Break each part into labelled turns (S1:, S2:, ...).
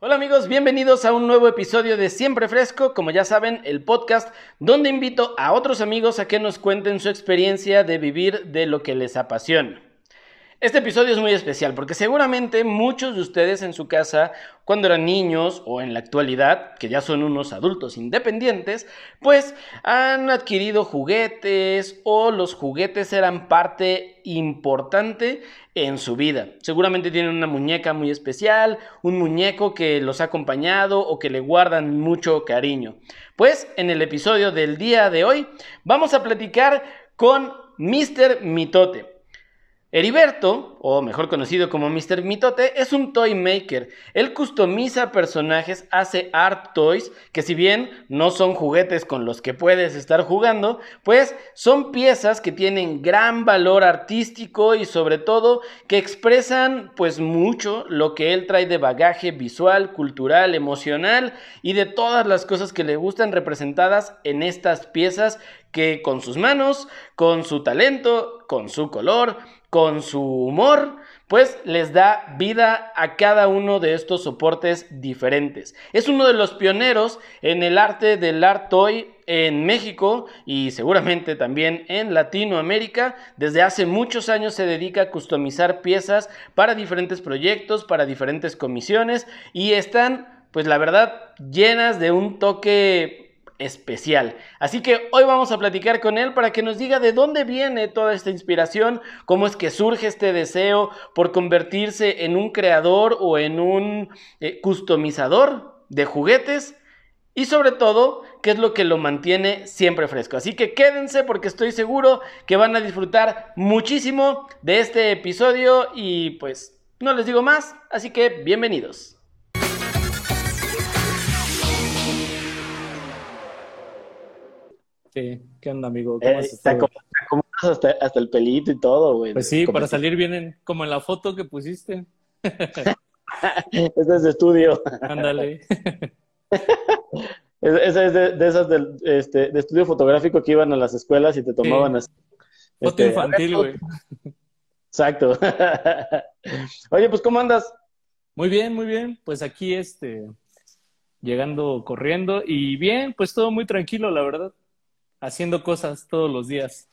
S1: Hola amigos, bienvenidos a un nuevo episodio de Siempre Fresco, como ya saben, el podcast donde invito a otros amigos a que nos cuenten su experiencia de vivir de lo que les apasiona. Este episodio es muy especial porque seguramente muchos de ustedes en su casa, cuando eran niños o en la actualidad, que ya son unos adultos independientes, pues han adquirido juguetes o los juguetes eran parte importante en su vida. Seguramente tienen una muñeca muy especial, un muñeco que los ha acompañado o que le guardan mucho cariño. Pues en el episodio del día de hoy vamos a platicar con Mr. Mitote. Heriberto, o mejor conocido como Mr. Mitote, es un toy maker. Él customiza personajes, hace art toys, que si bien no son juguetes con los que puedes estar jugando, pues son piezas que tienen gran valor artístico y sobre todo que expresan pues mucho lo que él trae de bagaje visual, cultural, emocional y de todas las cosas que le gustan representadas en estas piezas que con sus manos, con su talento, con su color, con su humor, pues les da vida a cada uno de estos soportes diferentes. Es uno de los pioneros en el arte del art toy en México y seguramente también en Latinoamérica. Desde hace muchos años se dedica a customizar piezas para diferentes proyectos, para diferentes comisiones y están, pues la verdad, llenas de un toque especial. Así que hoy vamos a platicar con él para que nos diga de dónde viene toda esta inspiración, cómo es que surge este deseo por convertirse en un creador o en un eh, customizador de juguetes y sobre todo qué es lo que lo mantiene siempre fresco. Así que quédense porque estoy seguro que van a disfrutar muchísimo de este episodio y pues no les digo más, así que bienvenidos.
S2: ¿Qué onda, amigo?
S1: ¿Cómo eh, está hasta, hasta, el pelito y todo, güey.
S2: Pues sí, para salir bien, como en la foto que pusiste.
S1: Es de estudio.
S2: Ándale.
S1: Esa es de, esas del, este, de estudio fotográfico que iban a las escuelas y te tomaban así.
S2: Foto este, infantil, güey.
S1: Exacto. Oye, pues, ¿cómo andas?
S2: Muy bien, muy bien. Pues aquí, este, llegando corriendo y bien, pues todo muy tranquilo, la verdad haciendo cosas todos los días.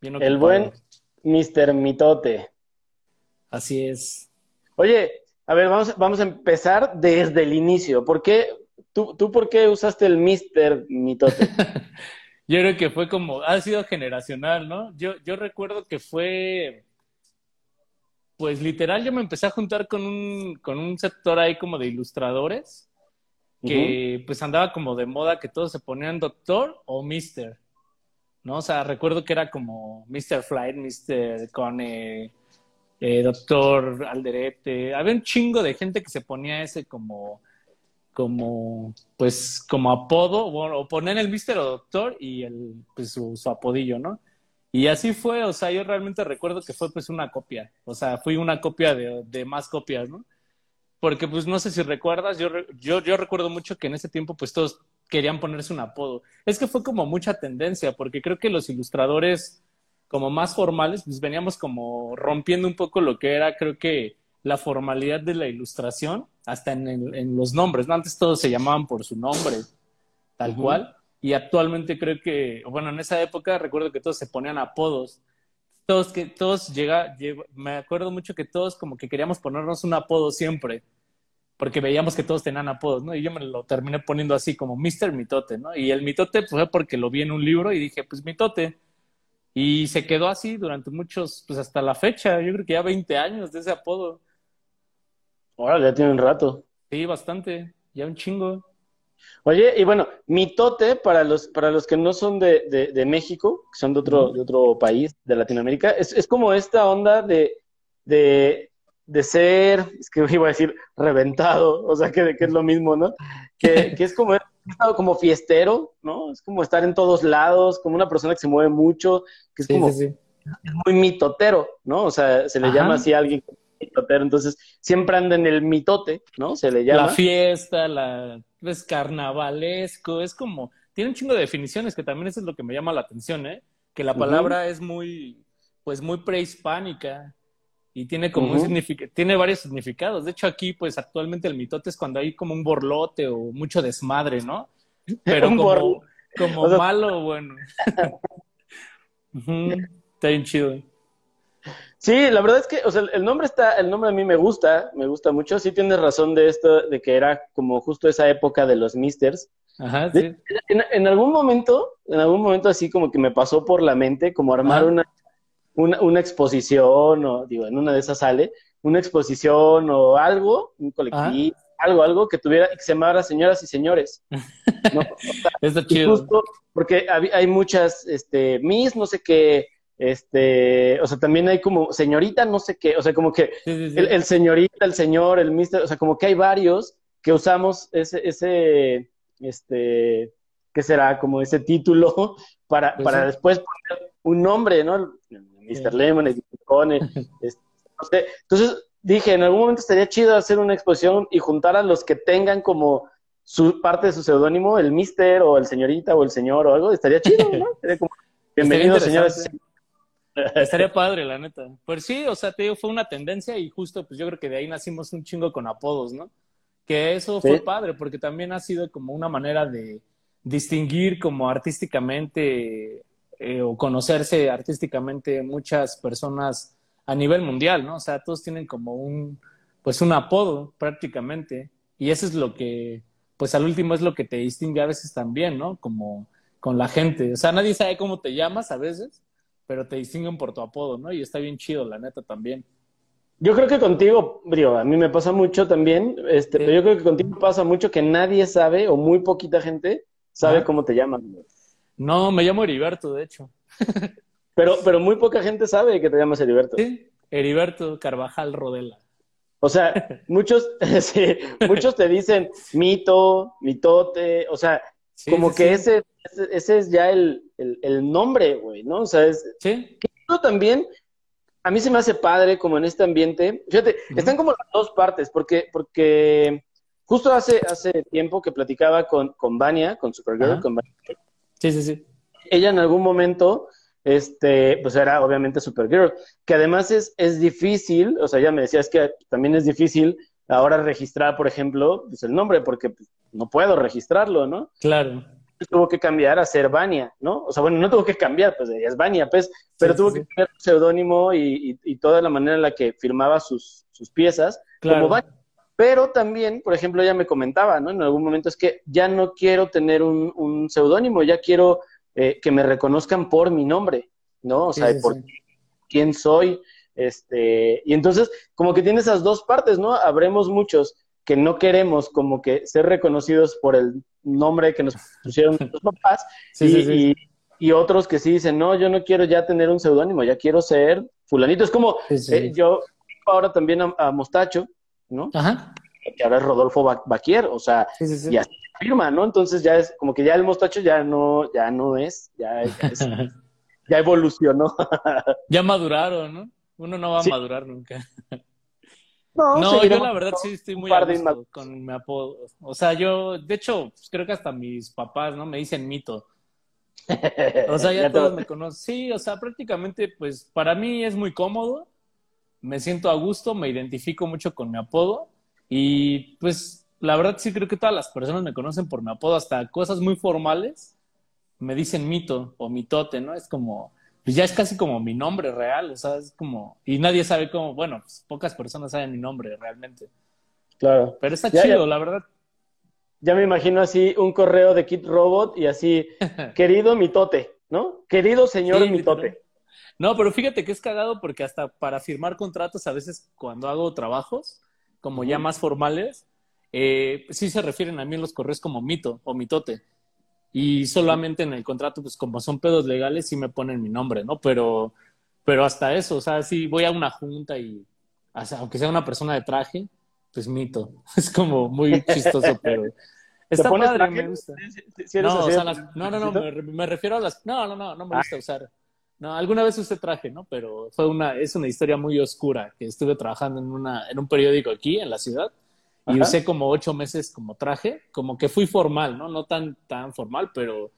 S1: el buen Mr. Mitote.
S2: Así es.
S1: Oye, a ver, vamos, vamos a empezar desde el inicio. ¿Por qué, tú, tú por qué usaste el Mr. Mitote?
S2: yo creo que fue como, ha sido generacional, ¿no? Yo, yo recuerdo que fue, pues literal, yo me empecé a juntar con un, con un sector ahí como de ilustradores que pues andaba como de moda que todos se ponían doctor o mister. ¿No? O sea, recuerdo que era como Mr. Flight, Mr. Cone, eh, Doctor Alderete. Había un chingo de gente que se ponía ese como, como, pues, como apodo, o poner el Mr. o Doctor y el, pues, su, apodillo, ¿no? Y así fue, o sea, yo realmente recuerdo que fue pues una copia, o sea, fui una copia de, de más copias, ¿no? Porque pues no sé si recuerdas, yo, yo, yo recuerdo mucho que en ese tiempo pues todos querían ponerse un apodo. Es que fue como mucha tendencia, porque creo que los ilustradores como más formales, pues veníamos como rompiendo un poco lo que era, creo que la formalidad de la ilustración, hasta en, los nombres, ¿no? Antes todos se llamaban por su nombre, tal cual, y actualmente creo que, bueno, en esa época recuerdo que todos se ponían apodos, todos que todos llega, me acuerdo mucho que todos como que queríamos ponernos un apodo siempre porque veíamos que todos tenían apodos, ¿no? Y yo me lo terminé poniendo así como Mr. Mitote, ¿no? Y el Mitote pues, fue porque lo vi en un libro y dije, pues Mitote. Y se quedó así durante muchos, pues hasta la fecha, yo creo que ya 20 años de ese apodo.
S1: Ahora ya tiene un rato.
S2: Sí, bastante, ya un chingo.
S1: Oye, y bueno, mitote, para los, para los que no son de, de, México, que son de otro, de otro país, de Latinoamérica, es, es como esta onda de, de de ser, es que iba a decir reventado, o sea, que, que es lo mismo, ¿no? Que, que es como, como fiestero, ¿no? Es como estar en todos lados, como una persona que se mueve mucho, que es como es muy mitotero, ¿no? O sea, se le llama así a alguien mitotero, entonces siempre anda en el mitote, ¿no? Se le llama.
S2: La fiesta, la, es carnavalesco, es como, tiene un chingo de definiciones que también eso es lo que me llama la atención, ¿eh? Que la palabra es muy, pues muy prehispánica y tiene como un significado, tiene varios significados. De hecho, aquí, pues actualmente el mitote es cuando hay como un borlote o mucho desmadre, ¿no? Pero como, como malo, bueno. Está bien chido.
S1: Sí, la verdad es que, o sea, el nombre está, el nombre a mí me gusta, me gusta mucho. Sí tienes razón de esto, de que era como justo esa época de los Misters.
S2: Ajá, sí.
S1: en, algún momento, en algún momento así como que me pasó por la mente como armar una, una, una, exposición, o digo, en una de esas sale, una exposición o algo, un colectivo, algo, algo que tuviera, que se llamara Señoras y Señores. ¿no?
S2: Chido.
S1: Justo porque hay, muchas, este, Miss, no sé qué, este, o sea, también hay como señorita, no sé qué, o sea, como que El, señorita, el señor, el mister, o sea, como que hay varios que usamos ese, ese, este, ¿qué será? Como ese título para, pues para después poner un nombre, ¿no? Mr. Lemon, el este, no sé. Entonces dije, en algún momento estaría chido hacer una exposición y juntar a los que tengan como su parte de su seudónimo, el Mister o el señorita o el señor o algo, estaría chido, ¿no? Sería como, bienvenidos, señores.
S2: Estaría padre, la neta. Pues sí, o sea, te digo, fue una tendencia y justo, pues yo creo que de ahí nacimos un chingo con apodos, ¿no? Que eso fue padre, porque también ha sido como una manera de distinguir como artísticamente eh, o conocerse artísticamente muchas personas a nivel mundial, ¿no? O sea, todos tienen como un, pues un apodo prácticamente. Y eso es lo que, pues al último es lo que te distingue a veces también, ¿no? Como con la gente. O sea, nadie sabe cómo te llamas a veces, pero te distinguen por tu apodo, ¿no? Y está bien chido, la neta, también.
S1: Yo creo que contigo, Brio, a mí me pasa mucho también, este, pero yo creo que contigo pasa mucho que nadie sabe, o muy poquita gente sabe cómo te llaman.
S2: No, me llamo Heriberto, de hecho.
S1: pero, pero muy poca gente sabe que te llamas Heriberto.
S2: Sí, Heriberto Carvajal Rodela.
S1: O sea, muchos, sí, muchos te dicen mito, mitote, o sea, como que Ese, ese, es ya el, el, nombre, güey, ¿no? O sea, es...
S2: Sí.
S1: También, a mí se me hace padre como en este ambiente. Fíjate, están como las dos partes, porque, porque justo hace, hace tiempo que platicaba con, con Vania, con Supergirl, con Vania.
S2: Sí, sí, sí.
S1: Ella en algún momento, este, pues era obviamente Supergirl, que además es, es difícil, o sea, ella me decía, es que también es difícil ahora registrar, por ejemplo, pues el nombre, porque pues, no puedo registrarlo, ¿no?
S2: Claro.
S1: Tuvo que cambiar a ser Vania, ¿no? O sea, bueno, no tuvo que cambiar, pues ella es Vania, pues, pero tuvo que cambiar su seudónimo y, y, toda la manera en la que firmaba sus, sus piezas como Vania. Pero también, por ejemplo, ella me comentaba, ¿no? En algún momento es que ya no quiero tener un, un seudónimo, ya quiero eh, que me reconozcan por mi nombre, ¿no? O sea, por quién soy. Este, y entonces, como que tiene esas dos partes, ¿no? Habremos muchos que no queremos como que ser reconocidos por el nombre que nos pusieron nuestros papás y, y, otros que sí dicen, no, yo no quiero ya tener un seudónimo, ya quiero ser fulanito. Es como eh, yo ahora también a, Mostacho, ¿no?
S2: Ajá.
S1: Que ahora es Rodolfo Baquier, o sea, y así firma, ¿no? Entonces ya es como que ya el Mostacho ya no, ya no es, ya, ya, evolucionó.
S2: ya maduraron, ¿no? Uno no va a madurar nunca. No, yo la verdad sí estoy muy a con mi apodo. O sea, yo, de hecho, pues, creo que hasta mis papás, ¿no? Me dicen mito. O sea, ya, todos me conocen. Sí, o sea, prácticamente, pues, para mí es muy cómodo. Me siento a gusto, me identifico mucho con mi apodo. Y, pues, la verdad sí creo que todas las personas me conocen por mi apodo. Hasta cosas muy formales me dicen mito o mitote, ¿no? Es como, pues ya es casi como mi nombre real, o sea, es como, y nadie sabe cómo, bueno, pues pocas personas saben mi nombre realmente.
S1: Claro.
S2: Pero está chido, la verdad.
S1: Ya me imagino así un correo de Kit Robot y así, querido mitote, ¿no? Querido señor mitote.
S2: No, pero fíjate que es cagado porque hasta para firmar contratos, a veces cuando hago trabajos, como ya más formales, eh, sí se refieren a mí en los correos como mito o mitote. Y solamente en el contrato, pues como son pedos legales, sí me ponen mi nombre, ¿no? Pero, pero hasta eso, o sea, si voy a una junta y, aunque sea una persona de traje, pues mito. Es como muy chistoso, pero está padre, me gusta. no, no, no, me, refiero a las... No, no, no, no me gusta usar. No, alguna vez usé traje, ¿no? Pero fue una, es una historia muy oscura, que estuve trabajando en, una, en un periódico aquí, en la ciudad, y usé como ocho meses como traje, como que fui formal, ¿no? No tan, tan formal, pero,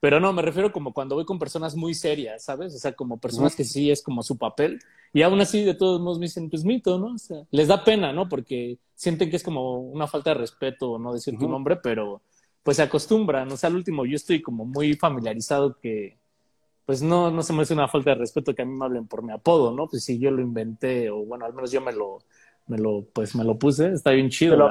S2: Pero no, me refiero como cuando voy con personas muy serias, ¿sabes? O sea, como personas que sí es como su papel. Y aún así, de todos modos, me dicen, pues mito, ¿no? O sea, les da pena, ¿no? Porque sienten que es como una falta de respeto no decir tu nombre, pero pues se acostumbran. O sea, al último, yo estoy como muy familiarizado que, pues no, no se me hace una falta de respeto que a mí me hablen por mi apodo, ¿no? Pues si yo lo inventé, o bueno, al menos yo me lo, me lo, pues me lo puse, está bien chido.
S1: Te lo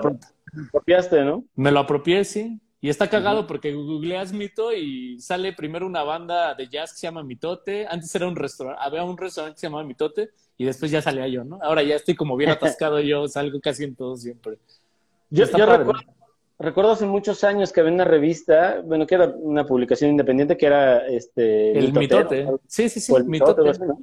S1: apropiaste, ¿no?
S2: Me lo apropié, sí. Y está cagado porque googleas mito y sale primero una banda de jazz que se llama Mitote. Antes era un restaurante, había un restaurante que se llamaba Mitote y después ya salía yo, ¿no? Ahora ya estoy como bien atascado yo, salgo casi en todo siempre.
S1: Yo, recuerdo, hace muchos años que había una revista, bueno, que era una publicación independiente que era este...
S2: El Mitote. Sí, sí, sí, el Mitote.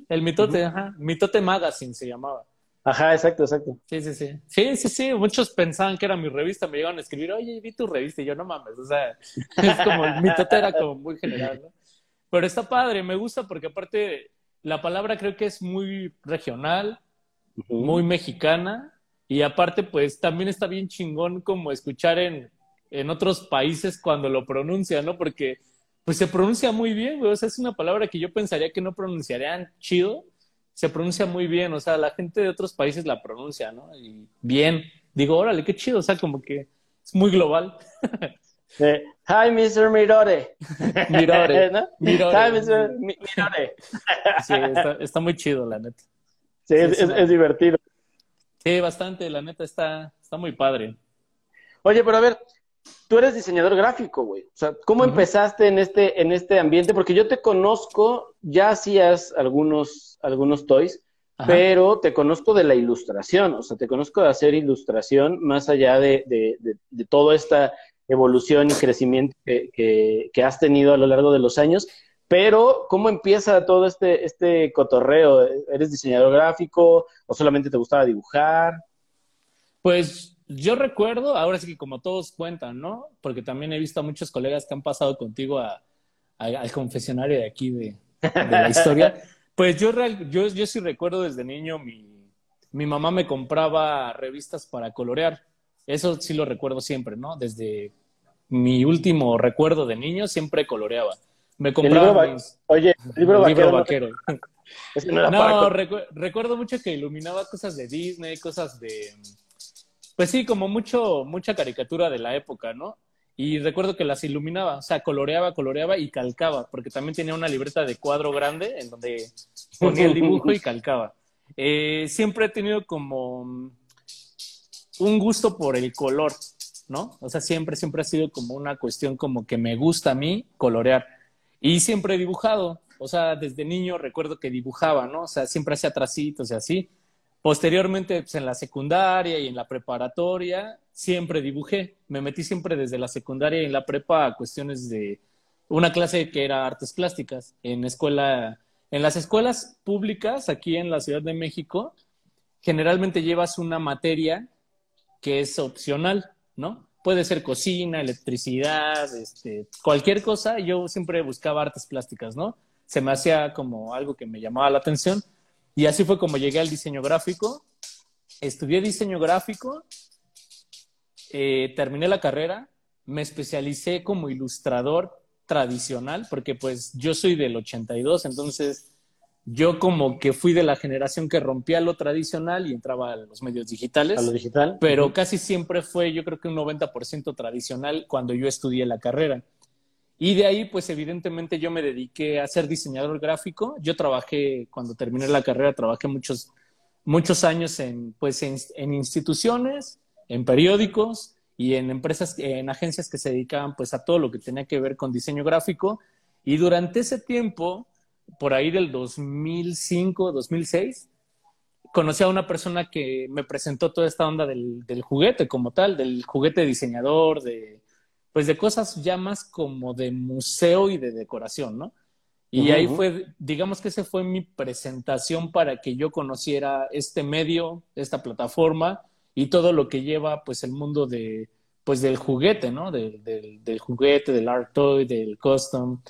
S2: El Mitote, ajá. Mitote Magazine se llamaba.
S1: Ajá, exacto, exacto.
S2: Sí, sí, sí. Sí, sí, sí. Muchos pensaban que era mi revista, me llegaban a escribir, oye, vi tu revista, y yo no mames, o sea, es como, mi era como muy general, ¿no? Pero está padre, me gusta porque aparte la palabra creo que es muy regional, muy mexicana, y aparte pues también está bien chingón como escuchar en, en otros países cuando lo pronuncian, ¿no? Porque pues se pronuncia muy bien, güey, o sea, es una palabra que yo pensaría que no pronunciarían chido, se pronuncia muy bien, o sea, la gente de otros países la pronuncia, ¿no? Y bien, digo, órale, qué chido, o sea, como que es muy global.
S1: Hi, Mr. Mirore.
S2: Mirore.
S1: Mirore. Hi, Mr. Mirore.
S2: sí, está, muy chido, la neta.
S1: Sí, es, divertido.
S2: Sí, bastante, la neta está, está muy padre.
S1: Oye, pero a ver, tú eres diseñador gráfico, güey. O sea, ¿cómo empezaste en este, en este ambiente? Porque yo te conozco, ya hacías algunos, algunos toys, pero te conozco de la ilustración, o sea, te conozco de hacer ilustración más allá de, de, de, toda esta evolución y crecimiento que, que, has tenido a lo largo de los años. Pero, ¿cómo empieza todo este, este cotorreo? ¿Eres diseñador gráfico o solamente te gustaba dibujar?
S2: Pues yo recuerdo, ahora sí que como todos cuentan, ¿no? Porque también he visto a muchos colegas que han pasado contigo al confesionario de aquí de, la historia. Pues yo, yo, yo sí recuerdo desde niño, mi, mi mamá me compraba revistas para colorear. Eso sí lo recuerdo siempre, ¿no? Desde mi último recuerdo de niño siempre coloreaba. Me compraba.
S1: Oye,
S2: libro vaquero. No, recuerdo mucho que iluminaba cosas de Disney, cosas de pues sí, como mucho, mucha caricatura de la época, ¿no? Y recuerdo que las iluminaba, o sea, coloreaba, coloreaba y calcaba, porque también tenía una libreta de cuadro grande en donde ponía el dibujo y calcaba. Eh, siempre he tenido como un gusto por el color, ¿no? O sea, siempre, siempre ha sido como una cuestión como que me gusta a mí colorear. Y siempre he dibujado, o sea, desde niño recuerdo que dibujaba, ¿no? O sea, siempre hacía tracitos y así. Posteriormente, pues, en la secundaria y en la preparatoria, siempre dibujé. Me metí siempre desde la secundaria y en la prepa a cuestiones de una clase que era artes plásticas. En escuela, en las escuelas públicas aquí en la Ciudad de México, generalmente llevas una materia que es opcional, ¿no? Puede ser cocina, electricidad, este, cualquier cosa. Yo siempre buscaba artes plásticas, ¿no? Se me hacía como algo que me llamaba la atención y así fue como llegué al diseño gráfico. Estudié diseño gráfico, eh, terminé la carrera, me especialicé como ilustrador tradicional, porque pues yo soy del 82, entonces yo como que fui de la generación que rompía lo tradicional y entraba a los medios digitales.
S1: A lo digital.
S2: Pero casi siempre fue, yo creo que un 90% tradicional cuando yo estudié la carrera. Y de ahí, pues evidentemente yo me dediqué a ser diseñador gráfico. Yo trabajé, cuando terminé la carrera, trabajé muchos, muchos años en, pues, en, instituciones, en periódicos y en empresas, en agencias que se dedicaban pues a todo lo que tenía que ver con diseño gráfico. Y durante ese tiempo, por ahí del 2005, 2006, conocí a una persona que me presentó toda esta onda del, del juguete como tal, del juguete diseñador, de, pues de cosas ya más como de museo y de decoración, ¿no? Y ahí fue, digamos que esa fue mi presentación para que yo conociera este medio, esta plataforma y todo lo que lleva pues el mundo de, pues del juguete, ¿no? del, del juguete, del art toy, del custom.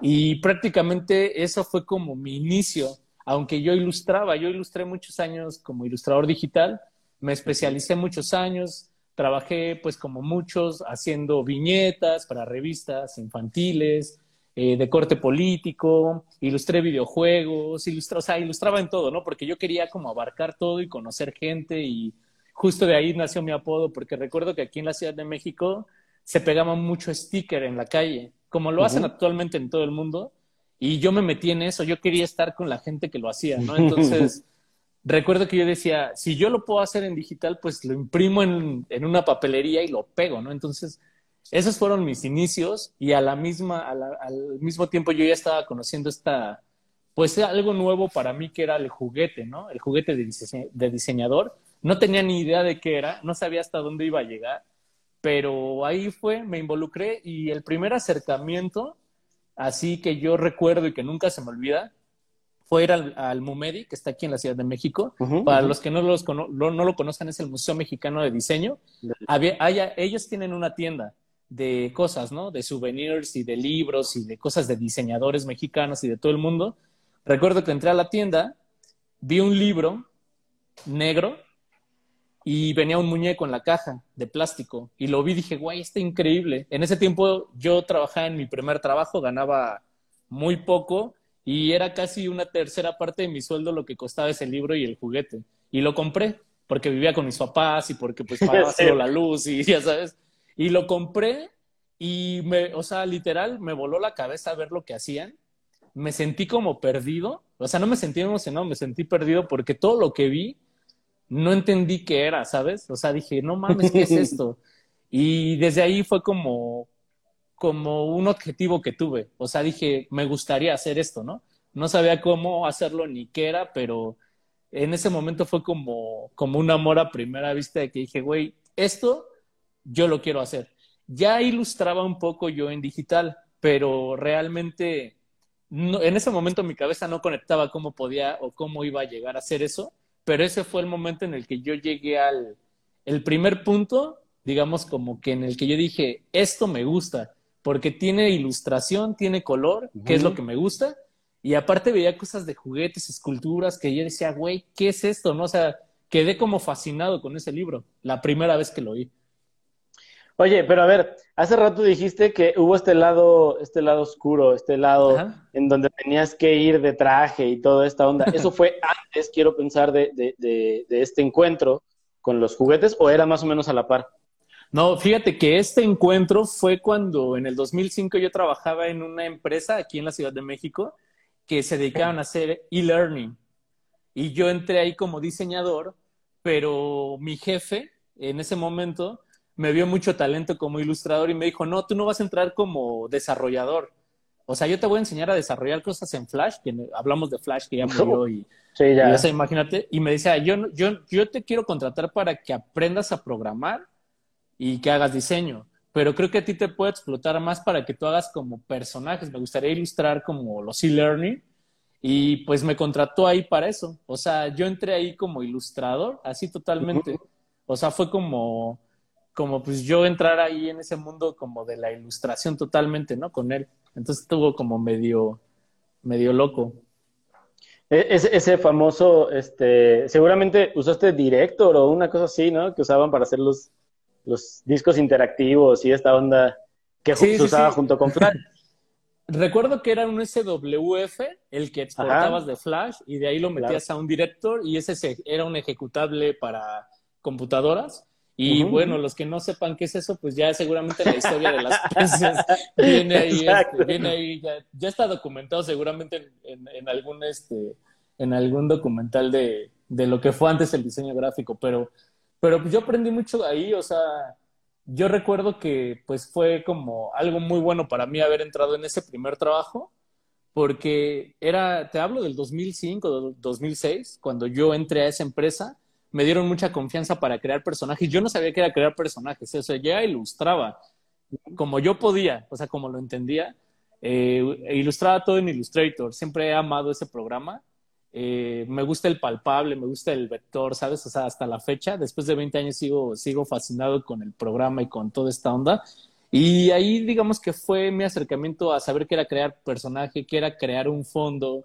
S2: Y prácticamente eso fue como mi inicio, aunque yo ilustraba, yo ilustré muchos años como ilustrador digital, me especialicé muchos años, Trabajé, pues como muchos, haciendo viñetas para revistas infantiles, eh, de corte político, ilustré videojuegos, ilustré, o sea, ilustraba en todo, ¿no? Porque yo quería como abarcar todo y conocer gente y justo de ahí nació mi apodo, porque recuerdo que aquí en la Ciudad de México se pegaba mucho sticker en la calle, como lo hacen actualmente en todo el mundo, y yo me metí en eso, yo quería estar con la gente que lo hacía, ¿no? Entonces, recuerdo que yo decía, si yo lo puedo hacer en digital, pues lo imprimo en, en una papelería y lo pego, ¿no? Entonces, esos fueron mis inicios y a la misma, al mismo tiempo yo ya estaba conociendo esta, pues algo nuevo para mí que era el juguete, ¿no? El juguete de, diseñador. No tenía ni idea de qué era, no sabía hasta dónde iba a llegar, pero ahí fue, me involucré y el primer acercamiento, así que yo recuerdo y que nunca se me olvida, fue ir al, Mumedi, que está aquí en la Ciudad de México. Para los que no, los no, lo conozcan, es el Museo Mexicano de Diseño. Había, ellos tienen una tienda de cosas, ¿no? De souvenirs y de libros y de cosas de diseñadores mexicanos y de todo el mundo. Recuerdo que entré a la tienda, vi un libro negro y venía un muñeco en la caja de plástico y lo vi y dije, guay, está increíble. En ese tiempo yo trabajaba en mi primer trabajo, ganaba muy poco y era casi una tercera parte de mi sueldo lo que costaba ese libro y el juguete. Y lo compré porque vivía con mis papás y porque pues pagaba solo la luz y ya sabes. Y lo compré y me, o sea, literal, me voló la cabeza ver lo que hacían. Me sentí como perdido. O sea, no me sentí emocionado, me sentí perdido porque todo lo que vi no entendí qué era, ¿sabes? O sea, dije, no mames, ¿qué es esto? Y desde ahí fue como, como un objetivo que tuve. O sea, dije, me gustaría hacer esto, ¿no? No sabía cómo hacerlo ni qué era, pero en ese momento fue como, como un amor a primera vista de que dije, güey, esto yo lo quiero hacer. Ya ilustraba un poco yo en digital, pero realmente en ese momento mi cabeza no conectaba cómo podía o cómo iba a llegar a hacer eso, pero ese fue el momento en el que yo llegué al el primer punto, digamos como que en el que yo dije, esto me gusta, porque tiene ilustración, tiene color, que es lo que me gusta, y aparte veía cosas de juguetes, esculturas, que yo decía, güey, ¿qué es esto? ¿No? O sea, quedé como fascinado con ese libro, la primera vez que lo vi.
S1: Oye, pero a ver, hace rato dijiste que hubo este lado, este lado oscuro, este lado en donde tenías que ir de traje y toda esta onda. ¿Eso fue antes, quiero pensar, de, de, de, de, este encuentro con los juguetes o era más o menos a la par?
S2: No, fíjate que este encuentro fue cuando en el 2005 yo trabajaba en una empresa aquí en la Ciudad de México que se dedicaban a hacer e-learning. Y yo entré ahí como diseñador, pero mi jefe en ese momento me vio mucho talento como ilustrador y me dijo, no, tú no vas a entrar como desarrollador. O sea, yo te voy a enseñar a desarrollar cosas en Flash, que hablamos de Flash que ya murió y, sí, ya. y imagínate, y me decía, yo, yo, yo te quiero contratar para que aprendas a programar y que hagas diseño, pero creo que a ti te puede explotar más para que tú hagas como personajes. Me gustaría ilustrar como los e-learning y pues me contrató ahí para eso. O sea, yo entré ahí como ilustrador, así totalmente. O sea, fue como como pues yo entrar ahí en ese mundo como de la ilustración totalmente, ¿no? Con él. Entonces estuvo como medio, medio loco.
S1: E, ese, ese famoso, este, seguramente usaste Director o una cosa así, ¿no? Que usaban para hacer los, los discos interactivos y esta onda que se usaba junto con Flash.
S2: Recuerdo que era un SWF el que exportabas de Flash y de ahí lo metías a un Director y ese era un ejecutable para computadoras y bueno, los que no sepan qué es eso, pues ya seguramente la historia de las peces viene ahí, este, viene ahí ya, ya, está documentado seguramente en, en, algún este, en algún documental de, de, lo que fue antes el diseño gráfico, pero, pero yo aprendí mucho ahí, o sea, yo recuerdo que pues fue como algo muy bueno para mí haber entrado en ese primer trabajo, porque era, te hablo del 2005, 2006, cuando yo entré a esa empresa me dieron mucha confianza para crear personajes. Yo no sabía que era crear personajes, o sea, ya ilustraba como yo podía, o sea, como lo entendía. Eh, ilustraba todo en Illustrator, siempre he amado ese programa. Eh, me gusta el palpable, me gusta el vector, ¿sabes? O sea, hasta la fecha, después de 20 años sigo, sigo fascinado con el programa y con toda esta onda. Y ahí, digamos que fue mi acercamiento a saber qué era crear personaje, qué era crear un fondo,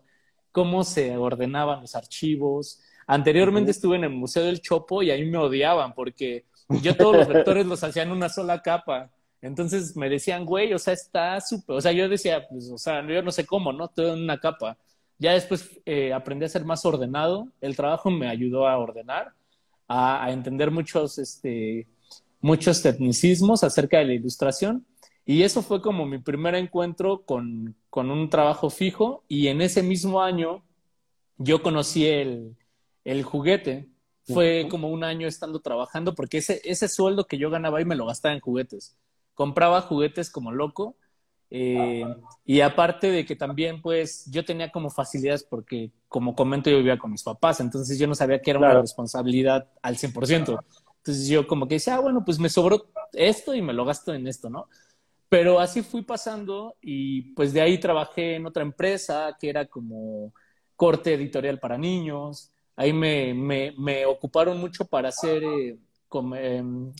S2: cómo se ordenaban los archivos, Anteriormente estuve en el Museo del Chopo y ahí me odiaban porque yo todos los vectores los hacía en una sola capa. Entonces me decían, güey, o sea, está súper, o sea, yo decía, pues, o sea, yo no sé cómo, ¿no? Todo en una capa. Ya después eh, aprendí a ser más ordenado, el trabajo me ayudó a ordenar, a, a entender muchos, este, muchos tecnicismos acerca de la ilustración. Y eso fue como mi primer encuentro con, con un trabajo fijo. Y en ese mismo año yo conocí el, el juguete. Fue como un año estando trabajando porque ese, ese sueldo que yo ganaba ahí me lo gastaba en juguetes. Compraba juguetes como loco. Eh, y aparte de que también, pues, yo tenía como facilidades porque, como comento, yo vivía con mis papás, entonces yo no sabía que era una responsabilidad al 100%. Entonces yo como que decía, ah, bueno, pues me sobró esto y me lo gasto en esto, ¿no? Pero así fui pasando y pues de ahí trabajé en otra empresa que era como corte editorial para niños. Ahí me, me, me ocuparon mucho para hacer eh, em,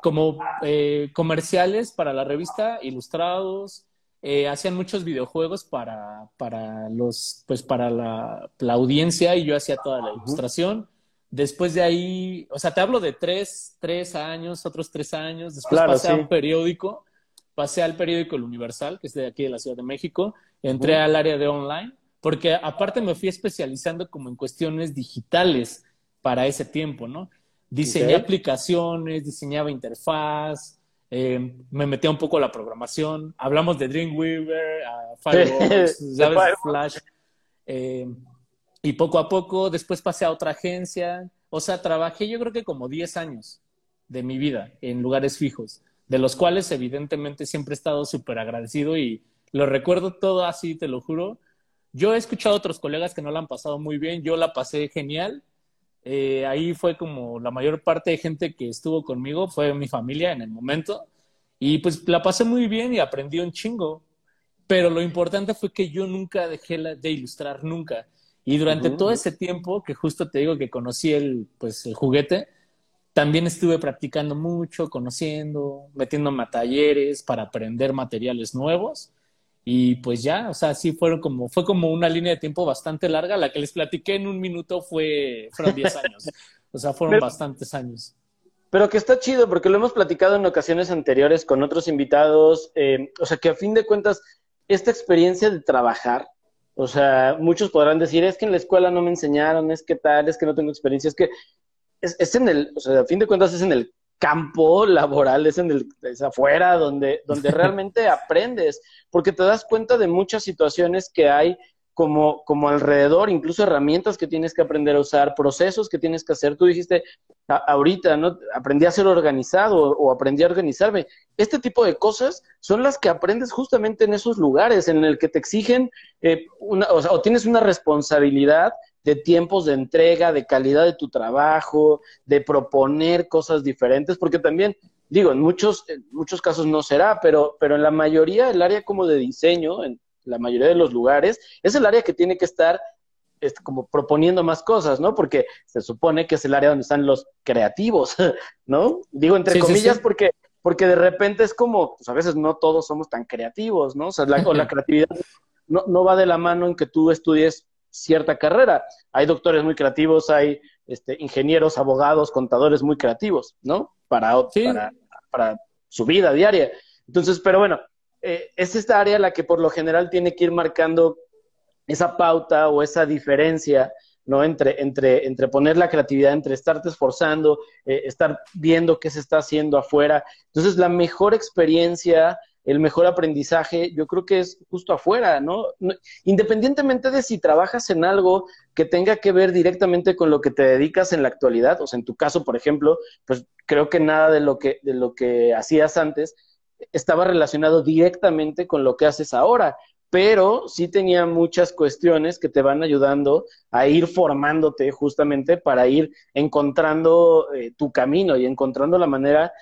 S2: como eh, comerciales para la revista, ilustrados. Eh, hacían muchos videojuegos para, para, los, pues para la, la, audiencia y yo hacía toda la ilustración. Después de ahí, o sea, te hablo de tres, tres años, otros tres años. Después pasé a un periódico, pasé al periódico El Universal, que es de aquí de la Ciudad de México. Entré al área de online, porque aparte me fui especializando como en cuestiones digitales para ese tiempo, ¿no? Diseñé aplicaciones, diseñaba interfaz, eh, me metí un poco a la programación. Hablamos de Dreamweaver, Fireworks, Flash. Eh, y poco a poco, después pasé a otra agencia. O sea, trabajé yo creo que como 10 años de mi vida en lugares fijos, de los cuales evidentemente siempre he estado súper agradecido y lo recuerdo todo así, te lo juro. Yo he escuchado a otros colegas que no la han pasado muy bien, yo la pasé genial. Eh, ahí fue como la mayor parte de gente que estuvo conmigo, fue mi familia en el momento. Y pues la pasé muy bien y aprendí un chingo. Pero lo importante fue que yo nunca dejé de ilustrar, nunca. Y durante todo ese tiempo que justo te digo que conocí el, pues, el juguete, también estuve practicando mucho, conociendo, metiéndome a talleres para aprender materiales nuevos. Y pues ya, o sea, sí fueron como, fue como una línea de tiempo bastante larga. La que les platiqué en un minuto fue, fueron 10 años. O sea, fueron bastantes años.
S1: Pero que está chido, porque lo hemos platicado en ocasiones anteriores con otros invitados. Eh, o sea, que a fin de cuentas, esta experiencia de trabajar, o sea, muchos podrán decir, es que en la escuela no me enseñaron, es que tal, es que no tengo experiencia, es que es, en el, o sea, a fin de cuentas es en el campo laboral, es en el, es afuera donde, donde realmente aprendes, porque te das cuenta de muchas situaciones que hay como, como alrededor, incluso herramientas que tienes que aprender a usar, procesos que tienes que hacer. Tú dijiste ahorita, ¿no? Aprendí a ser organizado o, aprendí a organizarme. Este tipo de cosas son las que aprendes justamente en esos lugares en el que te exigen eh, una, o, sea, o tienes una responsabilidad de tiempos de entrega, de calidad de tu trabajo, de proponer cosas diferentes, porque también digo, en muchos, en muchos casos no será, pero, pero en la mayoría el área como de diseño, en, la mayoría de los lugares, es el área que tiene que estar como proponiendo más cosas, ¿no? Porque se supone que es el área donde están los creativos, ¿no? Digo entre comillas porque porque de repente es como, pues a veces no todos somos tan creativos, ¿no? O sea, la, la creatividad no, no va de la mano en que tú estudies cierta carrera. Hay doctores muy creativos, hay este, ingenieros, abogados, contadores muy creativos, ¿no? Para, para, para su vida diaria. Entonces, pero bueno, eh, es esta área la que por lo general tiene que ir marcando esa pauta o esa diferencia, ¿no? Entre, entre, entre poner la creatividad, entre estarte esforzando, eh, estar viendo qué se está haciendo afuera. Entonces, la mejor experiencia, el mejor aprendizaje, yo creo que es justo afuera, ¿no? Independientemente de si trabajas en algo que tenga que ver directamente con lo que te dedicas en la actualidad, o sea, en tu caso, por ejemplo, pues creo que nada de lo que, de lo que hacías antes estaba relacionado directamente con lo que haces ahora, pero sí tenía muchas cuestiones que te van ayudando a ir formándote justamente para ir encontrando eh, tu camino y encontrando la manera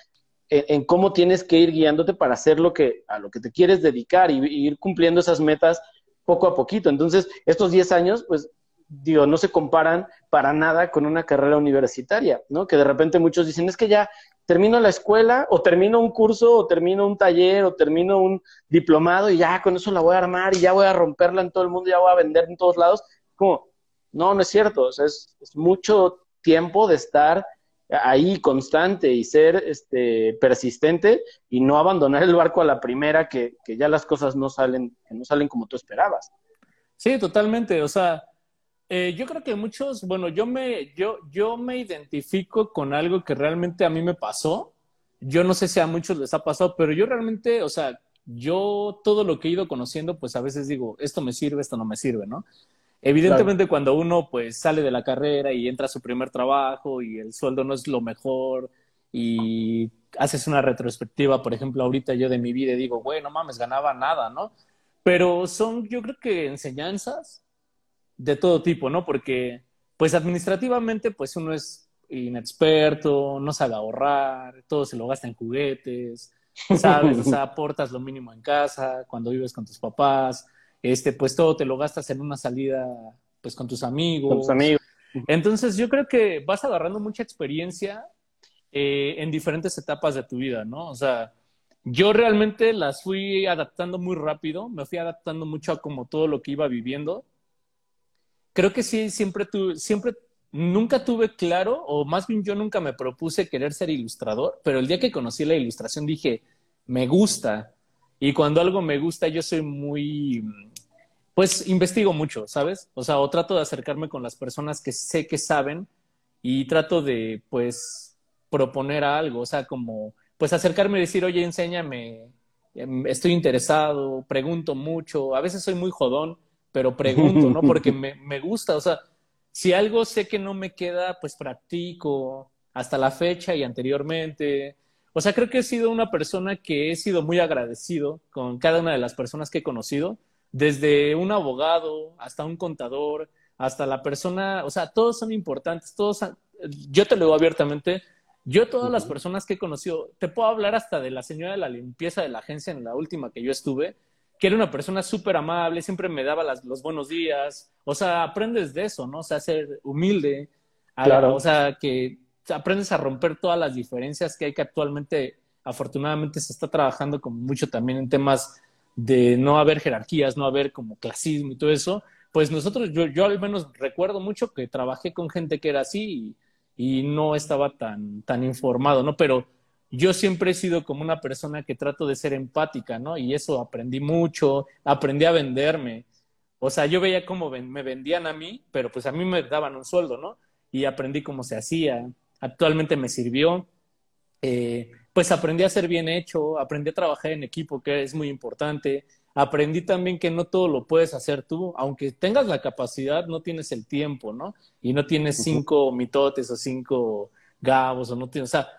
S1: en, cómo tienes que ir guiándote para hacer lo que a lo que te quieres dedicar y, ir cumpliendo esas metas poco a poquito. Entonces, estos 10 años, pues digo, no se comparan para nada con una carrera universitaria, ¿no? Que de repente muchos dicen, es que ya termino la escuela o termino un curso o termino un taller o termino un diplomado y ya con eso la voy a armar y ya voy a romperla en todo el mundo, ya voy a vender en todos lados. Como, no, no es cierto, o sea, es mucho tiempo de estar ahí constante y ser este, persistente y no abandonar el barco a la primera que, que ya las cosas no salen, que no salen como tú esperabas.
S2: Sí, totalmente. O sea, eh, yo creo que muchos, bueno, yo me, yo, yo me identifico con algo que realmente a mí me pasó. Yo no sé si a muchos les ha pasado, pero yo realmente, o sea, yo todo lo que he ido conociendo, pues a veces digo, esto me sirve, esto no me sirve, ¿no? Evidentemente cuando uno pues sale de la carrera y entra a su primer trabajo y el sueldo no es lo mejor y haces una retrospectiva, por ejemplo, ahorita yo de mi vida digo, bueno, mames, ganaba nada, ¿no? Pero son, yo creo que enseñanzas de todo tipo, ¿no? Porque, pues administrativamente, pues uno es inexperto, no sabe ahorrar, todo se lo gasta en juguetes, ¿sabes? O sea, aportas lo mínimo en casa, cuando vives con tus papás, este, pues todo te lo gastas en una salida, pues con tus amigos.
S1: Con tus amigos.
S2: Entonces, yo creo que vas agarrando mucha experiencia eh, en diferentes etapas de tu vida, ¿no? O sea, yo realmente las fui adaptando muy rápido, me fui adaptando mucho a como todo lo que iba viviendo. Creo que sí, siempre tuve, siempre, nunca tuve claro, o más bien yo nunca me propuse querer ser ilustrador, pero el día que conocí la ilustración dije, me gusta. Y cuando algo me gusta, yo soy muy, pues investigo mucho, ¿sabes? O sea, o trato de acercarme con las personas que sé que saben y trato de, pues, proponer algo, o sea, como pues acercarme y decir, oye, enséñame, em, estoy interesado, pregunto mucho, a veces soy muy jodón, pero pregunto, ¿no? Porque me, me gusta, o sea, si algo sé que no me queda, pues practico hasta la fecha y anteriormente. O sea, creo que he sido una persona que he sido muy agradecido con cada una de las personas que he conocido, desde un abogado hasta un contador, hasta la persona, o sea, todos son importantes, todos, yo te lo digo abiertamente, yo, todas las personas que he conocido, te puedo hablar hasta de la señora de la limpieza de la agencia en la última que yo estuve, que era una persona súper amable, siempre me daba los buenos días. O sea, aprendes de eso, ¿no? O sea, ser humilde. claro. o sea, que aprendes a romper todas las diferencias que hay que actualmente, afortunadamente, se está trabajando como mucho también en temas de no haber jerarquías, no haber como clasismo y todo eso. Pues nosotros, yo, yo al menos recuerdo mucho que trabajé con gente que era así y no estaba tan, tan informado, ¿no? Pero yo siempre he sido como una persona que trato de ser empática, ¿no? Y eso aprendí mucho, aprendí a venderme. O sea, yo veía cómo me vendían a mí, pero pues a mí me daban un sueldo, ¿no? Y aprendí cómo se hacía. Actualmente me sirvió. Eh, pues aprendí a ser bien hecho, aprendí a trabajar en equipo, que es muy importante aprendí también que no todo lo puedes hacer tú, aunque tengas la capacidad, no tienes el tiempo, ¿no? Y no tienes cinco mitotes o cinco gabos o no tienes, o sea,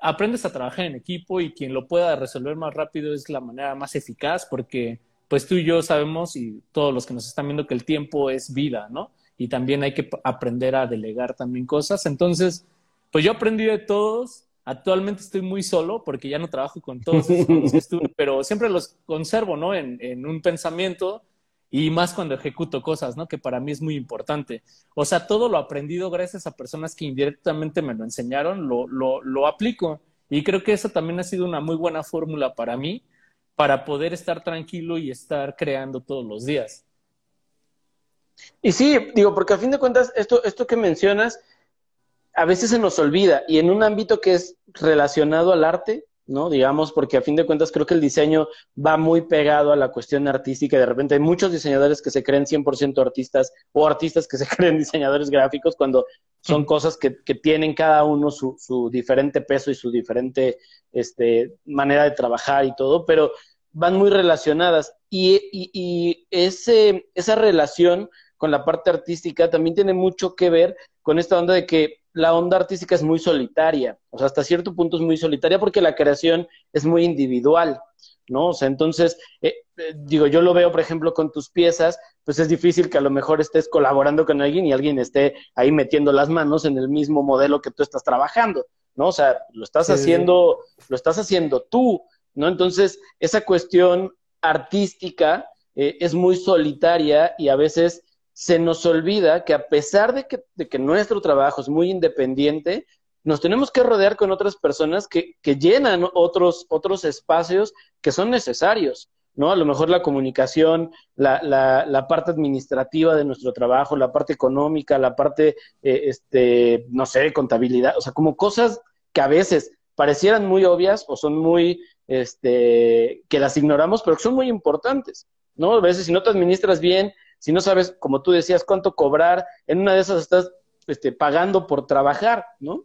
S2: aprendes a trabajar en equipo y quien lo pueda resolver más rápido es la manera más eficaz porque pues tú y yo sabemos y todos los que nos están viendo que el tiempo es vida, ¿no? Y también hay que aprender a delegar también cosas. Entonces, pues yo aprendí de todos Actualmente estoy muy solo porque ya no trabajo con todos esos que estuve, pero siempre los conservo, ¿no? En, en, un pensamiento y más cuando ejecuto cosas, ¿no? Que para mí es muy importante. O sea, todo lo aprendido gracias a personas que indirectamente me lo enseñaron, lo, lo, lo aplico. Y creo que eso también ha sido una muy buena fórmula para mí, para poder estar tranquilo y estar creando todos los días.
S1: Y sí, digo, porque a fin de cuentas, esto, esto que mencionas, a veces se nos olvida y en un ámbito que es relacionado al arte, ¿no? Digamos, porque a fin de cuentas creo que el diseño va muy pegado a la cuestión artística. De repente hay muchos diseñadores que se creen 100% artistas o artistas que se creen diseñadores gráficos cuando son cosas que, que tienen cada uno su, su, diferente peso y su diferente este, manera de trabajar y todo, pero van muy relacionadas. Y, y, y ese, esa relación con la parte artística también tiene mucho que ver con esta onda de que la onda artística es muy solitaria, o sea, hasta cierto punto es muy solitaria porque la creación es muy individual, ¿no? O sea, entonces, eh, eh, digo, yo lo veo, por ejemplo, con tus piezas, pues es difícil que a lo mejor estés colaborando con alguien y alguien esté ahí metiendo las manos en el mismo modelo que tú estás trabajando, ¿no? O sea, lo estás haciendo, lo estás haciendo tú, ¿no? Entonces, esa cuestión artística eh, es muy solitaria y a veces se nos olvida que a pesar de que, nuestro trabajo es muy independiente, nos tenemos que rodear con otras personas que, llenan otros, otros espacios que son necesarios. ¿no? A lo mejor la comunicación, la, parte administrativa de nuestro trabajo, la parte económica, la parte, eh, este, no sé, contabilidad, o sea, como cosas que a veces parecieran muy obvias o son muy, este, que las ignoramos, pero que son muy importantes, ¿no? A veces si no te administras bien, si no sabes, como tú decías, cuánto cobrar, en una de esas estás este, pagando por trabajar, ¿no?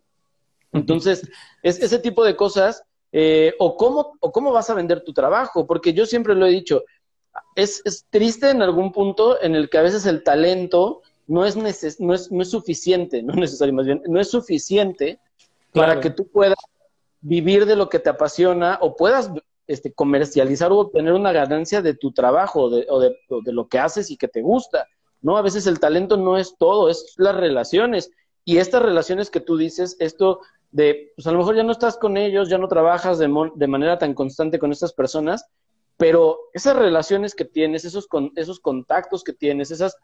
S1: Entonces, es ese tipo de cosas, eh, o, cómo, o cómo vas a vender tu trabajo, porque yo siempre lo he dicho, es, es triste en algún punto en el que a veces el talento no es, neces no es, no es suficiente, no necesario más bien, no es suficiente para que tú puedas vivir de lo que te apasiona o puedas este, comercializar o obtener una ganancia de tu trabajo o, de, lo que haces y que te gusta, ¿no? A veces el talento no es todo, es las relaciones. Y estas relaciones que tú dices, esto de, pues a lo mejor ya no estás con ellos, ya no trabajas de, de manera tan constante con estas personas, pero esas relaciones que tienes, esos, con, esos contactos que tienes, esas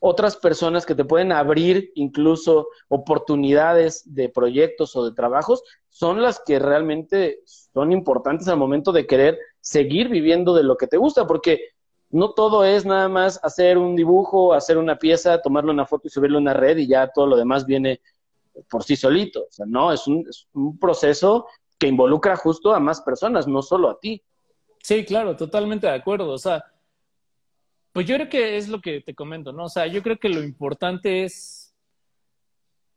S1: otras personas que te pueden abrir incluso oportunidades de proyectos o de trabajos, son las que realmente son importantes al momento de querer seguir viviendo de lo que te gusta, porque no todo es nada más hacer un dibujo, hacer una pieza, tomarle una foto y subirle a una red y ya todo lo demás viene por sí solito. O sea, no, es un, es un proceso que involucra justo a más personas, no solo a ti.
S2: Sí, claro, totalmente de acuerdo. O sea, pues yo creo que es lo que te comento, ¿no? O sea, yo creo que lo importante es,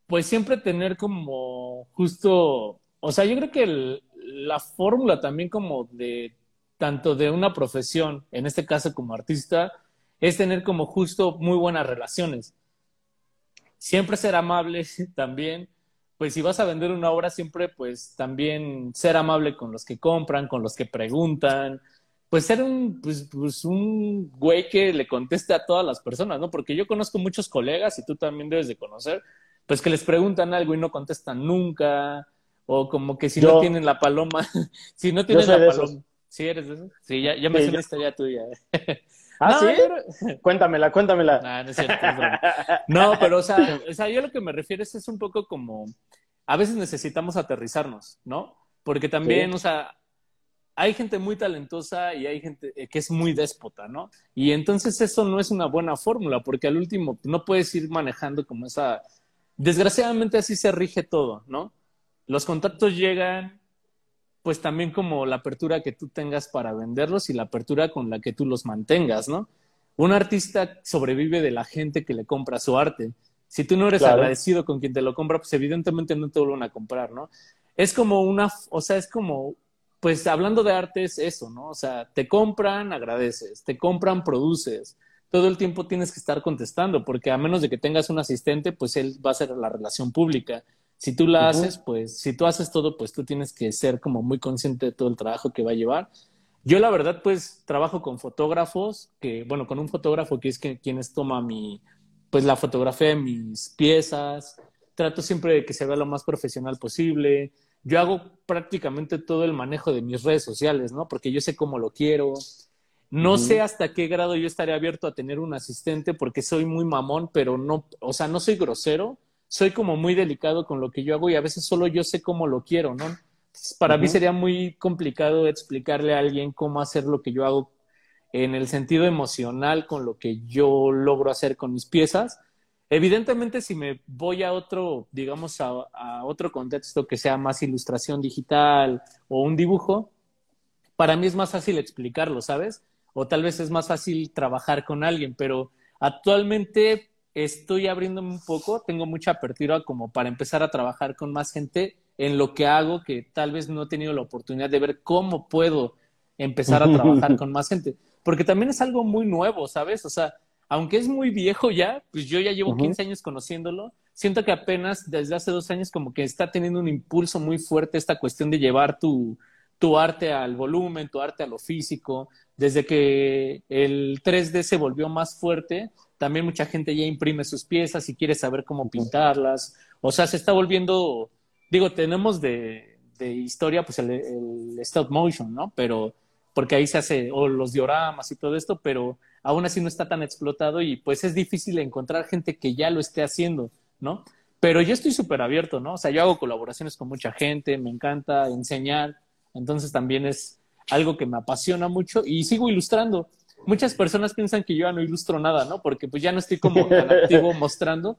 S2: pues siempre tener como justo, o sea, yo creo que la fórmula también como de, tanto de una profesión, en este caso como artista, es tener como justo muy buenas relaciones. Siempre ser amable también, pues si vas a vender una obra, siempre pues también ser amable con los que compran, con los que preguntan, pues ser un, pues, pues, un güey que le conteste a todas las personas, ¿no? Porque yo conozco muchos colegas, y tú también debes de conocer, pues que les preguntan algo y no contestan nunca, o como que si no tienen la paloma, si no tienen la paloma. ¿Sí eres de eso? Sí, ya, ya me sé la historia tuya.
S1: ¿Ah, sí? Cuéntamela, cuéntamela.
S2: No, no es cierto. no, pero o sea, o sea, yo lo que me refiero es, es un poco como, a veces necesitamos aterrizarnos, ¿no? Porque también, o sea, hay gente muy talentosa y hay gente eh, que es muy déspota, ¿no? Y entonces eso no es una buena fórmula, porque al último no puedes ir manejando como esa... Desgraciadamente así se rige todo, ¿no? Los contactos llegan, pues también como la apertura que tú tengas para venderlos y la apertura con la que tú los mantengas, ¿no? Un artista sobrevive de la gente que le compra su arte. Si tú no eres agradecido con quien te lo compra, pues evidentemente no te vuelven a comprar, ¿no? Es como una, o sea, es como pues hablando de arte es eso, ¿no? O sea, te compran, agradeces, te compran, produces. Todo el tiempo tienes que estar contestando, porque a menos de que tengas un asistente, pues él va a ser la relación pública. Si tú la haces, pues si tú haces todo, pues tú tienes que ser como muy consciente de todo el trabajo que va a llevar. Yo la verdad, pues trabajo con fotógrafos, que bueno, con un fotógrafo que es que, quienes toma mi, pues la fotografía de mis piezas. Trato siempre de que se vea lo más profesional posible yo hago prácticamente todo el manejo de mis redes sociales, ¿no? Porque yo sé cómo lo quiero. No sé hasta qué grado yo estaré abierto a tener un asistente porque soy muy mamón, pero no, o sea, no soy grosero, soy como muy delicado con lo que yo hago y a veces solo yo sé cómo lo quiero, ¿no? para mí sería muy complicado explicarle a alguien cómo hacer lo que yo hago en el sentido emocional con lo que yo logro hacer con mis piezas Evidentemente, si me voy a otro, digamos, a, otro contexto que sea más ilustración digital o un dibujo, para mí es más fácil explicarlo, ¿sabes? O tal vez es más fácil trabajar con alguien, pero actualmente estoy abriéndome un poco, tengo mucha apertura como para empezar a trabajar con más gente en lo que hago, que tal vez no he tenido la oportunidad de ver cómo puedo empezar a trabajar con más gente, porque también es algo muy nuevo, ¿sabes? O sea, aunque es muy viejo ya, pues yo ya llevo 15 años conociéndolo, siento que apenas desde hace dos años como que está teniendo un impulso muy fuerte esta cuestión de llevar tu, tu arte al volumen, tu arte a lo físico. Desde que el 3D se volvió más fuerte, también mucha gente ya imprime sus piezas y quiere saber cómo pintarlas. O sea, se está volviendo, digo, tenemos de, de historia pues el, el, stop motion, ¿no? Pero porque ahí se hace, o los dioramas y todo esto, pero aún así no está tan explotado y pues es difícil encontrar gente que ya lo esté haciendo, ¿no? Pero yo estoy súper abierto, ¿no? O sea, yo hago colaboraciones con mucha gente, me encanta enseñar, entonces también es, algo que me apasiona mucho y sigo ilustrando. Muchas personas piensan que yo ya no ilustro nada, ¿no? Porque pues ya no estoy como tan activo mostrando,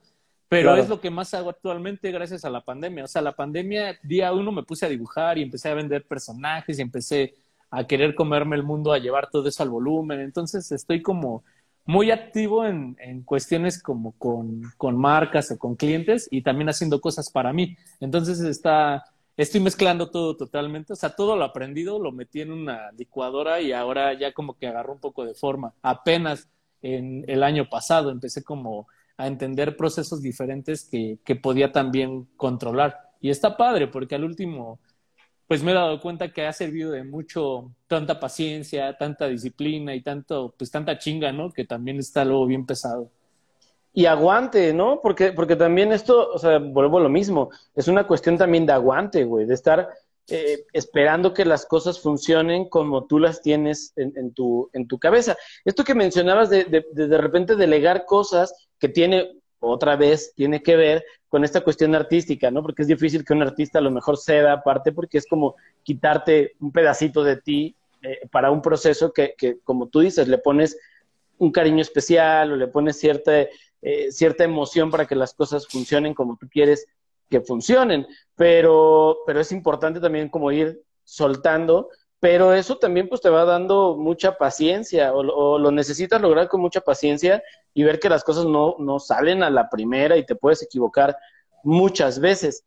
S2: pero es lo que más hago actualmente gracias a la pandemia. O sea, la pandemia, día uno me puse a dibujar y empecé a vender personajes y empecé a querer comerme el mundo, a llevar todo eso al volumen. Entonces estoy como muy activo en, en cuestiones como con, con, marcas o con clientes y también haciendo cosas para mí. Entonces está, estoy mezclando todo totalmente. O sea, todo lo aprendido lo metí en una licuadora y ahora ya como que agarró un poco de forma. Apenas en el año pasado empecé como a entender procesos diferentes que, que podía también controlar. Y está padre porque al último pues me he dado cuenta que ha servido de mucho tanta paciencia, tanta disciplina y tanto, pues tanta chinga, ¿no? Que también está luego bien pesado.
S1: Y aguante, ¿no? Porque, porque también esto, o sea, vuelvo a lo mismo, es una cuestión también de aguante, güey, de estar eh, esperando que las cosas funcionen como tú las tienes en, tu, en tu cabeza. Esto que mencionabas de, de, de repente delegar cosas que tiene otra vez tiene que ver con esta cuestión artística, ¿no? Porque es difícil que un artista a lo mejor ceda aparte porque es como quitarte un pedacito de ti eh, para un proceso que, como tú dices, le pones un cariño especial o le pones cierta, eh, cierta emoción para que las cosas funcionen como tú quieres que funcionen. Pero, pero es importante también como ir soltando pero eso también pues te va dando mucha paciencia o, lo necesitas lograr con mucha paciencia y ver que las cosas no, no, salen a la primera y te puedes equivocar muchas veces.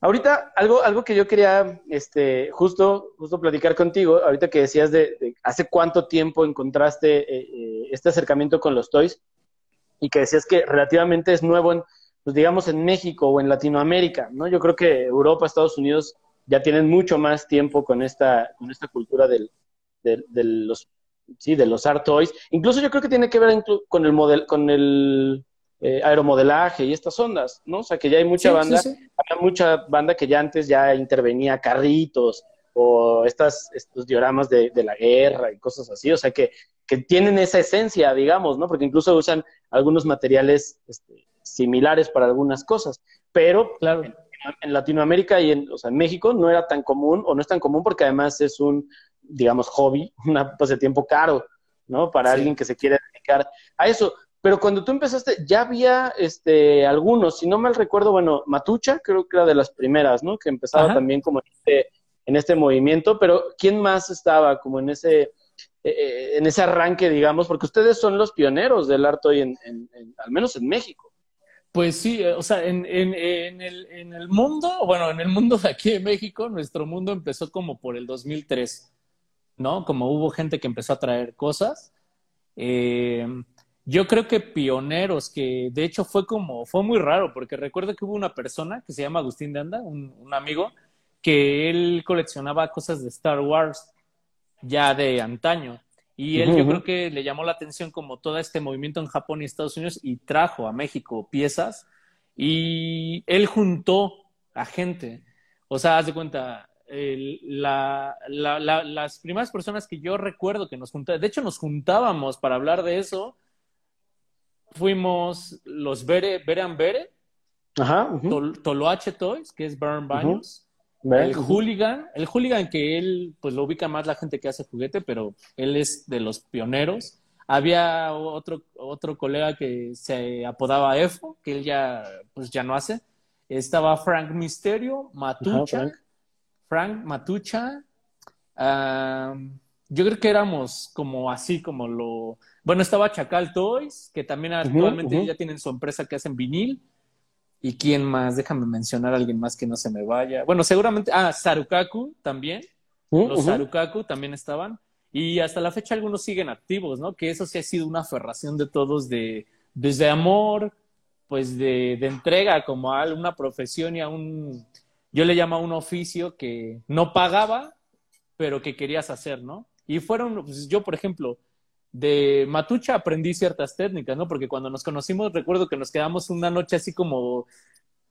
S1: Ahorita, algo, algo que yo quería este, justo, justo platicar contigo, ahorita que decías de, hace cuánto tiempo encontraste eh, eh, este acercamiento con los toys y que decías que relativamente es nuevo en, pues digamos, en México o en Latinoamérica, ¿no? Yo creo que Europa, Estados Unidos ya tienen mucho más tiempo con esta, con esta cultura del, de, los sí, de los art toys. Incluso yo creo que tiene que ver con el model, con el eh, aeromodelaje y estas ondas, ¿no? O sea que ya hay mucha banda, Hay mucha banda que ya antes ya intervenía carritos o estas, estos dioramas de, de, la guerra y cosas así, o sea que, que tienen esa esencia, digamos, ¿no? Porque incluso usan algunos materiales este, similares para algunas cosas, pero claro en Latinoamérica y en, o sea, en México no era tan común, o no es tan común porque además es un, digamos, hobby, un pasatiempo caro, ¿no? Para alguien que se quiere dedicar a eso. Pero cuando tú empezaste, ya había este, algunos, si no mal recuerdo, bueno, Matucha creo que era de las primeras, ¿no? Que empezaba también como en este, en este movimiento, pero ¿quién más estaba como en ese, eh, eh, en ese arranque, digamos? Porque ustedes son los pioneros del arte hoy, en, al menos en México.
S2: Pues sí, eh, o sea, en, en, en, el, en el mundo, bueno, en el mundo de aquí de México, nuestro mundo empezó como por el 2003, ¿no? Como hubo gente que empezó a traer cosas. Eh, yo creo que pioneros, que de hecho fue como, fue muy raro, porque recuerdo que hubo una persona que se llama Agustín de Anda, un, un amigo, que él coleccionaba cosas de Star Wars ya de antaño. Y él yo creo que le llamó la atención como todo este movimiento en Japón y Estados Unidos y trajo a México piezas y él juntó a gente. O sea, haz de cuenta, la, la, las primeras personas que yo recuerdo que nos juntábamos, de hecho nos juntábamos para hablar de eso, fuimos los Bere, Bere and Bere, Ajá, Toloache Toys, que es Burn Baños, el hooligan, el hooligan que él, pues lo ubica más la gente que hace juguete, pero él es de los pioneros. Había otro, otro colega que se apodaba Efo, que él ya, pues ya no hace. Estaba Frank Misterio, Matucha, Frank. Matucha. yo creo que éramos como así, como lo... Bueno, estaba Chacal Toys, que también actualmente ya tienen su empresa que hacen vinil. ¿Y quién más? Déjame mencionar a alguien más que no se me vaya. Bueno, seguramente. Ah, Sarukaku también. Uh, Los Sarukaku también estaban. Y hasta la fecha algunos siguen activos, ¿no? Que eso sí ha sido una aferración de todos de desde amor, pues de, de entrega como a una profesión y a un, yo le llamo a un oficio que no pagaba, pero que querías hacer, ¿no? Y fueron, pues yo, por ejemplo, de Matucha aprendí ciertas técnicas, ¿no? Porque cuando nos conocimos recuerdo que nos quedamos una noche así como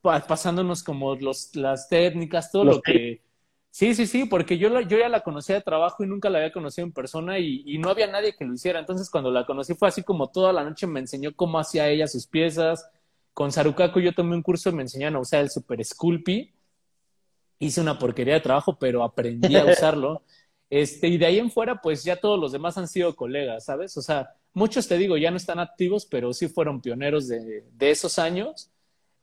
S2: pasándonos como los, las técnicas, todo lo que... Sí, sí, sí, porque yo, yo ya la conocía de trabajo y nunca la había conocido en persona y, y, no había nadie que lo hiciera. Entonces cuando la conocí fue así como toda la noche me enseñó cómo hacía ella sus piezas. Con Sarukaku yo tomé un curso y me enseñaron a usar el Super Sculpey. Hice una porquería de trabajo, pero aprendí a usarlo. Este, y de ahí en fuera, pues ya todos los demás han sido colegas, ¿sabes? O sea, muchos te digo, ya no están activos, pero sí fueron pioneros de, de esos años.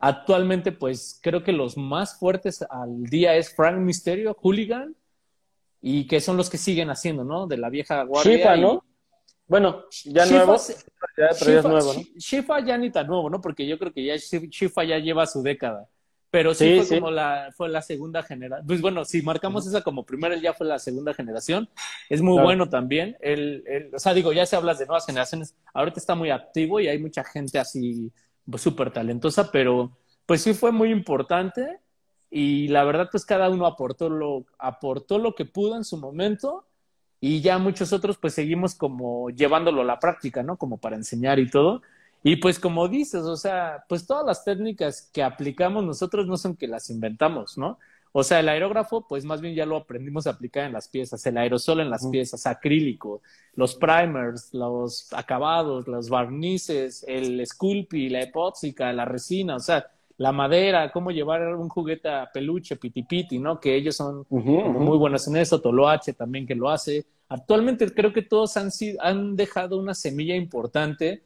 S2: Actualmente, pues creo que los más fuertes al día es Frank Misterio, Hooligan, y que son los que siguen haciendo, ¿no? De la vieja guardia.
S1: Shifa, ¿no? Bueno, ya nuevo, ya, pero ya nuevo, ¿no?
S2: Shifa ya ni tan nuevo, ¿no? Porque yo creo que ya Shifa ya lleva su década. Pero sí, fue como la, fue la segunda generación. Pues bueno, si marcamos esa como primera, él ya fue la segunda generación. Es muy bueno también. Él, o sea, digo, ya se hablas de nuevas generaciones. Ahorita está muy activo y hay mucha gente así súper talentosa, pero pues sí fue muy importante. Y la verdad, pues cada uno aportó lo, aportó lo que pudo en su momento. Y ya muchos otros, pues seguimos como llevándolo a la práctica, ¿no? Como para enseñar y todo. Y pues como dices, o sea, pues todas las técnicas que aplicamos nosotros no son que las inventamos, ¿no? O sea, el aerógrafo, pues más bien ya lo aprendimos a aplicar en las piezas, el aerosol en las piezas, acrílico, los primers, los acabados, los barnices, el sculpey, la epóxica, la resina, o sea, la madera, cómo llevar un juguete a peluche, pitipiti, ¿no? Que ellos son muy buenos en eso, Toloache también que lo hace. Actualmente creo que todos han, han dejado una semilla importante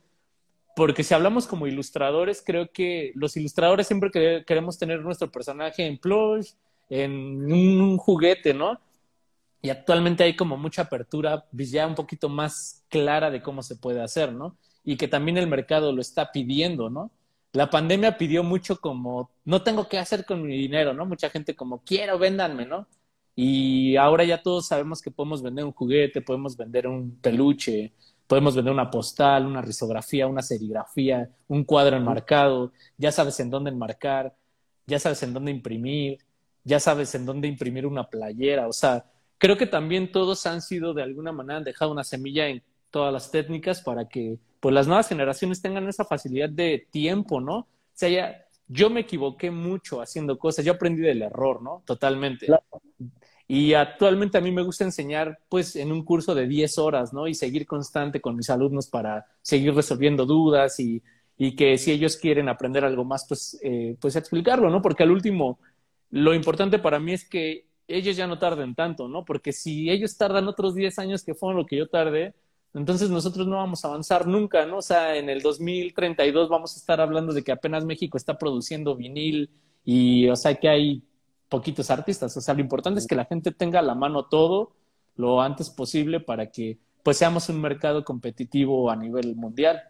S2: porque si hablamos como ilustradores, creo que los ilustradores siempre queremos tener nuestro personaje en plush, en un juguete, ¿no? Y actualmente hay como mucha apertura pues, ya un poquito más clara de cómo se puede hacer, ¿no? Y que también el mercado lo está pidiendo, ¿no? La pandemia pidió mucho como, no tengo qué hacer con mi dinero, ¿no? Mucha gente como, quiero, véndanme, ¿no? Y ahora ya todos sabemos que podemos vender un juguete, podemos vender un peluche, Podemos vender una postal, una risografía, una serigrafía, un cuadro enmarcado, ya sabes en dónde enmarcar, ya sabes en dónde imprimir, ya sabes en dónde imprimir una playera. O sea, creo que también todos han sido de alguna manera, han dejado una semilla en todas las técnicas para que pues las nuevas generaciones tengan esa facilidad de tiempo, ¿no? O sea, ya, yo me equivoqué mucho haciendo cosas, yo aprendí del error, ¿no? Totalmente. Y actualmente a mí me gusta enseñar pues en un curso de 10 horas, ¿no? Y seguir constante con mis alumnos para seguir resolviendo dudas y, y que si ellos quieren aprender algo más, pues, eh, pues explicarlo, ¿no? Porque al último, lo importante para mí es que ellos ya no tarden tanto, ¿no? Porque si ellos tardan otros 10 años que fueron lo que yo tardé, entonces nosotros no vamos a avanzar nunca, ¿no? O sea, en el 2032 vamos a estar hablando de que apenas México está produciendo vinil y, o sea, que hay poquitos artistas. O sea, lo importante es que la gente tenga a la mano todo lo antes posible para que pues seamos un mercado competitivo a nivel mundial.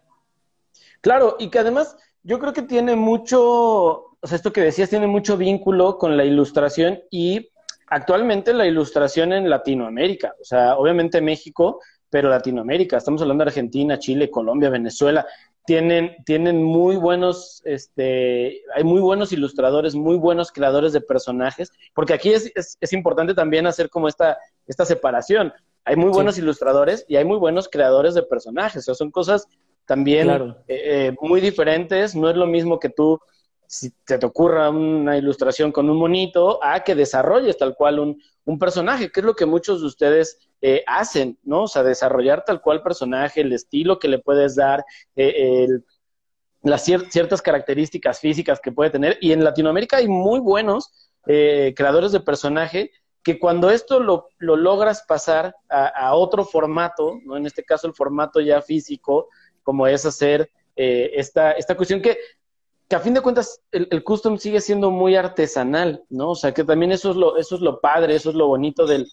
S1: Claro, y que además yo creo que tiene mucho, o sea, esto que decías tiene mucho vínculo con la ilustración y actualmente la ilustración en Latinoamérica, o sea, obviamente México, pero Latinoamérica, estamos hablando de Argentina, Chile, Colombia, Venezuela, tienen, tienen muy buenos, este, hay muy buenos ilustradores, muy buenos creadores de personajes, porque aquí es, es, importante también hacer como esta, esta separación. Hay muy buenos ilustradores y hay muy buenos creadores de personajes, o sea, son cosas también eh, eh, muy diferentes, no es lo mismo que tú, si te, te ocurra una ilustración con un monito, a que desarrolles tal cual un, un personaje, que es lo que muchos de ustedes eh, hacen, ¿no? O sea, desarrollar tal cual personaje, el estilo que le puedes dar, eh, las ciertas características físicas que puede tener. Y en Latinoamérica hay muy buenos eh, creadores de personaje que cuando esto lo, logras pasar a, otro formato, ¿no? En este caso el formato ya físico, como es hacer esta, esta cuestión que que a fin de cuentas el, custom sigue siendo muy artesanal, ¿no? O sea, que también eso es lo, eso es lo padre, eso es lo bonito del,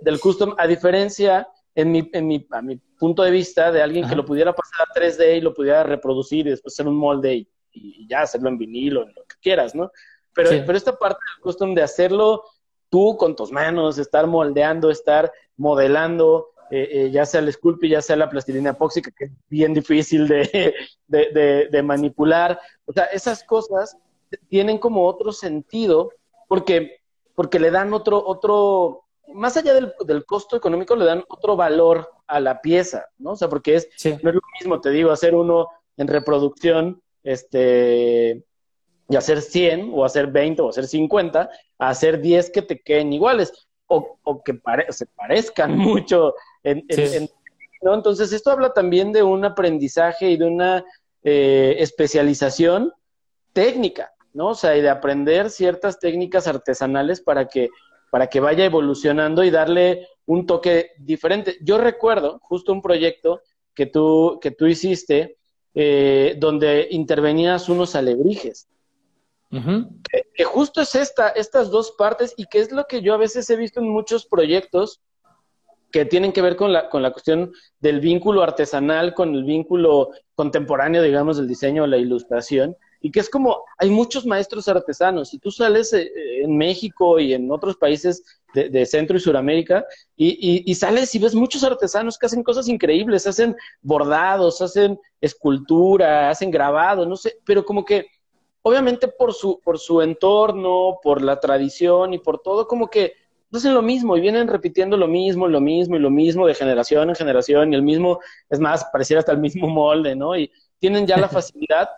S1: del custom, a diferencia, en mi, en mi, a mi punto de vista, de alguien que lo pudiera pasar a 3D y lo pudiera reproducir y después hacer un molde y, ya hacerlo en vinilo, en lo que quieras, ¿no? Pero, pero esta parte del custom de hacerlo tú con tus manos, estar moldeando, estar modelando, eh, eh, ya sea el Sculpey, ya sea la plastilina epóxica, que es bien difícil de, de, manipular. O sea, esas cosas tienen como otro sentido porque, porque le dan otro, otro, más allá del, del, costo económico, le dan otro valor a la pieza, ¿no? O sea, porque es, no es lo mismo, te digo, hacer uno en reproducción, este, y hacer 100 o hacer 20 o hacer 50, a hacer 10 que te queden iguales o, o que se parezcan mucho ¿no? Entonces, esto habla también de un aprendizaje y de una eh, especialización técnica, ¿no? O sea, y de aprender ciertas técnicas artesanales para que para que vaya evolucionando y darle un toque diferente. Yo recuerdo justo un proyecto que tú, que tú hiciste eh, donde intervenías unos alebrijes. que, justo es esta, estas dos partes y que es lo que yo a veces he visto en muchos proyectos que tienen que ver con la, con la cuestión del vínculo artesanal, con el vínculo contemporáneo, digamos, del diseño o la ilustración, y que es como, hay muchos maestros artesanos, y tú sales eh, en México y en otros países de, Centro y Suramérica, y, sales y ves muchos artesanos que hacen cosas increíbles, hacen bordados, hacen escultura, hacen grabado, no sé, pero como que obviamente por su, por su entorno, por la tradición y por todo, como que hacen lo mismo y vienen repitiendo lo mismo, lo mismo y lo mismo de generación en generación y el mismo, es más, pareciera hasta el mismo molde, ¿no? Y tienen ya la facilidad,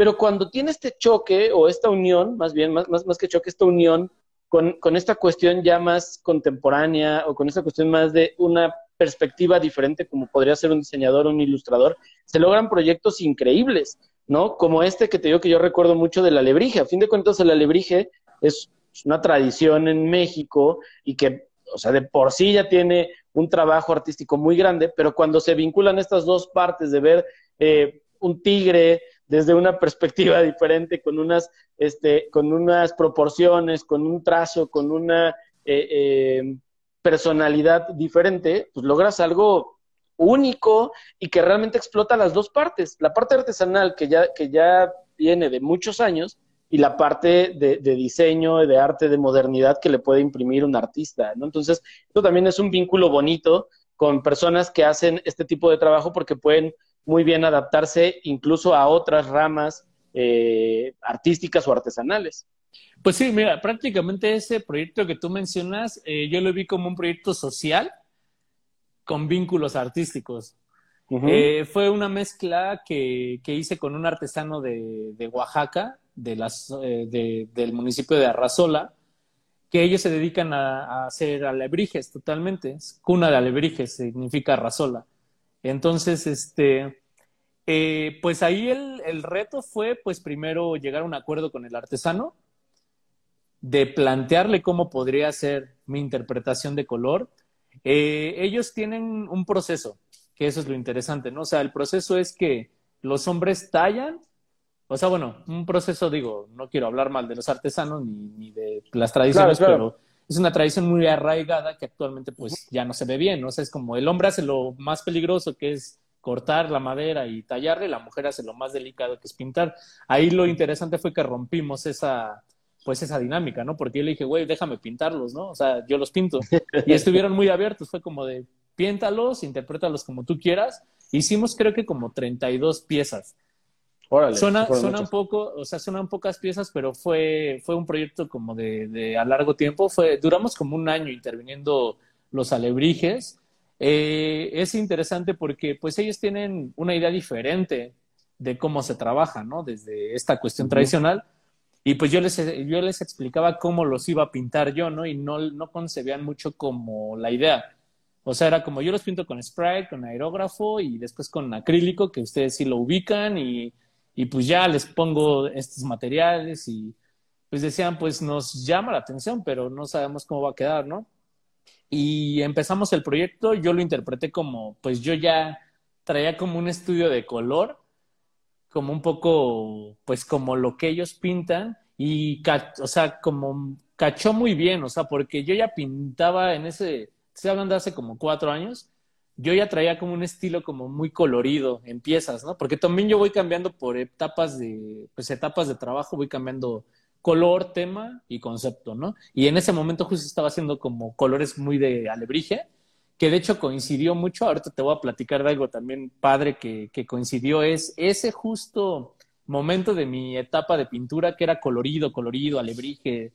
S1: pero cuando tiene este choque o esta unión, más bien, más, más, que choque, esta unión con, con esta cuestión ya más contemporánea o con esta cuestión más de una perspectiva diferente, como podría ser un diseñador o un ilustrador, se logran proyectos increíbles, ¿no? Como este que te digo que yo recuerdo mucho de la alebrije. A fin de cuentas, el alebrije es una tradición en México y que, o sea, de por sí ya tiene un trabajo artístico muy grande, pero cuando se vinculan estas dos partes de ver eh, un tigre desde una perspectiva diferente, con unas, este, con unas proporciones, con un trazo, con una eh, eh, personalidad diferente, pues logras algo único y que realmente explota las dos partes. La parte artesanal que ya, que ya viene de muchos años y la parte de, de, diseño, de arte, de modernidad que le puede imprimir un artista, ¿no? Entonces, esto también es un vínculo bonito con personas que hacen este tipo de trabajo porque pueden muy bien adaptarse incluso a otras ramas eh, artísticas o artesanales.
S2: Pues sí, mira, prácticamente ese proyecto que tú mencionas, eh, yo lo vi como un proyecto social con vínculos artísticos. Eh, fue una mezcla que, hice con un artesano de, Oaxaca, de las, del municipio de Arrazola, que ellos se dedican a, a, hacer alebrijes totalmente. Cuna de alebrijes significa Arrazola. Entonces, este, eh, pues ahí el, reto fue, pues primero llegar a un acuerdo con el artesano, de plantearle cómo podría ser mi interpretación de color. Eh, ellos tienen un proceso, que eso es lo interesante, ¿no? O sea, el proceso es que los hombres tallan, o sea, bueno, un proceso, digo, no quiero hablar mal de los artesanos ni, de las tradiciones, pero es una tradición muy arraigada que actualmente pues ya no se ve bien, ¿no? O sea, es como el hombre hace lo más peligroso que es cortar la madera y tallarle, la mujer hace lo más delicado que es pintar. Ahí lo interesante fue que rompimos esa, pues esa dinámica, ¿no? Porque yo le dije, güey, déjame pintarlos, ¿no? O sea, yo los pinto. Y estuvieron muy abiertos, fue como de, piéntalos, interprétalos como tú quieras. Hicimos creo que como 32 piezas. Órale, suena, suena un poco, o sea, suenan pocas piezas, pero fue, fue un proyecto como de, de, a largo tiempo. Fue, duramos como un año interviniendo los alebrijes. Eh, es interesante porque pues ellos tienen una idea diferente de cómo se trabaja, ¿no? Desde esta cuestión tradicional. Y pues yo les, yo les explicaba cómo los iba a pintar yo, ¿no? Y no, no concebían mucho como la idea. O sea, era como yo los pinto con spray, con aerógrafo y después con acrílico, que ustedes sí lo ubican y y pues ya les pongo estos materiales y pues decían, pues nos llama la atención, pero no sabemos cómo va a quedar, ¿no? Y empezamos el proyecto, yo lo interpreté como, pues yo ya traía como un estudio de color, como un poco, pues como lo que ellos pintan y, o sea, como cachó muy bien, o sea, porque yo ya pintaba en ese, estoy hablando de hace como cuatro años, yo ya traía como un estilo como muy colorido en piezas, ¿no? Porque también yo voy cambiando por etapas de, pues etapas de trabajo, voy cambiando color, tema y concepto, ¿no? Y en ese momento justo estaba haciendo como colores muy de alebrije, que de hecho coincidió mucho, ahorita te voy a platicar de algo también padre que, que coincidió, es ese justo momento de mi etapa de pintura que era colorido, colorido, alebrije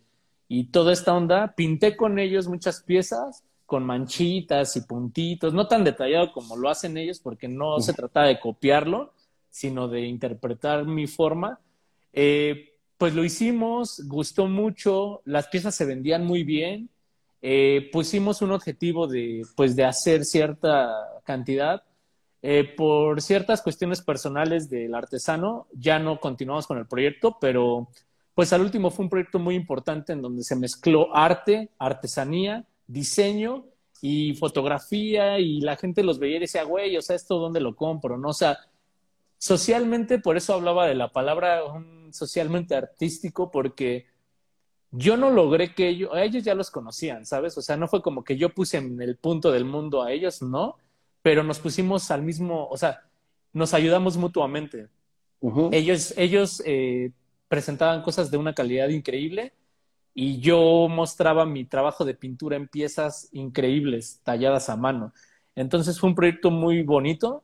S2: y toda esta onda, pinté con ellos muchas piezas con manchitas y puntitos, no tan detallado como lo hacen ellos, porque no se trata de copiarlo, sino de interpretar mi forma. Eh, pues lo hicimos, gustó mucho, las piezas se vendían muy bien, eh, pusimos un objetivo de, pues, de hacer cierta cantidad. Eh, por ciertas cuestiones personales del artesano, ya no continuamos con el proyecto, pero pues al último fue un proyecto muy importante en donde se mezcló arte, artesanía, diseño y fotografía y la gente los veía y decía, güey, o sea, ¿esto dónde lo compro? ¿No? O sea, socialmente, por eso hablaba de la palabra socialmente artístico, porque yo no logré que ellos, ellos ya los conocían, ¿sabes? O sea, no fue como que yo puse en el punto del mundo a ellos, no, pero nos pusimos al mismo, o sea, nos ayudamos mutuamente. Ellos, ellos eh, presentaban cosas de una calidad increíble y yo mostraba mi trabajo de pintura en piezas increíbles, talladas a mano. Entonces fue un proyecto muy bonito,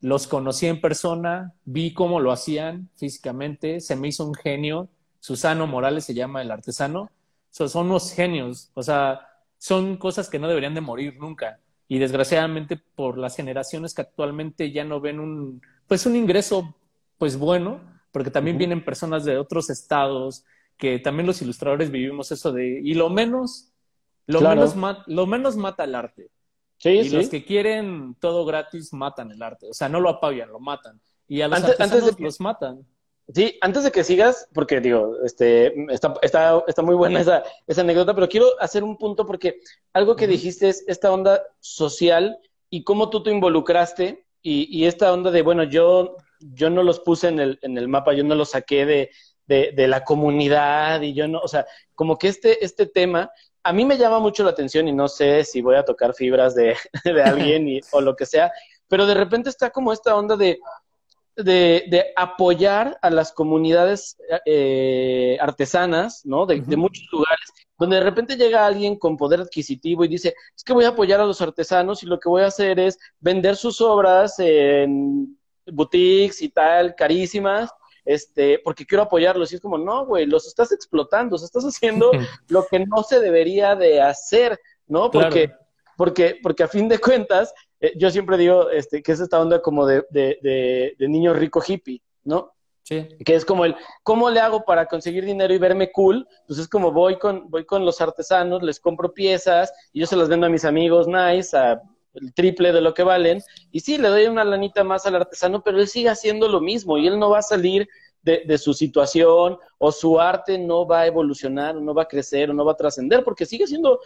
S2: los conocí en persona, vi cómo lo hacían físicamente, se me hizo un genio, Susano Morales se llama el artesano, son unos genios, o sea, son cosas que no deberían de morir nunca. Y desgraciadamente por las generaciones que actualmente ya no ven un pues un ingreso pues bueno porque también vienen personas de otros estados que también los ilustradores vivimos eso de y lo menos lo menos lo menos mata el arte sí, y los que quieren todo gratis matan el arte o sea no lo apagan lo matan. Y a los antes, los matan.
S1: Sí, antes de que sigas, porque digo, este, está, está, está muy buena esa, esa anécdota, pero quiero hacer un punto porque algo que dijiste es esta onda social y cómo tú te involucraste y, y, esta onda de, bueno, yo, yo no los puse en el, en el mapa, yo no los saqué de, de, de, la comunidad y yo no, o sea, como que este, este tema a mí me llama mucho la atención y no sé si voy a tocar fibras de, de alguien y, o lo que sea, pero de repente está como esta onda de, de, apoyar a las comunidades eh, artesanas, ¿no? De, muchos lugares, donde de repente llega alguien con poder adquisitivo y dice, es que voy a apoyar a los artesanos y lo que voy a hacer es vender sus obras en boutiques y tal, carísimas, este, porque quiero apoyarlos. Y es como, no, güey, los estás explotando, o estás haciendo lo que no se debería de hacer, ¿no? Porque, porque, porque a fin de cuentas, eh, yo siempre digo este, que es esta onda como de, de, de, niño rico hippie, ¿no? Sí. Que es como el, ¿cómo le hago para conseguir dinero y verme cool? Pues es como voy con, voy con los artesanos, les compro piezas y yo se las vendo a mis amigos nice, a el triple de lo que valen. Y sí, le doy una lanita más al artesano, pero él sigue haciendo lo mismo y él no va a salir de, de su situación o su arte no va a evolucionar, no va a crecer, o no va a trascender, porque sigue siendo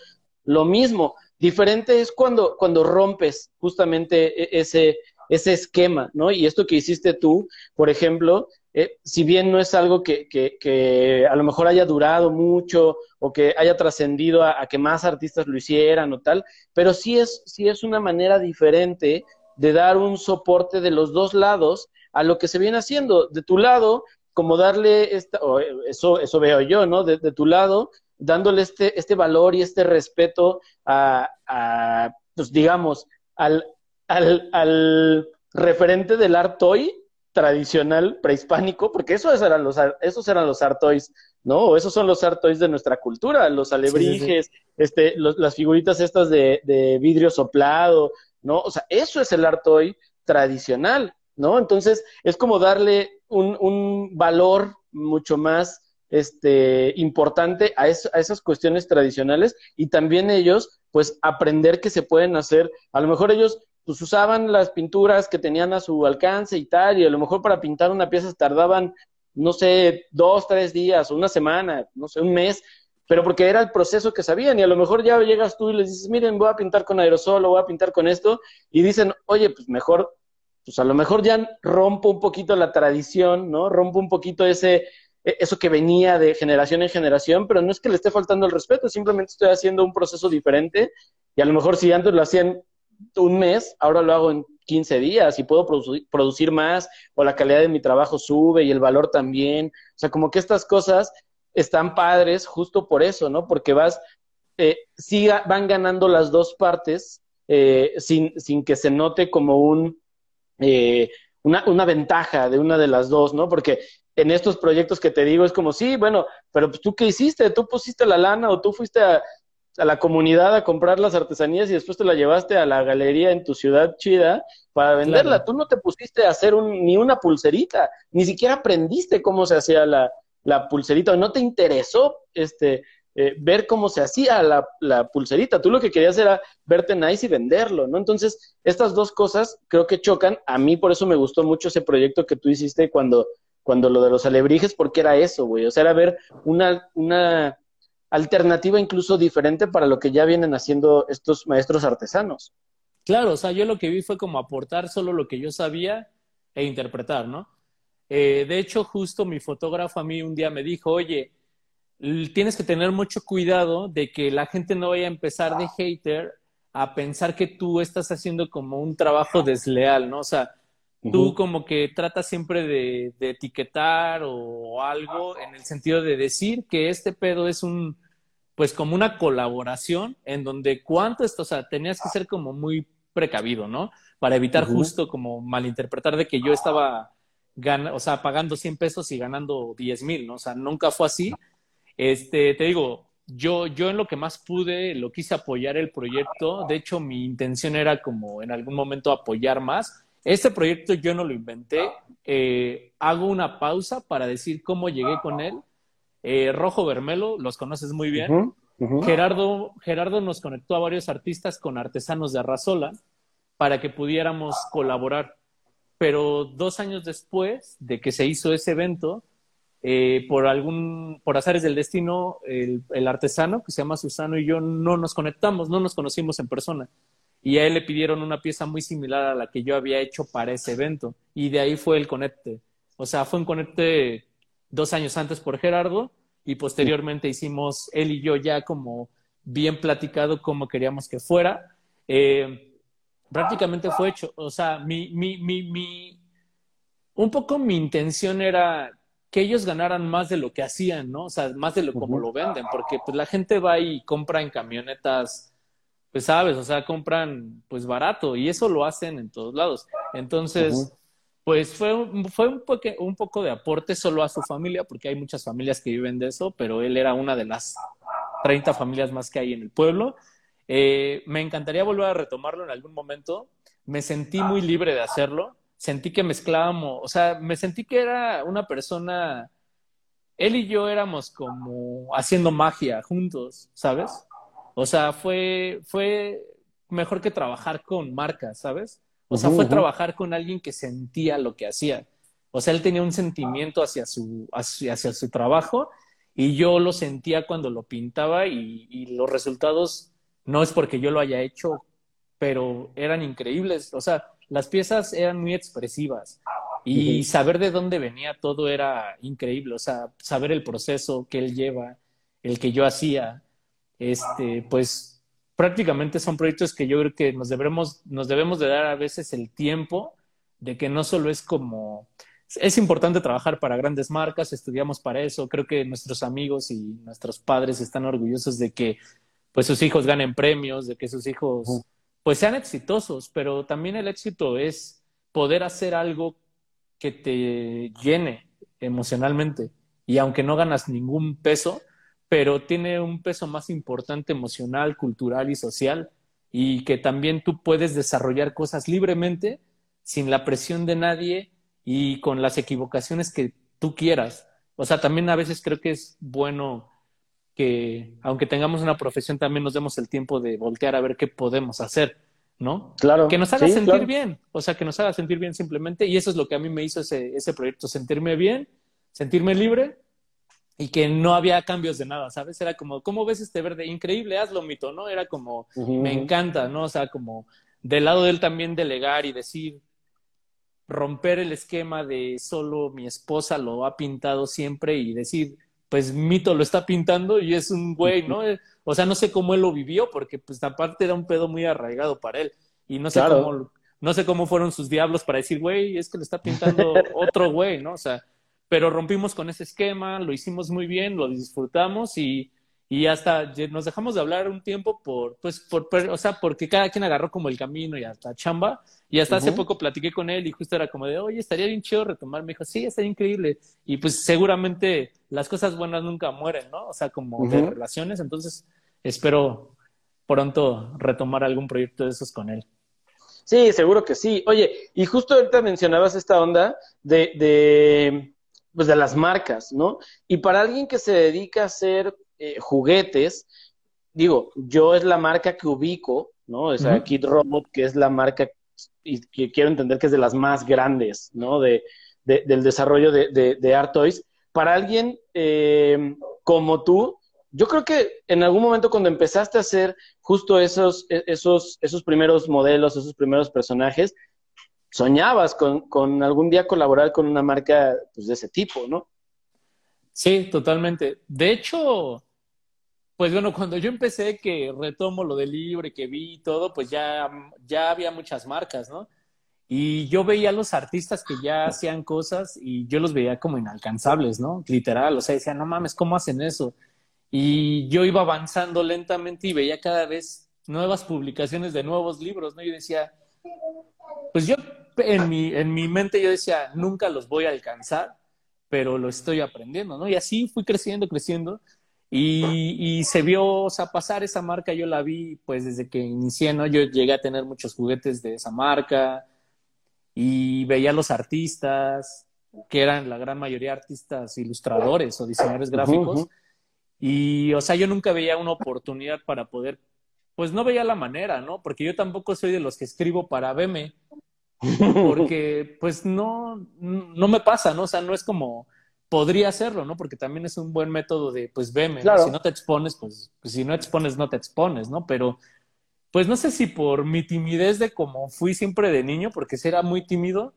S1: lo mismo. Diferente es cuando, cuando rompes justamente e, ese, ese esquema, ¿no? Y esto que hiciste tú, por ejemplo, eh, si bien no es algo que, que, a lo mejor haya durado mucho o que haya trascendido a, que más artistas lo hicieran o tal, pero sí es, sí es una manera diferente de dar un soporte de los dos lados a lo que se viene haciendo. De tu lado, como darle esta, eso, eso veo yo, ¿no? de tu lado, dándole este, este valor y este respeto a, a pues digamos, al, al, al referente del art toy tradicional prehispánico, porque esos eran los, esos eran los art toys, ¿no? Esos son los art toys de nuestra cultura, los alebrijes, este, las figuritas estas de, de, vidrio soplado, ¿no? O sea, eso es el art toy tradicional, ¿no? Entonces, es como darle un, un valor mucho más este, importante a, esas cuestiones tradicionales y también ellos, pues, aprender que se pueden hacer, a lo mejor ellos, pues, usaban las pinturas que tenían a su alcance y tal, y a lo mejor para pintar una pieza tardaban, no sé, dos, tres días, o una semana, no sé, un mes, pero porque era el proceso que sabían, y a lo mejor ya llegas tú y les dices, miren, voy a pintar con aerosol o voy a pintar con esto, y dicen, oye, pues mejor pues a lo mejor ya rompo un poquito la tradición, ¿no? Rompo un poquito ese, e-, eso que venía de generación en generación, pero no es que le esté faltando el respeto, simplemente estoy haciendo un proceso diferente y a lo mejor si antes lo hacían un mes, ahora lo hago en 15 días y puedo producir, más o la calidad de mi trabajo sube y el valor también. O sea, como que estas cosas están padres justo por eso, ¿no? Porque vas, eh, van ganando las dos partes eh, sin, sin que se note como un... Eh, una, una, ventaja de una de las dos, ¿no? Porque en estos proyectos que te digo es como, sí, bueno, pero pues, tú qué hiciste, tú pusiste la lana o tú fuiste a, la comunidad a comprar las artesanías y después te la llevaste a la galería en tu ciudad chida para venderla. Tú no te pusiste a hacer un, ni una pulserita, ni siquiera aprendiste cómo se hacía la, la pulserita, o no te interesó este, eh, ver cómo se hacía la, la, pulserita. Tú lo que querías era verte nice y venderlo, ¿no? Entonces, estas dos cosas creo que chocan. A mí por eso me gustó mucho ese proyecto que tú hiciste cuando cuando lo de los alebrijes, porque era eso, güey. O sea, era ver una, una alternativa incluso diferente para lo que ya vienen haciendo estos maestros artesanos.
S2: Claro, o sea, yo lo que vi fue como aportar solo lo que yo sabía e interpretar, ¿no? Eh, de hecho, justo mi fotógrafo a mí un día me dijo, oye, tienes que tener mucho cuidado de que la gente no vaya a empezar de hater a pensar que tú estás haciendo como un trabajo desleal, ¿no? O sea, tú como que tratas siempre de, etiquetar o, algo en el sentido de decir que este pedo es un, pues como una colaboración en donde cuánto esto, o sea, tenías que ser como muy precavido, ¿no? Para evitar justo como malinterpretar de que yo estaba, o sea, pagando 100 pesos y ganando 10 mil, ¿no? O sea, nunca fue así. Este, te digo, yo, yo en lo que más pude, lo quise apoyar el proyecto. De hecho, mi intención era como en algún momento apoyar más. Este proyecto yo no lo inventé. Eh, hago una pausa para decir cómo llegué con él. Eh, Rojo Bermelo, los conoces muy bien. Gerardo, Gerardo nos conectó a varios artistas con artesanos de Arrazola para que pudiéramos colaborar. Pero dos años después de que se hizo ese evento, eh, por algún, por azares del destino, el, el, artesano que se llama Susano y yo no nos conectamos, no nos conocimos en persona. Y a él le pidieron una pieza muy similar a la que yo había hecho para ese evento. Y de ahí fue el conecte. O sea, fue un conecte dos años antes por Gerardo y posteriormente hicimos él y yo ya como bien platicado cómo queríamos que fuera. Eh, prácticamente fue hecho. O sea, mi, mi, mi, mi, un poco mi intención era que ellos ganaran más de lo que hacían, ¿no? O sea, más de lo como lo venden, porque pues la gente va y compra en camionetas, pues sabes, o sea, compran pues barato y eso lo hacen en todos lados. Entonces, pues fue, fue un, un poco de aporte solo a su familia, porque hay muchas familias que viven de eso, pero él era una de las 30 familias más que hay en el pueblo. Eh, me encantaría volver a retomarlo en algún momento. Me sentí muy libre de hacerlo sentí que mezclábamos, o sea, me sentí que era una persona, él y yo éramos como haciendo magia juntos, ¿sabes? O sea, fue, fue mejor que trabajar con marcas, ¿sabes? O sea, fue trabajar con alguien que sentía lo que hacía. O sea, él tenía un sentimiento hacia su, hacia, su trabajo y yo lo sentía cuando lo pintaba y, y, los resultados no es porque yo lo haya hecho, pero eran increíbles. O sea, las piezas eran muy expresivas y saber de dónde venía todo era increíble, o sea, saber el proceso que él lleva, el que yo hacía, este, pues prácticamente son proyectos que yo creo que nos debemos, nos debemos de dar a veces el tiempo de que no solo es como, es importante trabajar para grandes marcas, estudiamos para eso, creo que nuestros amigos y nuestros padres están orgullosos de que pues sus hijos ganen premios, de que sus hijos pues sean exitosos, pero también el éxito es poder hacer algo que te llene emocionalmente. Y aunque no ganas ningún peso, pero tiene un peso más importante emocional, cultural y social, y que también tú puedes desarrollar cosas libremente, sin la presión de nadie y con las equivocaciones que tú quieras. O sea, también a veces creo que es bueno que aunque tengamos una profesión también nos demos el tiempo de voltear a ver qué podemos hacer, ¿no?
S1: Claro.
S2: Que nos haga sentir bien, o sea, que nos haga sentir bien simplemente, y eso es lo que a mí me hizo ese, ese proyecto, sentirme bien, sentirme libre y que no había cambios de nada, ¿sabes? Era como, ¿cómo ves este verde? Increíble, hazlo, mito, ¿no? Era como, me encanta, ¿no? O sea, como del lado de él también delegar y decir, romper el esquema de solo mi esposa lo ha pintado siempre y decir, pues Mito lo está pintando y es un güey, ¿no? O sea, no sé cómo él lo vivió, porque pues aparte era un pedo muy arraigado para él. Y no sé cómo, no sé cómo fueron sus diablos para decir, güey, es que le está pintando otro güey, ¿no? O sea, pero rompimos con ese esquema, lo hicimos muy bien, lo disfrutamos y, y hasta nos dejamos de hablar un tiempo por, pues, por, o sea, porque cada quien agarró como el camino y hasta chamba. Y hasta hace poco platiqué con él y justo era como de, oye, estaría bien chido retomar. Me dijo, sí, estaría increíble. Y pues seguramente las cosas buenas nunca mueren, ¿no? O sea, como de relaciones. Entonces, espero pronto retomar algún proyecto de esos con él.
S1: Sí, seguro que sí. Oye, y justo ahorita mencionabas esta onda de, de, pues de las marcas, ¿no? Y para alguien que se dedica a hacer eh, juguetes, digo, yo es la marca que ubico, ¿no? O sea, Kid Robot, que es la marca y que quiero entender que es de las más grandes, ¿no? De, del desarrollo de, de, de Art Toys. Para alguien eh, como tú, yo creo que en algún momento cuando empezaste a hacer justo esos, e, esos, esos primeros modelos, esos primeros personajes, soñabas con, con algún día colaborar con una marca pues, de ese tipo, ¿no?
S2: Sí, totalmente. De hecho, pues bueno, cuando yo empecé que retomo lo del libre, que vi todo, pues ya, ya había muchas marcas, ¿no? Y yo veía a los artistas que ya hacían cosas y yo los veía como inalcanzables, ¿no? Literal, o sea, decía, no mames, ¿cómo hacen eso? Y yo iba avanzando lentamente y veía cada vez nuevas publicaciones de nuevos libros, ¿no? Y decía, pues yo en mi, en mi mente yo decía, nunca los voy a alcanzar, pero lo estoy aprendiendo, ¿no? Y así fui creciendo, creciendo. Y, y, se vio, o sea, pasar esa marca, yo la vi pues desde que inicié, ¿no? Yo llegué a tener muchos juguetes de esa marca y veía a los artistas, que eran la gran mayoría artistas ilustradores o diseñadores gráficos. Y, o sea, yo nunca veía una oportunidad para poder, pues no veía la manera, ¿no? Porque yo tampoco soy de los que escribo para verme, porque pues no, no me pasa, ¿no? O sea, no es como, podría hacerlo, ¿no? Porque también es un buen método de, pues veme, si no te expones, pues, pues, si no expones, no te expones, ¿no? Pero, pues no sé si por mi timidez de como fui siempre de niño, porque era muy tímido,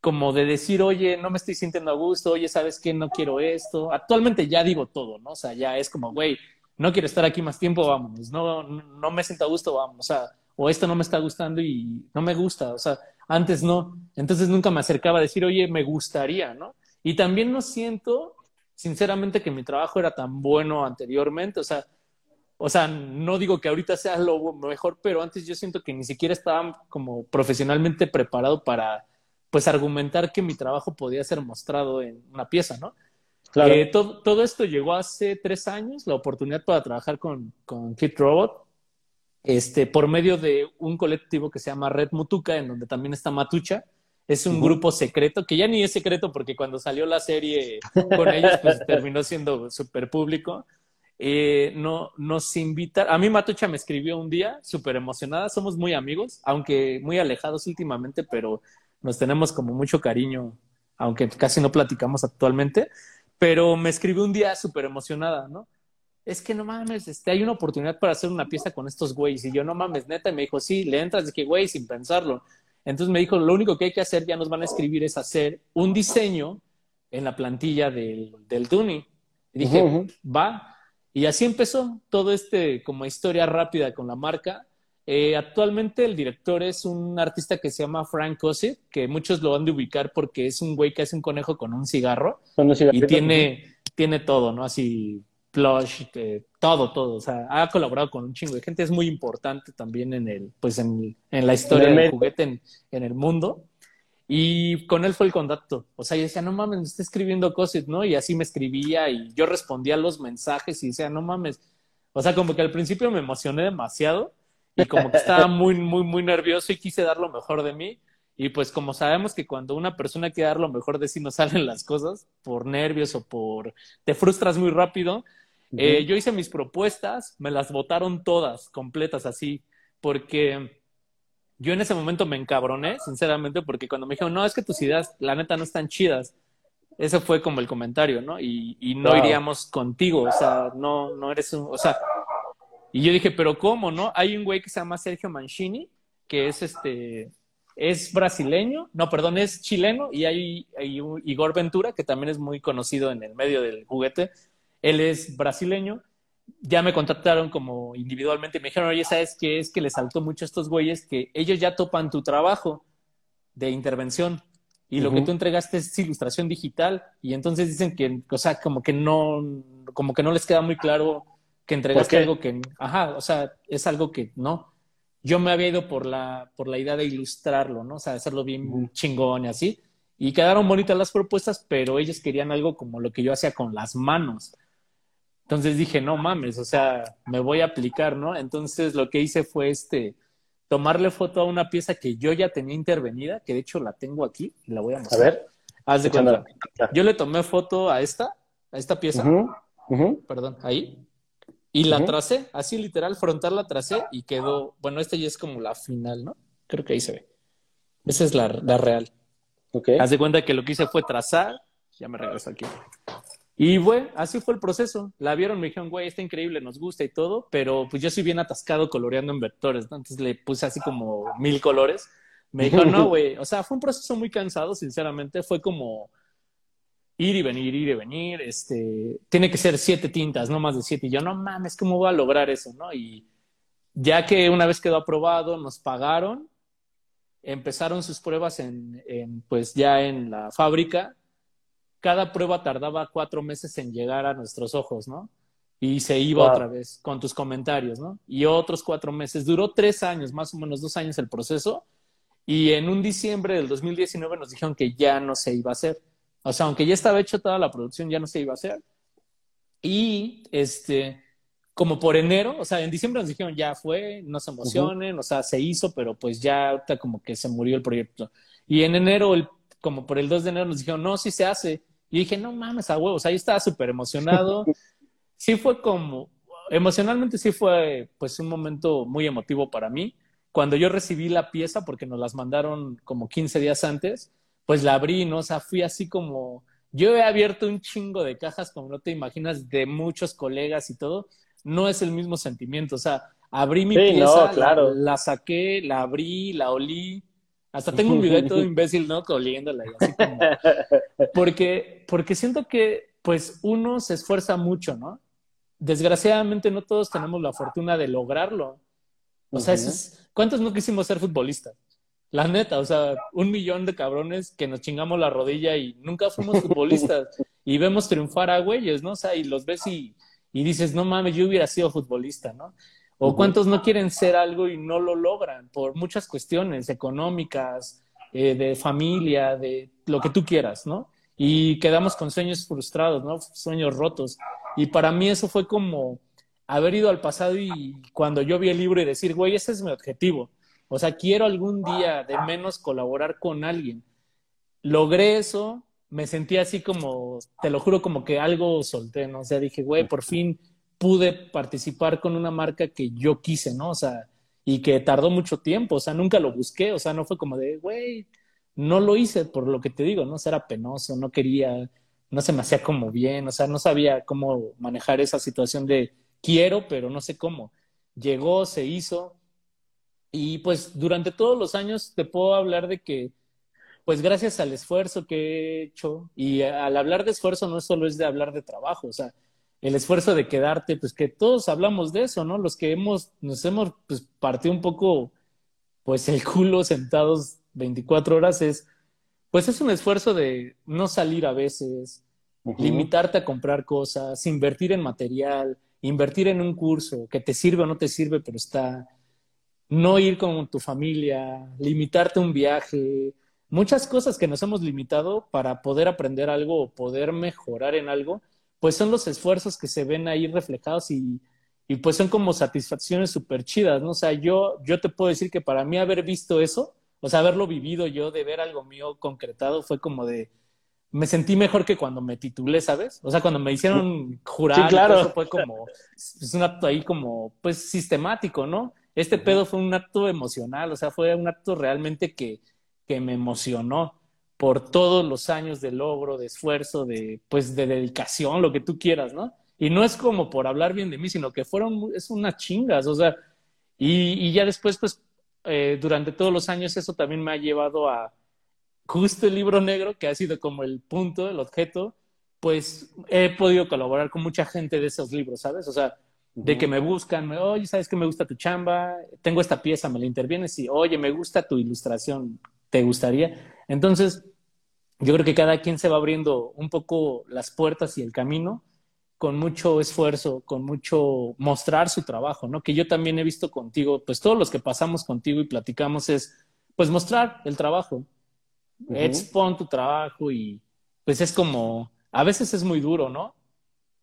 S2: como de decir, oye, no me estoy sintiendo a gusto, oye, ¿sabes qué? No quiero esto. Actualmente ya digo todo, ¿no? O sea, ya es como, güey, no quiero estar aquí más tiempo, vámonos, no, no me siento a gusto, vamos, o sea, o esto no me está gustando y no me gusta, o sea, antes no, entonces nunca me acercaba a decir, oye, me gustaría, ¿no? Y también no siento, sinceramente, que mi trabajo era tan bueno anteriormente, o sea, o sea, no digo que ahorita sea lo mejor, pero antes yo siento que ni siquiera estaba como profesionalmente preparado para pues argumentar que mi trabajo podía ser mostrado en una pieza, ¿no? Claro. Eh, todo, todo, esto llegó hace tres años, la oportunidad para trabajar con, con Kit Robot, este, por medio de un colectivo que se llama Red Mutuca, en donde también está Matucha. Es un grupo secreto, que ya ni es secreto porque cuando salió la serie con ellos, pues terminó siendo súper público. Eh, no, nos invita, a mí Matucha me escribió un día, súper emocionada, somos muy amigos, aunque muy alejados últimamente, pero nos tenemos como mucho cariño, aunque casi no platicamos actualmente, pero me escribió un día súper emocionada, ¿no? Es que no mames, este, hay una oportunidad para hacer una pieza con estos güeyes. Y yo, no mames, neta, y me dijo, sí, le entras de que, güey, sin pensarlo. Entonces me dijo, lo único que hay que hacer, ya nos van a escribir, es hacer un diseño en la plantilla del, del Tuni. Y dije, va. Y así empezó todo este como historia rápida con la marca. Eh, actualmente el director es un artista que se llama Frank Cosset, que muchos lo van de ubicar porque es un güey que hace un conejo con un cigarro. y tiene, tiene todo, ¿no? Así, plush, eh, todo, todo. O sea, ha colaborado con un chingo de gente. Es muy importante también en el, pues en, en la historia del juguete en, en, el mundo. Y con él fue el contacto. O sea, yo decía, no mames, me está escribiendo Cosset, ¿no? Y así me escribía y yo respondía a los mensajes y decía, no mames. O sea, como que al principio me emocioné demasiado y como que estaba muy, muy, muy nervioso y quise dar lo mejor de mí. Y pues como sabemos que cuando una persona quiere dar lo mejor de sí no salen las cosas por nervios o por... te frustras muy rápido. eh, yo hice mis propuestas, me las votaron todas, completas así, porque yo en ese momento me encabroné, sinceramente, porque cuando me dijeron, no, es que tus ideas, la neta, no están chidas. Ese fue como el comentario, ¿no? Y, y no wow. iríamos contigo, o sea, no, no eres un, o sea, y yo dije, pero ¿cómo, no? Hay un güey que se llama Sergio Mancini, que es este, es brasileño, no, perdón, es chileno, y hay, hay un Igor Ventura, que también es muy conocido en el medio del juguete. Él es brasileño. Ya me contactaron como individualmente y me dijeron, oye, ¿sabes qué? Es que le saltó mucho a estos güeyes que ellos ya topan tu trabajo de intervención y uh -huh. lo que tú entregaste es ilustración digital y entonces dicen que, o sea, como que no, como que no les queda muy claro que entregaste algo que, ajá, o sea, es algo que no. Yo me había ido por la, por la idea de ilustrarlo, ¿no? O sea, hacerlo bien uh -huh. chingón y así. Y quedaron bonitas las propuestas, pero ellos querían algo como lo que yo hacía con las manos. Entonces dije, no mames, o sea, me voy a aplicar, ¿no? Entonces lo que hice fue este, tomarle foto a una pieza que yo ya tenía intervenida, que de hecho la tengo aquí y la voy a mostrar.
S1: A ver.
S2: Haz de cuenta. Yo le tomé foto a esta, a esta pieza, uh -huh. Uh -huh. perdón, ahí, y la uh -huh. tracé, así literal, frontal la tracé y quedó, bueno, esta ya es como la final, ¿no? Creo que ahí se ve. Esa es la, la real.
S1: Okay.
S2: Haz de cuenta que lo que hice fue trazar, ya me regreso aquí. Y bueno, así fue el proceso. La vieron, me dijeron, güey, está increíble, nos gusta y todo, pero pues yo soy bien atascado coloreando en vectores, ¿no? Entonces le puse así como mil colores. Me dijo, no, güey, o sea, fue un proceso muy cansado, sinceramente, fue como ir y venir, ir y venir, este, tiene que ser siete tintas, no más de siete. Y yo, no mames, ¿cómo voy a lograr eso, no? Y ya que una vez quedó aprobado, nos pagaron empezaron sus pruebas en, pues ya en la fábrica. Cada prueba tardaba cuatro meses en llegar a nuestros ojos, ¿no? Y se iba otra vez con tus comentarios, ¿no? Y otros cuatro meses. Duró tres años, más o menos dos años el proceso. Y en un diciembre del 2019 nos dijeron que ya no se iba a hacer. O sea, aunque ya estaba hecho toda la producción, ya no se iba a hacer. Y este, como por enero, o sea, en diciembre nos dijeron ya fue, no se emocionen, o sea, se hizo, pero pues ya ahorita como que se murió el proyecto. Y en enero, el, como por el 2 de enero nos dijeron, no, sí se hace. Y dije, no mames, a huevos, o sea, yo estaba súper emocionado. sí fue como, emocionalmente sí fue pues un momento muy emotivo para mí. Cuando yo recibí la pieza, porque nos las mandaron como 15 días antes, pues la abrí, ¿no? O sea, fui así como, yo he abierto un chingo de cajas, como no te imaginas, de muchos colegas y todo, no es el mismo sentimiento. O sea, abrí mi pieza, la, saqué, la abrí, la olí. Hasta tengo un video todo imbécil, ¿no? Oliéndola y así como... Porque, porque siento que, pues, uno se esfuerza mucho, ¿no? Desgraciadamente no todos tenemos la fortuna de lograrlo. O sea, ¿cuántos no quisimos ser futbolistas? La neta, o sea, un millón de cabrones que nos chingamos la rodilla y nunca fuimos futbolistas. y vemos triunfar a güeyes, ¿no? O sea, y los ves y y dices, no mames, yo hubiera sido futbolista, ¿no? O cuántos no quieren ser algo y no lo logran por muchas cuestiones económicas, eh, de familia, de lo que tú quieras, ¿no? Y quedamos con sueños frustrados, ¿no? Sueños rotos. Y para mí eso fue como haber ido al pasado y cuando yo vi el libro y decir, güey, ese es mi objetivo. O sea, quiero algún día de menos colaborar con alguien. Logré eso, me sentí así como, te lo juro, como que algo solté, ¿no? O sea, dije, güey, por fin pude participar con una marca que yo quise, ¿no? O sea, y que tardó mucho tiempo, o sea, nunca lo busqué, o sea, no fue como de, güey, no lo hice por lo que te digo, ¿no? O sea, era penoso, no quería, no se me hacía como bien, o sea, no sabía cómo manejar esa situación de quiero, pero no sé cómo. Llegó, se hizo, y pues durante todos los años te puedo hablar de que pues gracias al esfuerzo que he hecho, y al hablar de esfuerzo no solo es de hablar de trabajo, o sea, el esfuerzo de quedarte, pues que todos hablamos de eso, ¿no? Los que hemos, nos hemos pues, partido un poco, pues el culo sentados 24 horas es, pues es un esfuerzo de no salir a veces, limitarte a comprar cosas, invertir en material, invertir en un curso que te sirve o no te sirve, pero está, no ir con tu familia, limitarte a un viaje, muchas cosas que nos hemos limitado para poder aprender algo o poder mejorar en algo, pues son los esfuerzos que se ven ahí reflejados y, y pues son como satisfacciones súper chidas, ¿no? O sea, yo, yo te puedo decir que para mí haber visto eso, o sea, haberlo vivido yo, de ver algo mío concretado, fue como de, me sentí mejor que cuando me titulé, ¿sabes? O sea, cuando me hicieron jurar, sí, claro. eso fue como, es un acto ahí como, pues, sistemático, ¿no? Este pedo fue un acto emocional, o sea, fue un acto realmente que, que me emocionó por todos los años de logro, de esfuerzo, de, pues, de dedicación, lo que tú quieras, ¿no? Y no es como por hablar bien de mí, sino que fueron, es unas chingas, o sea, y, y ya después, pues, eh, durante todos los años eso también me ha llevado a justo el libro negro, que ha sido como el punto, el objeto, pues he podido colaborar con mucha gente de esos libros, ¿sabes? O sea, de que me buscan, oye, ¿sabes que me gusta tu chamba? Tengo esta pieza, me la intervienes y, oye, me gusta tu ilustración, te gustaría. Entonces, yo creo que cada quien se va abriendo un poco las puertas y el camino con mucho esfuerzo, con mucho mostrar su trabajo, ¿no? Que yo también he visto contigo, pues todos los que pasamos contigo y platicamos es, pues mostrar el trabajo. Expon tu trabajo y pues es como, a veces es muy duro, ¿no?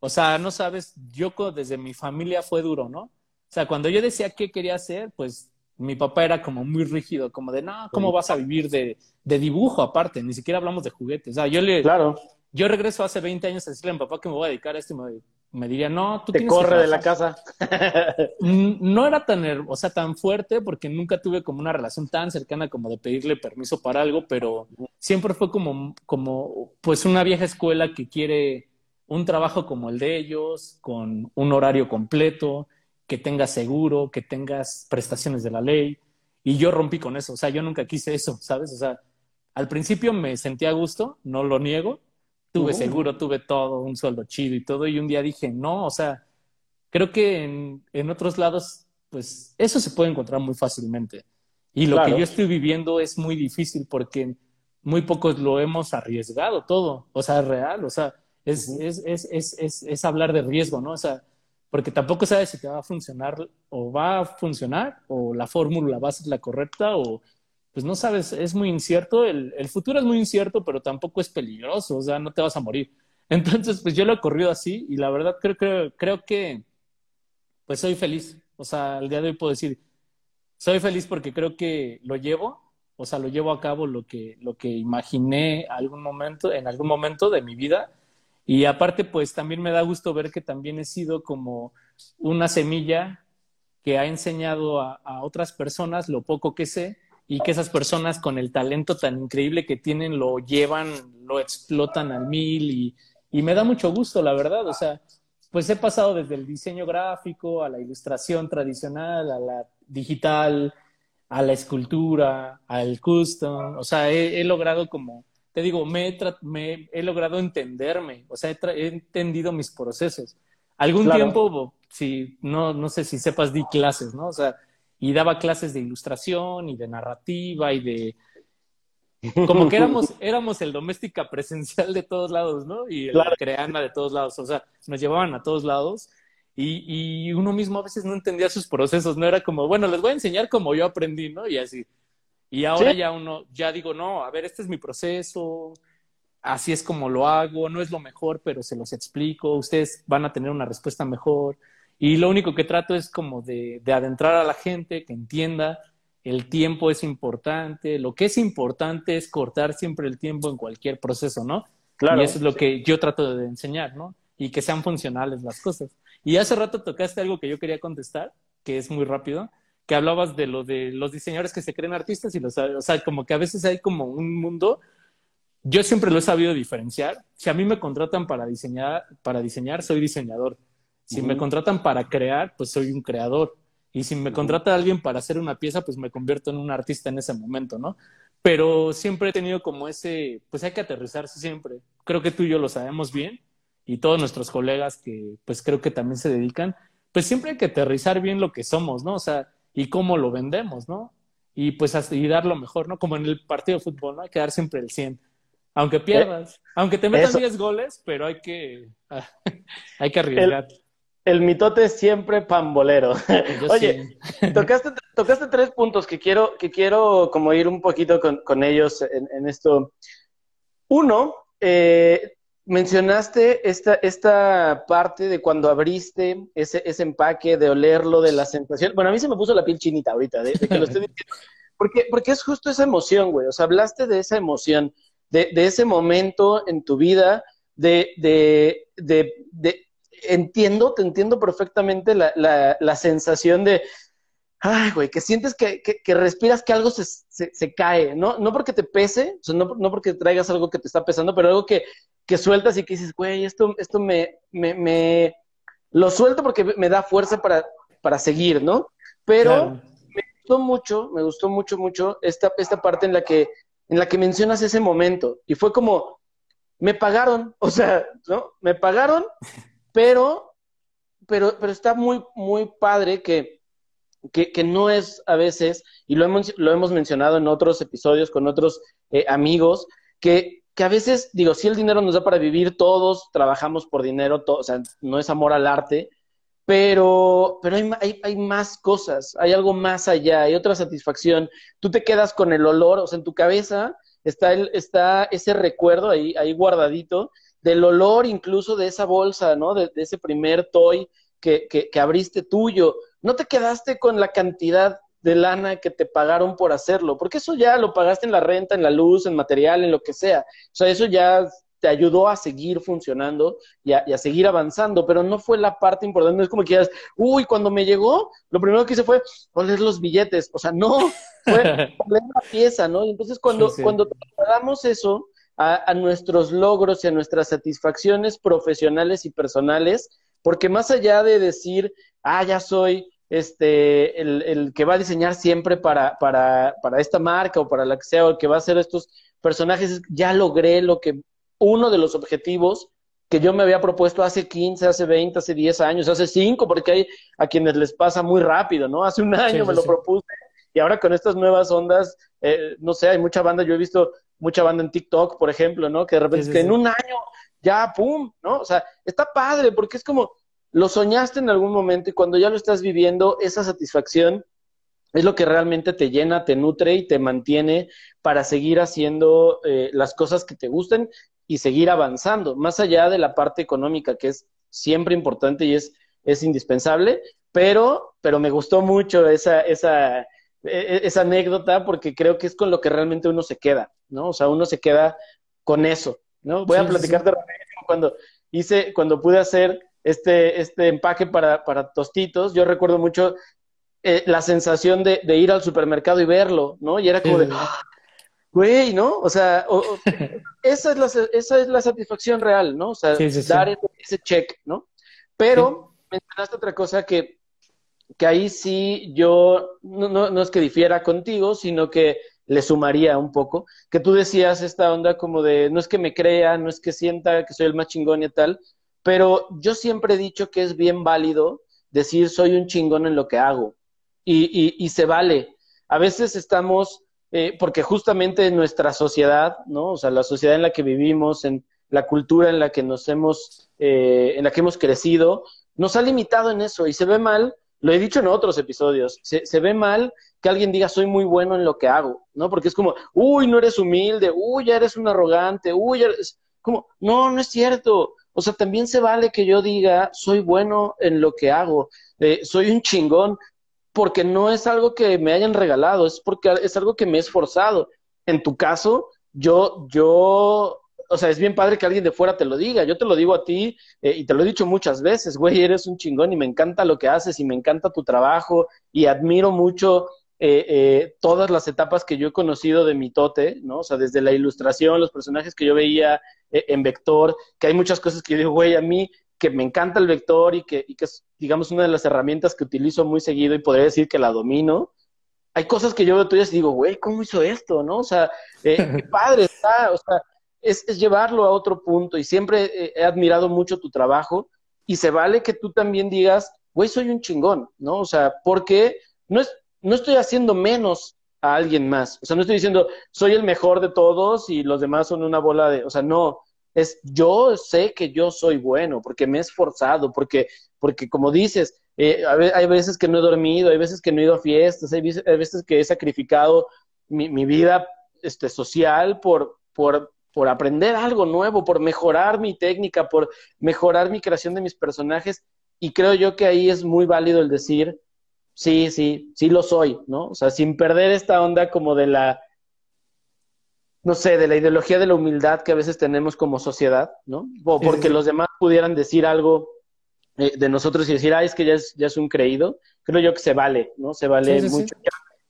S2: O sea, no sabes, yo desde mi familia fue duro, ¿no? O sea, cuando yo decía qué quería hacer, pues mi papá era como muy rígido, como de, no, ¿cómo vas a vivir de, de, dibujo aparte? Ni siquiera hablamos de juguetes. O sea, yo le...
S1: Claro.
S2: Yo regreso hace 20 años a decirle a mi papá que me voy a dedicar a esto y me me diría, no,
S1: tú Te corre de la casa.
S2: no era tan, o sea, tan fuerte porque nunca tuve como una relación tan cercana como de pedirle permiso para algo, pero siempre fue como, como pues una vieja escuela que quiere un trabajo como el de ellos, con un horario completo, que tengas seguro, que tengas prestaciones de la ley. Y yo rompí con eso, o sea, yo nunca quise eso, ¿sabes? O sea, al principio me sentía a gusto, no lo niego, tuve seguro, tuve todo, un sueldo chido y todo, y un día dije, no, o sea, creo que en, en otros lados, pues eso se puede encontrar muy fácilmente. Y lo que yo estoy viviendo es muy difícil porque muy pocos lo hemos arriesgado todo, o sea, es real, o sea, es, es, es, es, es hablar de riesgo, ¿no? O sea, porque tampoco sabes si te va a funcionar o va a funcionar o la fórmula va a ser la correcta o pues no sabes, es muy incierto, el, el, futuro es muy incierto, pero tampoco es peligroso, o sea, no te vas a morir. Entonces, pues yo lo he corrido así y la verdad creo, creo, creo que pues soy feliz, o sea, al día de hoy puedo decir, soy feliz porque creo que lo llevo, o sea, lo llevo a cabo lo que, lo que imaginé algún momento, en algún momento de mi vida y aparte, pues también me da gusto ver que también he sido como una semilla que ha enseñado a, otras personas lo poco que sé y que esas personas con el talento tan increíble que tienen lo llevan, lo explotan al mil y, y me da mucho gusto, la verdad. O sea, pues he pasado desde el diseño gráfico a la ilustración tradicional, a la digital, a la escultura, al custom. O sea, he logrado como te digo, me he, logrado entenderme, o sea, he, entendido mis procesos. Algún tiempo, si, no, no sé si sepas, di clases, ¿no? O sea, y daba clases de ilustración y de narrativa y de... Como que éramos, éramos el doméstica presencial de todos lados, ¿no? Y el creana de todos lados, o sea, nos llevaban a todos lados y, y uno mismo a veces no entendía sus procesos, no era como, bueno, les voy a enseñar como yo aprendí, ¿no? Y así. Y ahora ya uno, ya digo, no, a ver, este es mi proceso, así es como lo hago, no es lo mejor, pero se los explico, ustedes van a tener una respuesta mejor. Y lo único que trato es como de, de adentrar a la gente, que entienda, el tiempo es importante, lo que es importante es cortar siempre el tiempo en cualquier proceso, ¿no? Claro. Y eso es lo que yo trato de enseñar, ¿no? Y que sean funcionales las cosas. Y hace rato tocaste algo que yo quería contestar, que es muy rápido, que hablabas de lo de los diseñadores que se creen artistas y los, o sea, como que a veces hay como un mundo, yo siempre lo he sabido diferenciar. Si a mí me contratan para diseñar, para diseñar, soy diseñador. Si me contratan para crear, pues soy un creador. Y si me contrata alguien para hacer una pieza, pues me convierto en un artista en ese momento, ¿no? Pero siempre he tenido como ese, pues hay que aterrizarse siempre. Creo que tú y yo lo sabemos bien y todos nuestros colegas que pues creo que también se dedican, pues siempre hay que aterrizar bien lo que somos, ¿no? O sea, y cómo lo vendemos, ¿no? Y pues y dar lo mejor, ¿no? Como en el partido de fútbol, ¿no? Hay que dar siempre el 100. Aunque pierdas, aunque te metan 10 goles, pero hay que, hay que arriesgar.
S1: El, mitote es siempre pambolero. Oye, tocaste, tocaste tres puntos que quiero, que quiero como ir un poquito con, con ellos en, en, esto. Uno, eh, mencionaste esta, esta parte de cuando abriste ese, ese empaque, de olerlo, de la sensación. Bueno, a mí se me puso la piel chinita ahorita, de, que lo estoy diciendo. Porque, porque es justo esa emoción, güey. O sea, hablaste de esa emoción, de, de ese momento en tu vida, de, de, de, entiendo, te entiendo perfectamente la, la, la sensación de, ay, güey, que sientes que, que, respiras que algo se, se, cae, ¿no? No porque te pese, o sea, no, no, porque traigas algo que te está pesando, pero algo que, que sueltas y que dices, güey, esto, esto me, me, me, lo suelto porque me da fuerza para, para seguir, ¿no? Pero me gustó mucho, me gustó mucho, mucho esta, esta parte en la que, en la que mencionas ese momento. Y fue como, me pagaron, o sea, ¿no? Me pagaron, pero, pero, pero está muy, muy padre que, que, no es a veces, y lo hemos, lo hemos mencionado en otros episodios con otros eh, amigos, que, que a veces, digo, si el dinero nos da para vivir, todos trabajamos por dinero, o sea, no es amor al arte, pero, pero hay, hay, hay, más cosas, hay algo más allá, hay otra satisfacción. Tú te quedas con el olor, o sea, en tu cabeza está, el, está ese recuerdo ahí, ahí guardadito del olor incluso de esa bolsa, ¿no? De, ese primer toy que, que abriste tuyo. No te quedaste con la cantidad de lana que te pagaron por hacerlo, porque eso ya lo pagaste en la renta, en la luz, en material, en lo que sea. O sea, eso ya te ayudó a seguir funcionando y a, seguir avanzando, pero no fue la parte importante. No es como que quieras, uy, cuando me llegó, lo primero que hice fue oler los billetes. O sea, no, fue oler la pieza, ¿no? Y entonces cuando, cuando trasladamos eso a, a nuestros logros y a nuestras satisfacciones profesionales y personales, porque más allá de decir, ah, ya soy este, el, el, que va a diseñar siempre para, para, para, esta marca o para la que sea, o el que va a hacer estos personajes, ya logré lo que, uno de los objetivos que yo me había propuesto hace 15, hace 20, hace 10 años, hace 5, porque hay a quienes les pasa muy rápido, ¿no? Hace un año me lo propuse y ahora con estas nuevas ondas, eh, no sé, hay mucha banda, yo he visto mucha banda en TikTok, por ejemplo, ¿no? Que de repente es que en un año ya, ¡pum! ¿no? O sea, está padre porque es como, lo soñaste en algún momento y cuando ya lo estás viviendo, esa satisfacción es lo que realmente te llena, te nutre y te mantiene para seguir haciendo eh, las cosas que te gusten y seguir avanzando, más allá de la parte económica, que es siempre importante y es, es indispensable, pero, pero me gustó mucho esa, esa, e, e, esa anécdota porque creo que es con lo que realmente uno se queda, ¿no? O sea, uno se queda con eso, ¿no? Voy a platicarte cuando hice, cuando pude hacer este, este empaque para, para tostitos, yo recuerdo mucho eh, la sensación de, de, ir al supermercado y verlo, ¿no? Y era como de, ¡ah! güey, ¿no? O sea, esa, es la, esa es la satisfacción real, ¿no? O sea, dar ese, check, ¿no? Pero mencionaste otra cosa que, que ahí sí yo, no, no, no es que difiera contigo, sino que le sumaría un poco, que tú decías esta onda como de, no es que me crea, no es que sienta que soy el más chingón y tal, pero yo siempre he dicho que es bien válido decir soy un chingón en lo que hago y, y, se vale. A veces estamos, eh, porque justamente en nuestra sociedad, ¿no? O sea, la sociedad en la que vivimos, en la cultura en la que nos hemos, eh, en la que hemos crecido, nos ha limitado en eso y se ve mal, lo he dicho en otros episodios, se, se ve mal que alguien diga soy muy bueno en lo que hago, ¿no? Porque es como, uy, no eres humilde, uy, ya eres un arrogante, uy, ya eres... como, no, no es cierto. O sea, también se vale que yo diga, soy bueno en lo que hago, eh, soy un chingón, porque no es algo que me hayan regalado, es porque es algo que me he esforzado. En tu caso, yo, yo, o sea, es bien padre que alguien de fuera te lo diga. Yo te lo digo a ti eh, y te lo he dicho muchas veces, güey, eres un chingón y me encanta lo que haces y me encanta tu trabajo y admiro mucho eh, todas las etapas que yo he conocido de mi tote, ¿no? O sea, desde la ilustración, los personajes que yo veía en vector, que hay muchas cosas que yo digo, güey, a mí que me encanta el vector y que, y que es, digamos, una de las herramientas que utilizo muy seguido y podría decir que la domino. Hay cosas que yo veo tuyas y digo, güey, ¿cómo hizo esto? ¿No? O sea, qué padre está, o sea, es, es llevarlo a otro punto y siempre he admirado mucho tu trabajo y se vale que tú también digas, güey, soy un chingón, ¿no? O sea, porque no es, no estoy haciendo menos a alguien más. O sea, no estoy diciendo soy el mejor de todos y los demás son una bola de. O sea, no. Es yo sé que yo soy bueno porque me he esforzado, porque, porque como dices, eh, hay veces que no he dormido, hay veces que no he ido a fiestas, hay veces, que he sacrificado mi, mi vida este, social por, por, por aprender algo nuevo, por mejorar mi técnica, por mejorar mi creación de mis personajes. Y creo yo que ahí es muy válido el decir, sí, sí, sí lo soy, ¿no? O sea, sin perder esta onda como de la, no sé, de la ideología de la humildad que a veces tenemos como sociedad, ¿no? O porque los demás pudieran decir algo eh, de nosotros y decir, ah, es que ya es, ya es un creído. Creo yo que se vale, ¿no? Se vale mucho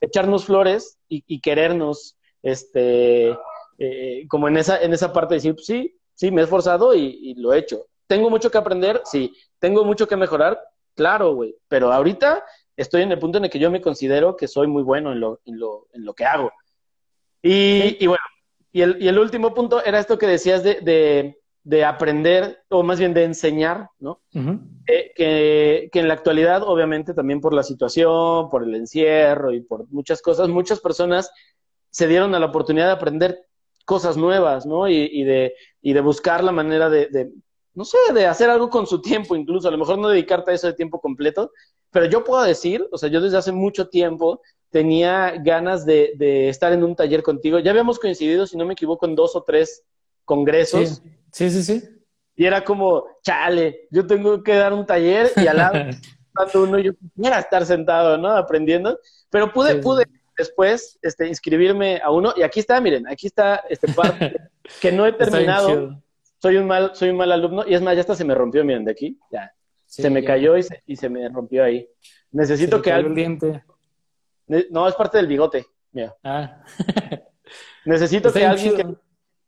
S1: echarnos flores y, querernos, este, eh, como en esa, en esa parte de decir, pues sí, sí, me he esforzado y, y lo he hecho. ¿Tengo mucho que aprender? Sí. ¿Tengo mucho que mejorar? Claro, güey. Pero ahorita estoy en el punto en el que yo me considero que soy muy bueno en lo, en lo, en lo que hago. Y, y bueno, y el, y el, último punto era esto que decías de, de, de aprender, o más bien de enseñar, ¿no? Eh, que, que, en la actualidad, obviamente, también por la situación, por el encierro y por muchas cosas, muchas personas se dieron a la oportunidad de aprender cosas nuevas, ¿no? Y, y de, y de buscar la manera de, no sé, de hacer algo con su tiempo, incluso, a lo mejor no dedicarte a eso de tiempo completo, pero yo puedo decir, o sea, yo desde hace mucho tiempo tenía ganas de, de estar en un taller contigo. Ya habíamos coincidido, si no me equivoco, en dos o tres congresos.
S2: Sí, sí, sí.
S1: Y era como, chale, yo tengo que dar un taller y al lado uno yo quisiera estar sentado, ¿no? Aprendiendo. Pero pude, pude después este, inscribirme a uno y aquí está, miren, aquí está este parte que no he terminado. Soy un mal, soy un mal alumno. Y es más, ya hasta se me rompió, miren, de aquí, ya. se me cayó y se, y se, me rompió ahí. Necesito que alguien. No, es parte del bigote. Mira. Ah. Necesito que alguien que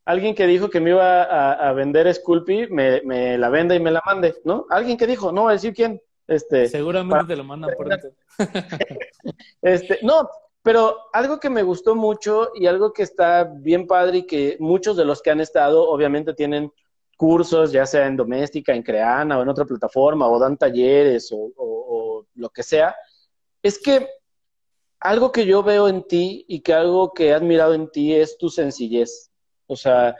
S1: alguien que dijo que me iba a, vender Sculpey me, me, la venda y me la mande, ¿no? Alguien que dijo, no voy a decir quién. Este,
S2: Seguramente te lo mandan por
S1: este, no, pero algo que me gustó mucho y algo que está bien padre y que muchos de los que han estado obviamente tienen cursos, ya sea en doméstica, en Creana o en otra plataforma, o dan talleres o, o lo que sea, es que algo que yo veo en ti y que algo que he admirado en ti es tu sencillez. O sea,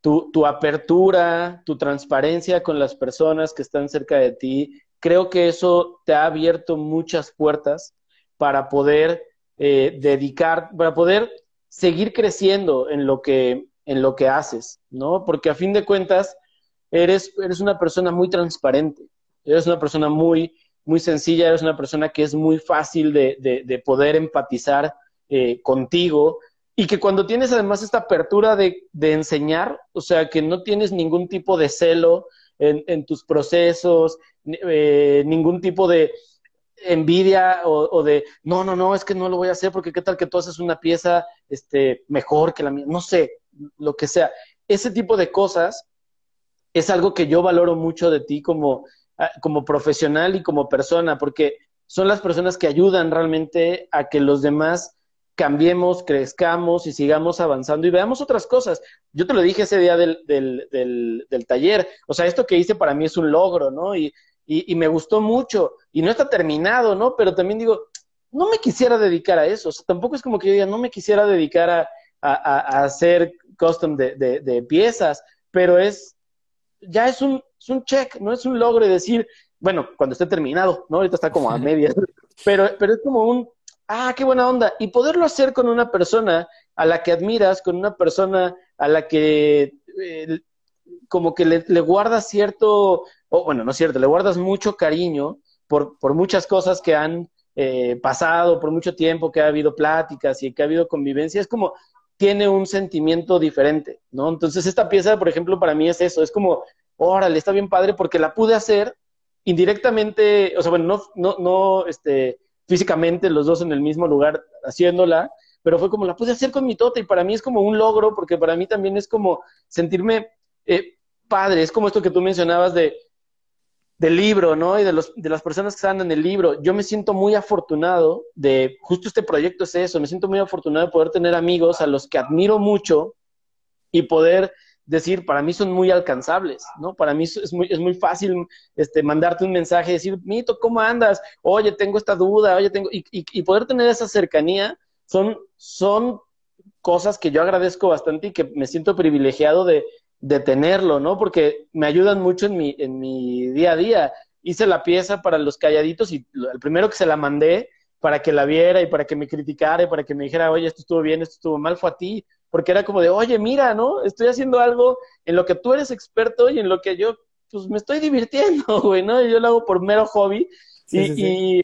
S1: tu, tu, apertura, tu transparencia con las personas que están cerca de ti, creo que eso te ha abierto muchas puertas para poder eh, dedicar, para poder seguir creciendo en lo que, en lo que haces, ¿no? Porque a fin de cuentas, eres, eres una persona muy transparente, eres una persona muy, muy sencilla, eres una persona que es muy fácil de, de, poder empatizar eh, contigo y que cuando tienes además esta apertura de, enseñar, o sea, que no tienes ningún tipo de celo en, tus procesos, eh, ningún tipo de envidia o, de, no, no, no, es que no lo voy a hacer porque qué tal que tú haces una pieza este, mejor que la mía, no sé, lo que sea. Ese tipo de cosas es algo que yo valoro mucho de ti como, ah, como profesional y como persona, porque son las personas que ayudan realmente a que los demás cambiemos, crezcamos y sigamos avanzando y veamos otras cosas. Yo te lo dije ese día del, del, del, taller, o sea, esto que hice para mí es un logro, ¿no? Y, y, me gustó mucho y no está terminado, ¿no? Pero también digo, no me quisiera dedicar a eso, o sea, tampoco es como que yo diga, no me quisiera dedicar a, a, hacer custom de, de, piezas, pero es, ya es un, es un check, no es un logro de decir, bueno, cuando esté terminado, ¿no? Ahorita está como a medias, pero, pero es como un, ah, qué buena onda. Y poderlo hacer con una persona a la que admiras, con una persona a la que eh, como que le, guardas cierto, o bueno, no es cierto, le guardas mucho cariño por, por muchas cosas que han eh, pasado, por mucho tiempo que ha habido pláticas y que ha habido convivencia, es como tiene un sentimiento diferente, ¿no? Entonces esta pieza, por ejemplo, para mí es eso, es como, órale, está bien padre porque la pude hacer indirectamente, o sea, bueno, no, no, no, este, físicamente los dos en el mismo lugar haciéndola, pero fue como la pude hacer con mi tota y para mí es como un logro, porque para mí también es como sentirme eh, padre, es como esto que tú mencionabas de del libro, ¿no? Y de, los, de las personas que están en el libro. Yo me siento muy afortunado de, justo este proyecto es eso, me siento muy afortunado de poder tener amigos a los que admiro mucho y poder decir, para mí son muy alcanzables, ¿no? Para mí es muy, es muy fácil este, mandarte un mensaje y decir, Mito, ¿cómo andas? Oye, tengo esta duda, oye, tengo... Y, y, poder tener esa cercanía son, son cosas que yo agradezco bastante y que me siento privilegiado de, de tenerlo, ¿no? Porque me ayudan mucho en mi, en mi día a día. Hice la pieza para los calladitos y el primero que se la mandé para que la viera y para que me criticara y para que me dijera, oye, esto estuvo bien, esto estuvo mal, fue a ti porque era como de, oye, mira, ¿no? Estoy haciendo algo en lo que tú eres experto y en lo que yo, pues me estoy divirtiendo, güey, ¿no? Yo lo hago por mero hobby. y,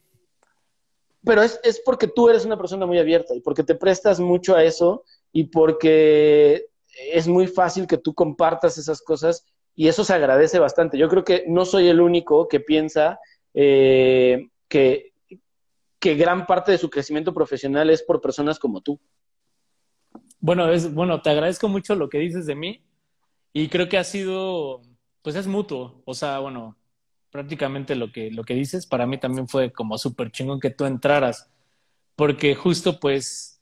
S1: Pero es, es porque tú eres una persona muy abierta y porque te prestas mucho a eso y porque es muy fácil que tú compartas esas cosas y eso se agradece bastante. Yo creo que no soy el único que piensa eh, que, que gran parte de su crecimiento profesional es por personas como tú.
S2: Bueno, es, bueno, te agradezco mucho lo que dices de mí y creo que ha sido, pues es mutuo. O sea, bueno, prácticamente lo que, lo que dices para mí también fue como súper chingón que tú entraras, porque justo pues,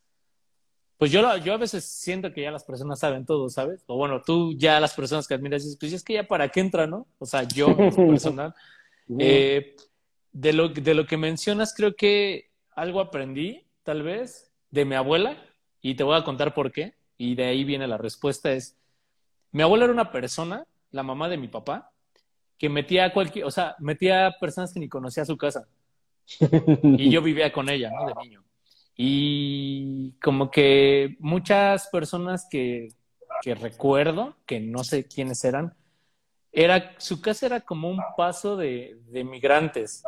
S2: pues yo, yo a veces siento que ya las personas saben todo, ¿sabes? O bueno, tú ya las personas que admiras dices, pues es que ya para qué entra, ¿no? O sea, yo personal. Eh, de, lo, de lo que mencionas, creo que algo aprendí, tal vez, de mi abuela, y te voy a contar por qué. Y de ahí viene la respuesta. Es, mi abuela era una persona, la mamá de mi papá, que metía a cualquier, o sea, metía a personas que ni conocía a su casa. Y yo vivía con ella, ¿no? De niño. Y como que muchas personas que, que recuerdo, que no sé quiénes eran, era, su casa era como un paso de, de migrantes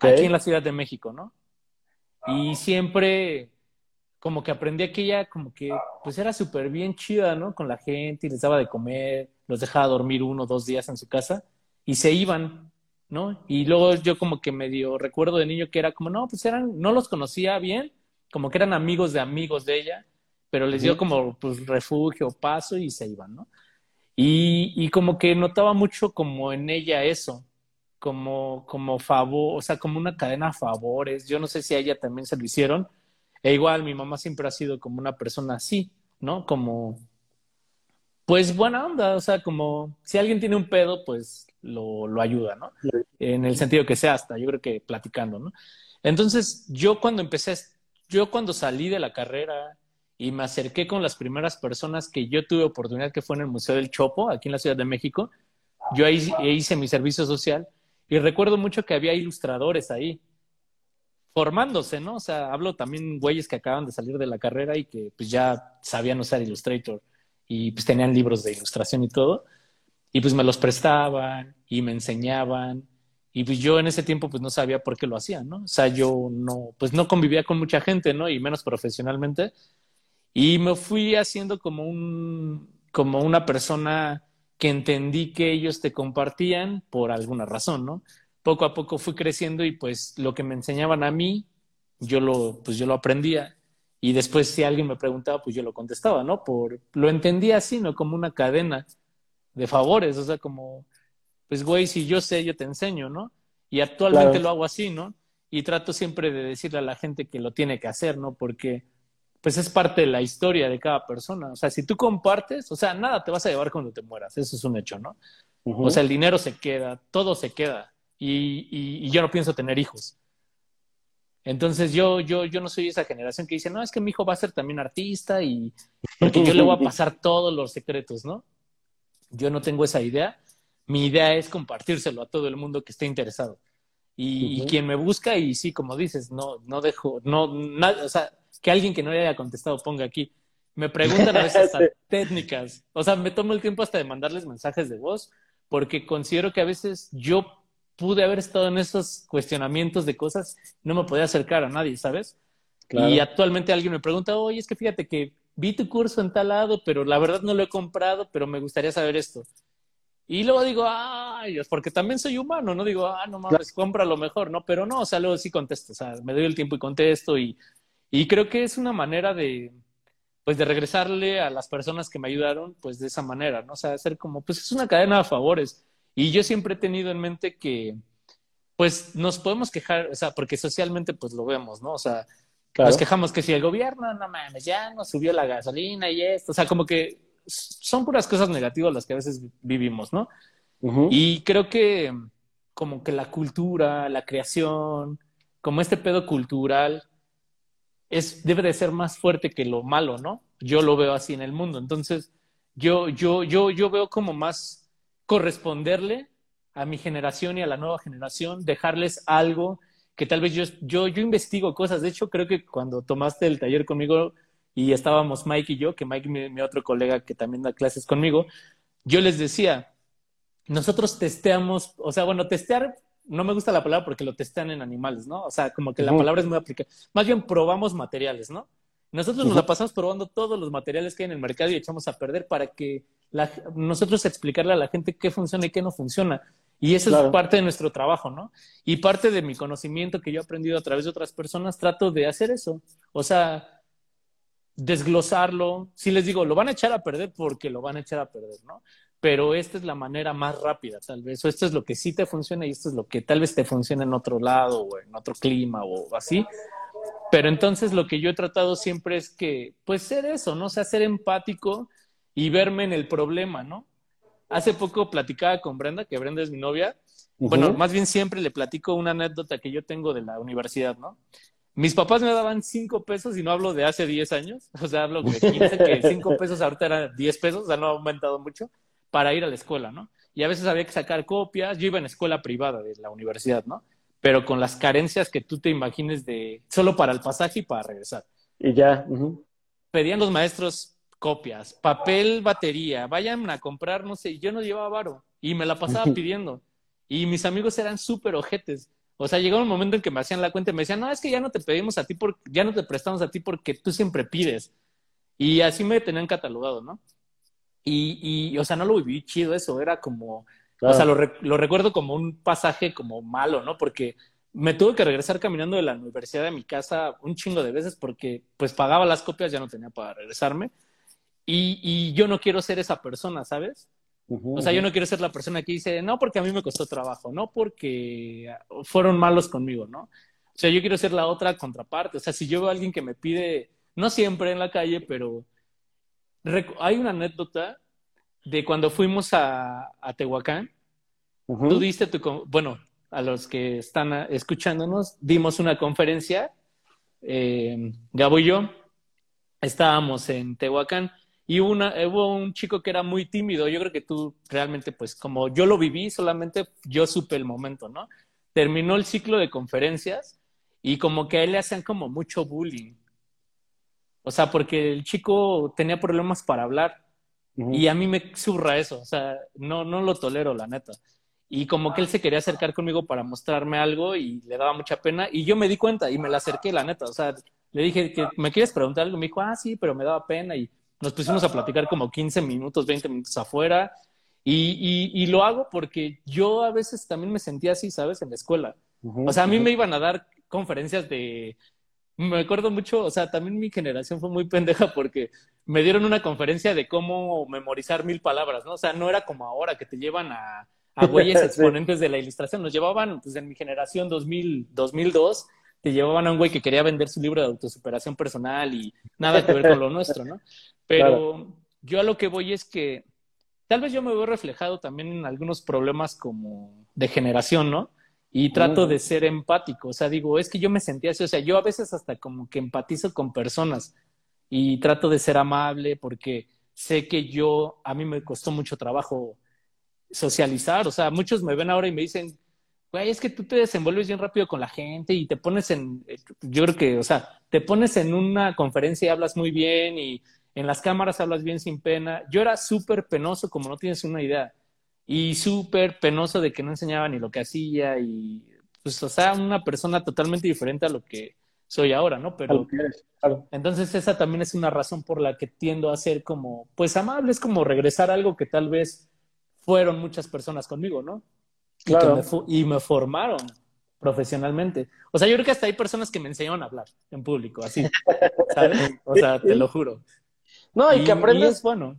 S2: aquí en la Ciudad de México, ¿no? Y siempre como que aprendí que ella como que pues era súper bien chida, ¿no? Con la gente y les daba de comer, los dejaba dormir uno o dos días en su casa y se iban, ¿no? Y luego yo como que medio recuerdo de niño que era como, no, pues eran, no los conocía bien, como que eran amigos de amigos de ella, pero les dio como pues refugio, paso y se iban, ¿no? Y, y como que notaba mucho como en ella eso, como, como favor, o sea, como una cadena de favores. Yo no sé si a ella también se lo hicieron. E igual mi mamá siempre ha sido como una persona así, ¿no? Como, pues buena onda, o sea, como si alguien tiene un pedo, pues lo, lo ayuda, ¿no? En el sentido que sea hasta, yo creo que platicando, ¿no? Entonces, yo cuando empecé, yo cuando salí de la carrera y me acerqué con las primeras personas que yo tuve oportunidad, que fue en el Museo del Chopo, aquí en la Ciudad de México, yo ahí hice mi servicio social y recuerdo mucho que había ilustradores ahí formándose, ¿no? O sea, hablo también güeyes que acaban de salir de la carrera y que pues ya sabían usar Illustrator y pues tenían libros de ilustración y todo. Y pues me los prestaban y me enseñaban. Y pues yo en ese tiempo pues no sabía por qué lo hacían, ¿no? O sea, yo no, pues no convivía con mucha gente, ¿no? Y menos profesionalmente. Y me fui haciendo como un, como una persona que entendí que ellos te compartían por alguna razón, ¿no? Poco a poco fui creciendo y pues lo que me enseñaban a mí, yo lo, pues yo lo aprendía. Y después si alguien me preguntaba, pues yo lo contestaba, ¿no? Por, lo entendía así, ¿no? Como una cadena de favores, o sea, como, pues güey, si yo sé, yo te enseño, ¿no? Y actualmente lo hago así, ¿no? Y trato siempre de decirle a la gente que lo tiene que hacer, ¿no? Porque pues es parte de la historia de cada persona. O sea, si tú compartes, o sea, nada te vas a llevar cuando te mueras, eso es un hecho, ¿no? O sea, el dinero se queda, todo se queda. Y, yo no pienso tener hijos. Entonces yo, yo, yo no soy esa generación que dice, no, es que mi hijo va a ser también artista y porque yo le voy a pasar todos los secretos, ¿no? Yo no tengo esa idea. Mi idea es compartírselo a todo el mundo que esté interesado. Y, quien me busca, y sí, como dices, no, no dejo, no, nada, o sea, que alguien que no le haya contestado ponga aquí. Me preguntan a veces hasta técnicas. O sea, me tomo el tiempo hasta de mandarles mensajes de voz porque considero que a veces yo pude haber estado en esos cuestionamientos de cosas, no me podía acercar a nadie, ¿sabes? Y actualmente alguien me pregunta, oye, es que fíjate que vi tu curso en tal lado, pero la verdad no lo he comprado, pero me gustaría saber esto. Y luego digo, ay, porque también soy humano, no digo, ah, no mames, compra lo mejor, ¿no? Pero no, o sea, luego sí contesto, o sea, me doy el tiempo y contesto y y creo que es una manera de, pues, de regresarle a las personas que me ayudaron, pues, de esa manera, ¿no? O sea, hacer como, pues, es una cadena de favores. Y yo siempre he tenido en mente que, pues, nos podemos quejar, o sea, porque socialmente, pues, lo vemos, ¿no? O sea, nos quejamos que si el gobierno, no mames, ya nos subió la gasolina y esto, o sea, como que son puras cosas negativas las que a veces vivimos, ¿no? Y creo que como que la cultura, la creación, como este pedo cultural, es, debe de ser más fuerte que lo malo, ¿no? Yo lo veo así en el mundo. Entonces, yo, yo, yo, yo veo como más corresponderle a mi generación y a la nueva generación, dejarles algo que tal vez yo, yo, yo investigo cosas. De hecho, creo que cuando tomaste el taller conmigo y estábamos Mike y yo, que Mike, mi, mi otro colega que también da clases conmigo, yo les decía, nosotros testeamos, o sea, bueno, testear no me gusta la palabra porque lo testan en animales, ¿no? O sea, como que la palabra es muy aplicada. Más bien probamos materiales, ¿no? Nosotros nos la pasamos probando todos los materiales que hay en el mercado y echamos a perder para que nosotros explicarle a la gente qué funciona y qué no funciona. Y eso es parte de nuestro trabajo, ¿no? Y parte de mi conocimiento que yo he aprendido a través de otras personas, trato de hacer eso. O sea, desglosarlo. Si les digo, lo van a echar a perder porque lo van a echar a perder, ¿no? pero esta es la manera más rápida, tal vez, o esto es lo que sí te funciona y esto es lo que tal vez te funciona en otro lado o en otro clima o así. Pero entonces lo que yo he tratado siempre es que, pues ser eso, ¿no? O sea, ser empático y verme en el problema, ¿no? Hace poco platicaba con Brenda, que Brenda es mi novia. Bueno, más bien siempre le platico una anécdota que yo tengo de la universidad, ¿no? Mis papás me daban cinco pesos y no hablo de hace 10 años, o sea, hablo de 15, que cinco pesos ahorita eran 10 pesos, o sea, no ha aumentado mucho para ir a la escuela, ¿no? Y a veces había que sacar copias. Yo iba en escuela privada de la universidad, ¿no? Pero con las carencias que tú te imagines de solo para el pasaje y para regresar.
S1: Y ya.
S2: Pedían los maestros copias, papel, batería, vayan a comprar, no sé, yo no llevaba varo y me la pasaba pidiendo. Y mis amigos eran súper ojetes. O sea, llegó un momento en que me hacían la cuenta y me decían, no, es que ya no te pedimos a ti, por, ya no te prestamos a ti porque tú siempre pides. Y así me tenían catalogado, ¿no? Y, y o sea, no lo viví chido eso, era como, o sea, lo, lo, recuerdo como un pasaje como malo, ¿no? Porque me tuve que regresar caminando de la universidad a mi casa un chingo de veces porque pues pagaba las copias, ya no tenía para regresarme. Y, y yo no quiero ser esa persona, ¿sabes? o sea, yo no quiero ser la persona que dice, no porque a mí me costó trabajo, no porque fueron malos conmigo, ¿no? O sea, yo quiero ser la otra contraparte. O sea, si yo veo a alguien que me pide, no siempre en la calle, pero hay una anécdota de cuando fuimos a, a Tehuacán. Tú diste tu, bueno, a los que están escuchándonos, dimos una conferencia, eh, Gabo y yo, estábamos en Tehuacán y una, hubo un chico que era muy tímido. Yo creo que tú realmente, pues como yo lo viví, solamente yo supe el momento, ¿no? Terminó el ciclo de conferencias y como que a él le hacían como mucho bullying. O sea, porque el chico tenía problemas para hablar. Y a mí me zurra eso. O sea, no, no lo tolero, la neta. Y como que él se quería acercar conmigo para mostrarme algo y le daba mucha pena. Y yo me di cuenta y me la acerqué, la neta. O sea, le dije que me quieres preguntar algo. Me dijo, ah, sí, pero me daba pena. Y nos pusimos a platicar como 15 minutos, 20 minutos afuera. Y, y, lo hago porque yo a veces también me sentía así, ¿sabes? En la escuela. o sea, a mí me iban a dar conferencias de... Me acuerdo mucho, o sea, también mi generación fue muy pendeja porque me dieron una conferencia de cómo memorizar mil palabras, ¿no? O sea, no era como ahora que te llevan a, a güeyes exponentes de la ilustración. Nos llevaban, pues en mi generación 2000, 2002, te llevaban a un güey que quería vender su libro de autosuperación personal y nada que ver con lo nuestro, ¿no? Pero yo a lo que voy es que tal vez yo me veo reflejado también en algunos problemas como de generación, ¿no? Y trato de ser empático, o sea, digo, es que yo me sentía así, o sea, yo a veces hasta como que empatizo con personas y trato de ser amable porque sé que yo, a mí me costó mucho trabajo socializar, o sea, muchos me ven ahora y me dicen, güey, es que tú te desenvuelves bien rápido con la gente y te pones en, yo creo que, o sea, te pones en una conferencia y hablas muy bien y en las cámaras hablas bien sin pena. Yo era súper penoso, como no tienes una idea, y súper penoso de que no enseñaba ni lo que hacía y, pues, o sea, una persona totalmente diferente a lo que soy ahora, ¿no? Pero entonces esa también es una razón por la que tiendo a ser como, pues amable, es como regresar a algo que tal vez fueron muchas personas conmigo, ¿no? Claro. Y, me, formaron profesionalmente. O sea, yo creo que hasta hay personas que me enseñaron a hablar en público, así, ¿sabes? O sea, te lo juro.
S1: No, y, que aprendes, bueno.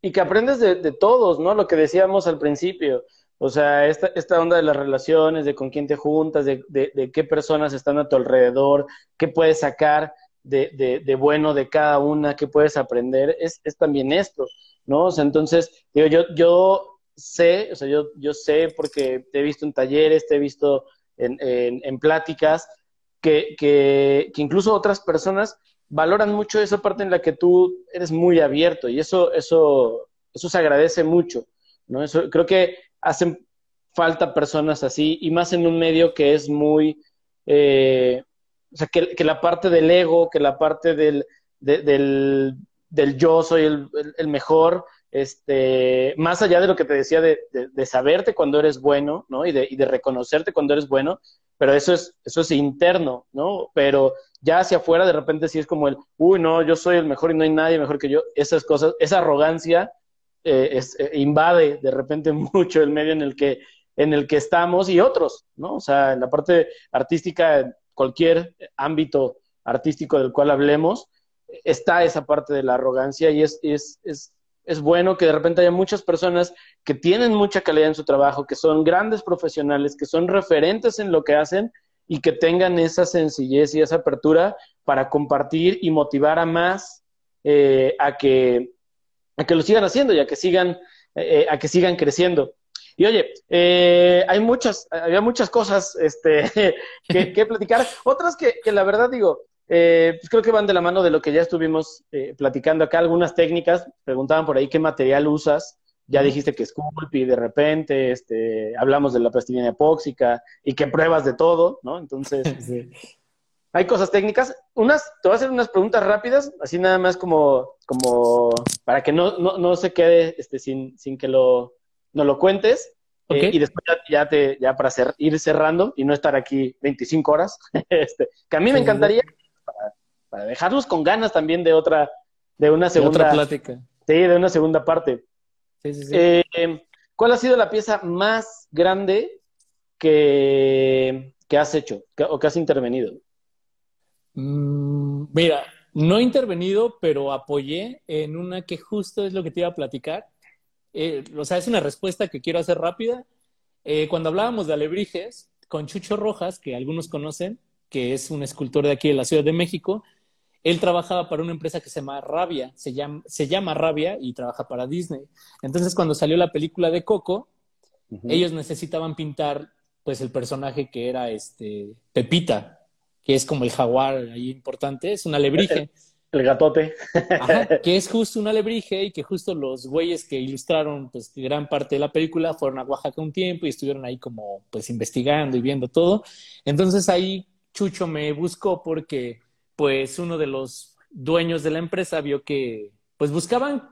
S1: Y que aprendes de, todos, ¿no? Lo que decíamos al principio. O sea, esta, esta onda de las relaciones, de con quién te juntas, de, de, qué personas están a tu alrededor, qué puedes sacar de, de, bueno de cada una, qué puedes aprender, es, es también esto, ¿no? O sea, entonces, digo, yo, yo sé, o sea, yo, yo sé porque te he visto en talleres, te he visto en, en, en pláticas, que, que, que, incluso otras personas valoran mucho esa parte en la que tú eres muy abierto y eso, eso, eso se agradece mucho, ¿no? Eso, creo que hacen falta personas así y más en un medio que es muy, eh, o sea, que, que, la parte del ego, que la parte del, del, del, yo soy el, el, mejor, este, más allá de lo que te decía de, de, saberte cuando eres bueno, ¿no? Y de, y de reconocerte cuando eres bueno, pero eso es, eso es interno, ¿no? Pero ya hacia afuera de repente sí es como el, uy, no, yo soy el mejor y no hay nadie mejor que yo. Esas cosas, esa arrogancia eh, eh, invade de repente mucho el medio en el, que, en el que estamos y otros, ¿no? O sea, en la parte artística, cualquier ámbito artístico del cual hablemos, está esa parte de la arrogancia y es, es, es es bueno que de repente haya muchas personas que tienen mucha calidad en su trabajo, que son grandes profesionales, que son referentes en lo que hacen y que tengan esa sencillez y esa apertura para compartir y motivar a más eh, a, que, a que lo sigan haciendo y a que sigan, eh, eh, a que sigan creciendo. Y oye, hay muchas, había muchas cosas este, que, que platicar, otras que, que la verdad digo, eh, pues creo que van de la mano de lo que ya estuvimos eh, platicando acá. Algunas técnicas, preguntaban por ahí qué material usas. Ya dijiste que es y de repente este, hablamos de la plastilina epóxica y que pruebas de todo, ¿no? Entonces, hay cosas técnicas. Unas, te voy a hacer unas preguntas rápidas, así nada más como, como para que no, no, no se quede este, sin, sin que lo, no lo cuentes. Eh, y después ya, te, ya para ir cerrando y no estar aquí 25 horas, este, que a mí me encantaría para, dejarlos con ganas también de otra, de una segunda
S2: otra plática.
S1: Sí, de una segunda parte.
S2: Sí, sí, sí.
S1: Eh, ¿Cuál ha sido la pieza más grande que, que has hecho o que has intervenido?
S2: Mm, mira, no he intervenido, pero apoyé en una que justo es lo que te iba a platicar. Eh, o sea, es una respuesta que quiero hacer rápida. Eh, cuando hablábamos de alebrijes, con Chucho Rojas, que algunos conocen, que es un escultor de aquí de la Ciudad de México, él trabajaba para una empresa que se llama Rabia, se llama, se llama Rabia y trabaja para Disney. Entonces, cuando salió la película de Coco, ellos necesitaban pintar pues el personaje que era este Pepita, que es como el jaguar ahí importante, es un alebrije.
S1: El gatote.
S2: que es justo un alebrije y que justo los güeyes que ilustraron pues gran parte de la película fueron a Oaxaca un tiempo y estuvieron ahí como pues investigando y viendo todo. Entonces ahí Chucho me buscó porque pues uno de los dueños de la empresa vio que pues buscaban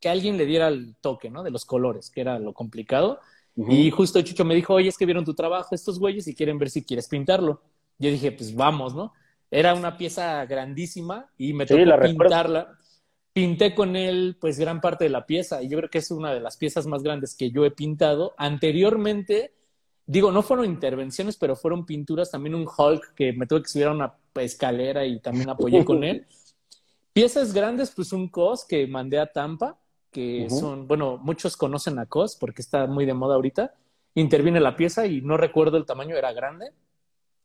S2: que alguien le diera el toque, ¿no? De los colores, que era lo complicado. Y justo Chucho me dijo, oye, es que vieron tu trabajo estos güeyes y quieren ver si quieres pintarlo. Yo dije, pues vamos, ¿no? Era una pieza grandísima y me tocó pintarla. Pinté con él, pues, gran parte de la pieza y yo creo que es una de las piezas más grandes que yo he pintado. Anteriormente, digo, no fueron intervenciones, pero fueron pinturas. También un Hulk que me tuve que subir a una escalera y también apoyé con él. Piezas grandes, pues un COS que mandé a Tampa, que son, bueno, muchos conocen a COS porque está muy de moda ahorita. Interviene la pieza y no recuerdo el tamaño, era grande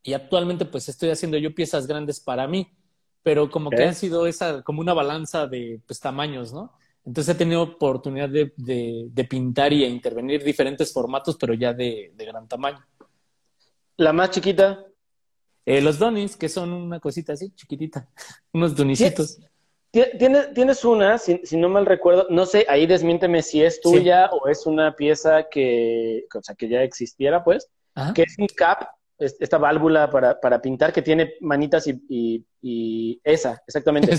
S2: y actualmente pues estoy haciendo yo piezas grandes para mí, pero como que han sido esa, como una balanza de pues, tamaños, ¿no? Entonces he tenido oportunidad de, de, pintar y intervenir diferentes formatos, pero ya de, de gran tamaño.
S1: ¿La más chiquita?
S2: Eh, los donis, que son una cosita así, chiquitita, unos donisitos.
S1: ¿Tienes, tienes una, si, si, no mal recuerdo, no sé, ahí desmiénteme si es tuya o es una pieza que, o sea, que ya existiera, pues, que es un cap esta válvula para, para, pintar que tiene manitas y, y, esa, exactamente.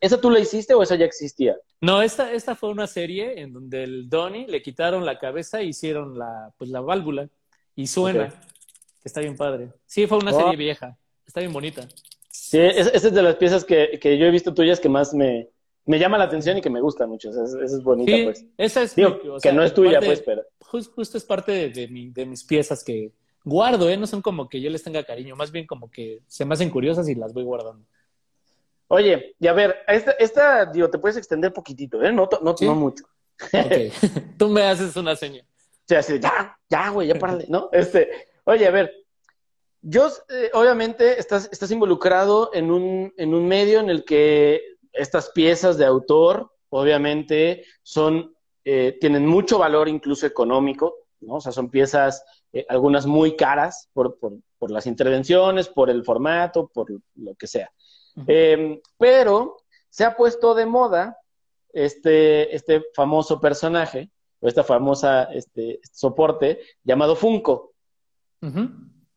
S1: ¿Esa tú la hiciste o esa ya existía?
S2: No, esta, esta fue una serie en donde el Donnie le quitaron la cabeza e hicieron la, pues, la válvula y suena. Está bien padre. Sí, fue una oh. serie vieja. Está bien bonita.
S1: Sí, esa es de las piezas que, que, yo he visto tuyas que más me, me llama la atención y que me gusta mucho. Esa, es bonita, pues.
S2: Esa es.
S1: que no es tuya, pues, pero.
S2: Justo, es parte de, de, mi, de mis piezas que, guardo, ¿eh? No son como que yo les tenga cariño, más bien como que se me hacen curiosas y las voy guardando.
S1: Oye, y a ver, esta, esta digo, te puedes extender poquitito, ¿eh? No, no, no mucho.
S2: Ok, tú me haces una seña.
S1: O sea, ya, ya, güey, ya párale, ¿no? Este, oye, a ver, yo, eh, obviamente, estás, estás involucrado en un, en un medio en el que estas piezas de autor, obviamente, son, eh, tienen mucho valor incluso económico, ¿no? O sea, son piezas eh, algunas muy caras por, por, las intervenciones, por el formato, por lo que sea. Em, pero se ha puesto de moda este, este famoso personaje, o esta famosa este, soporte llamado Funko.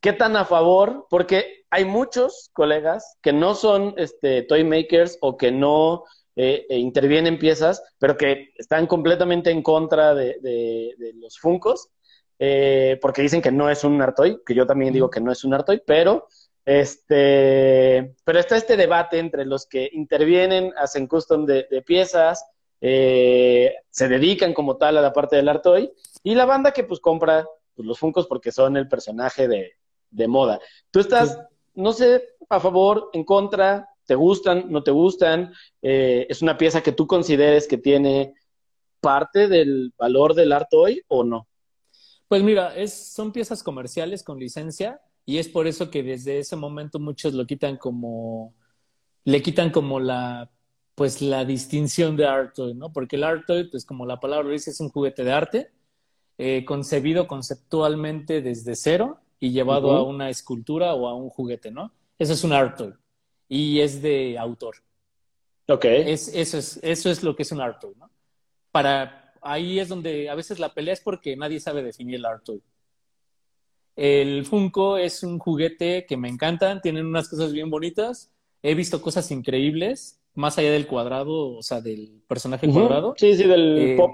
S1: ¿Qué tan a favor? Porque hay muchos colegas que no son este, toy makers o que no eh, e intervienen piezas, pero que están completamente en contra de, de los Funcos eh, porque dicen que no es un Artoy, que yo también digo que no es un Artoy, pero este, pero está este debate entre los que intervienen, hacen custom de, piezas, eh, se dedican como tal a la parte del Artoy, y la banda que pues compra pues, los Funcos porque son el personaje de, moda. Tú estás, no sé, a favor, en contra, te gustan, no te gustan, eh, es una pieza que tú consideres que tiene parte del valor del Artoy o no.
S2: Pues mira, es, son piezas comerciales con licencia y es por eso que desde ese momento muchos lo quitan como, le quitan como la, pues la distinción de art toy, ¿no? Porque el art toy, pues como la palabra dice, es un juguete de arte, eh, concebido conceptualmente desde cero y llevado a una escultura o a un juguete, ¿no? Eso es un art toy y es de autor.
S1: Ok.
S2: Es, eso, es, eso es lo que es un art toy, ¿no? Para, ahí es donde a veces la pelea es porque nadie sabe definir el art toy. El Funko es un juguete que me encantan, tienen unas cosas bien bonitas, he visto cosas increíbles, más allá del cuadrado, o sea, del personaje cuadrado.
S1: Sí, sí, del
S2: Eh,
S1: pop.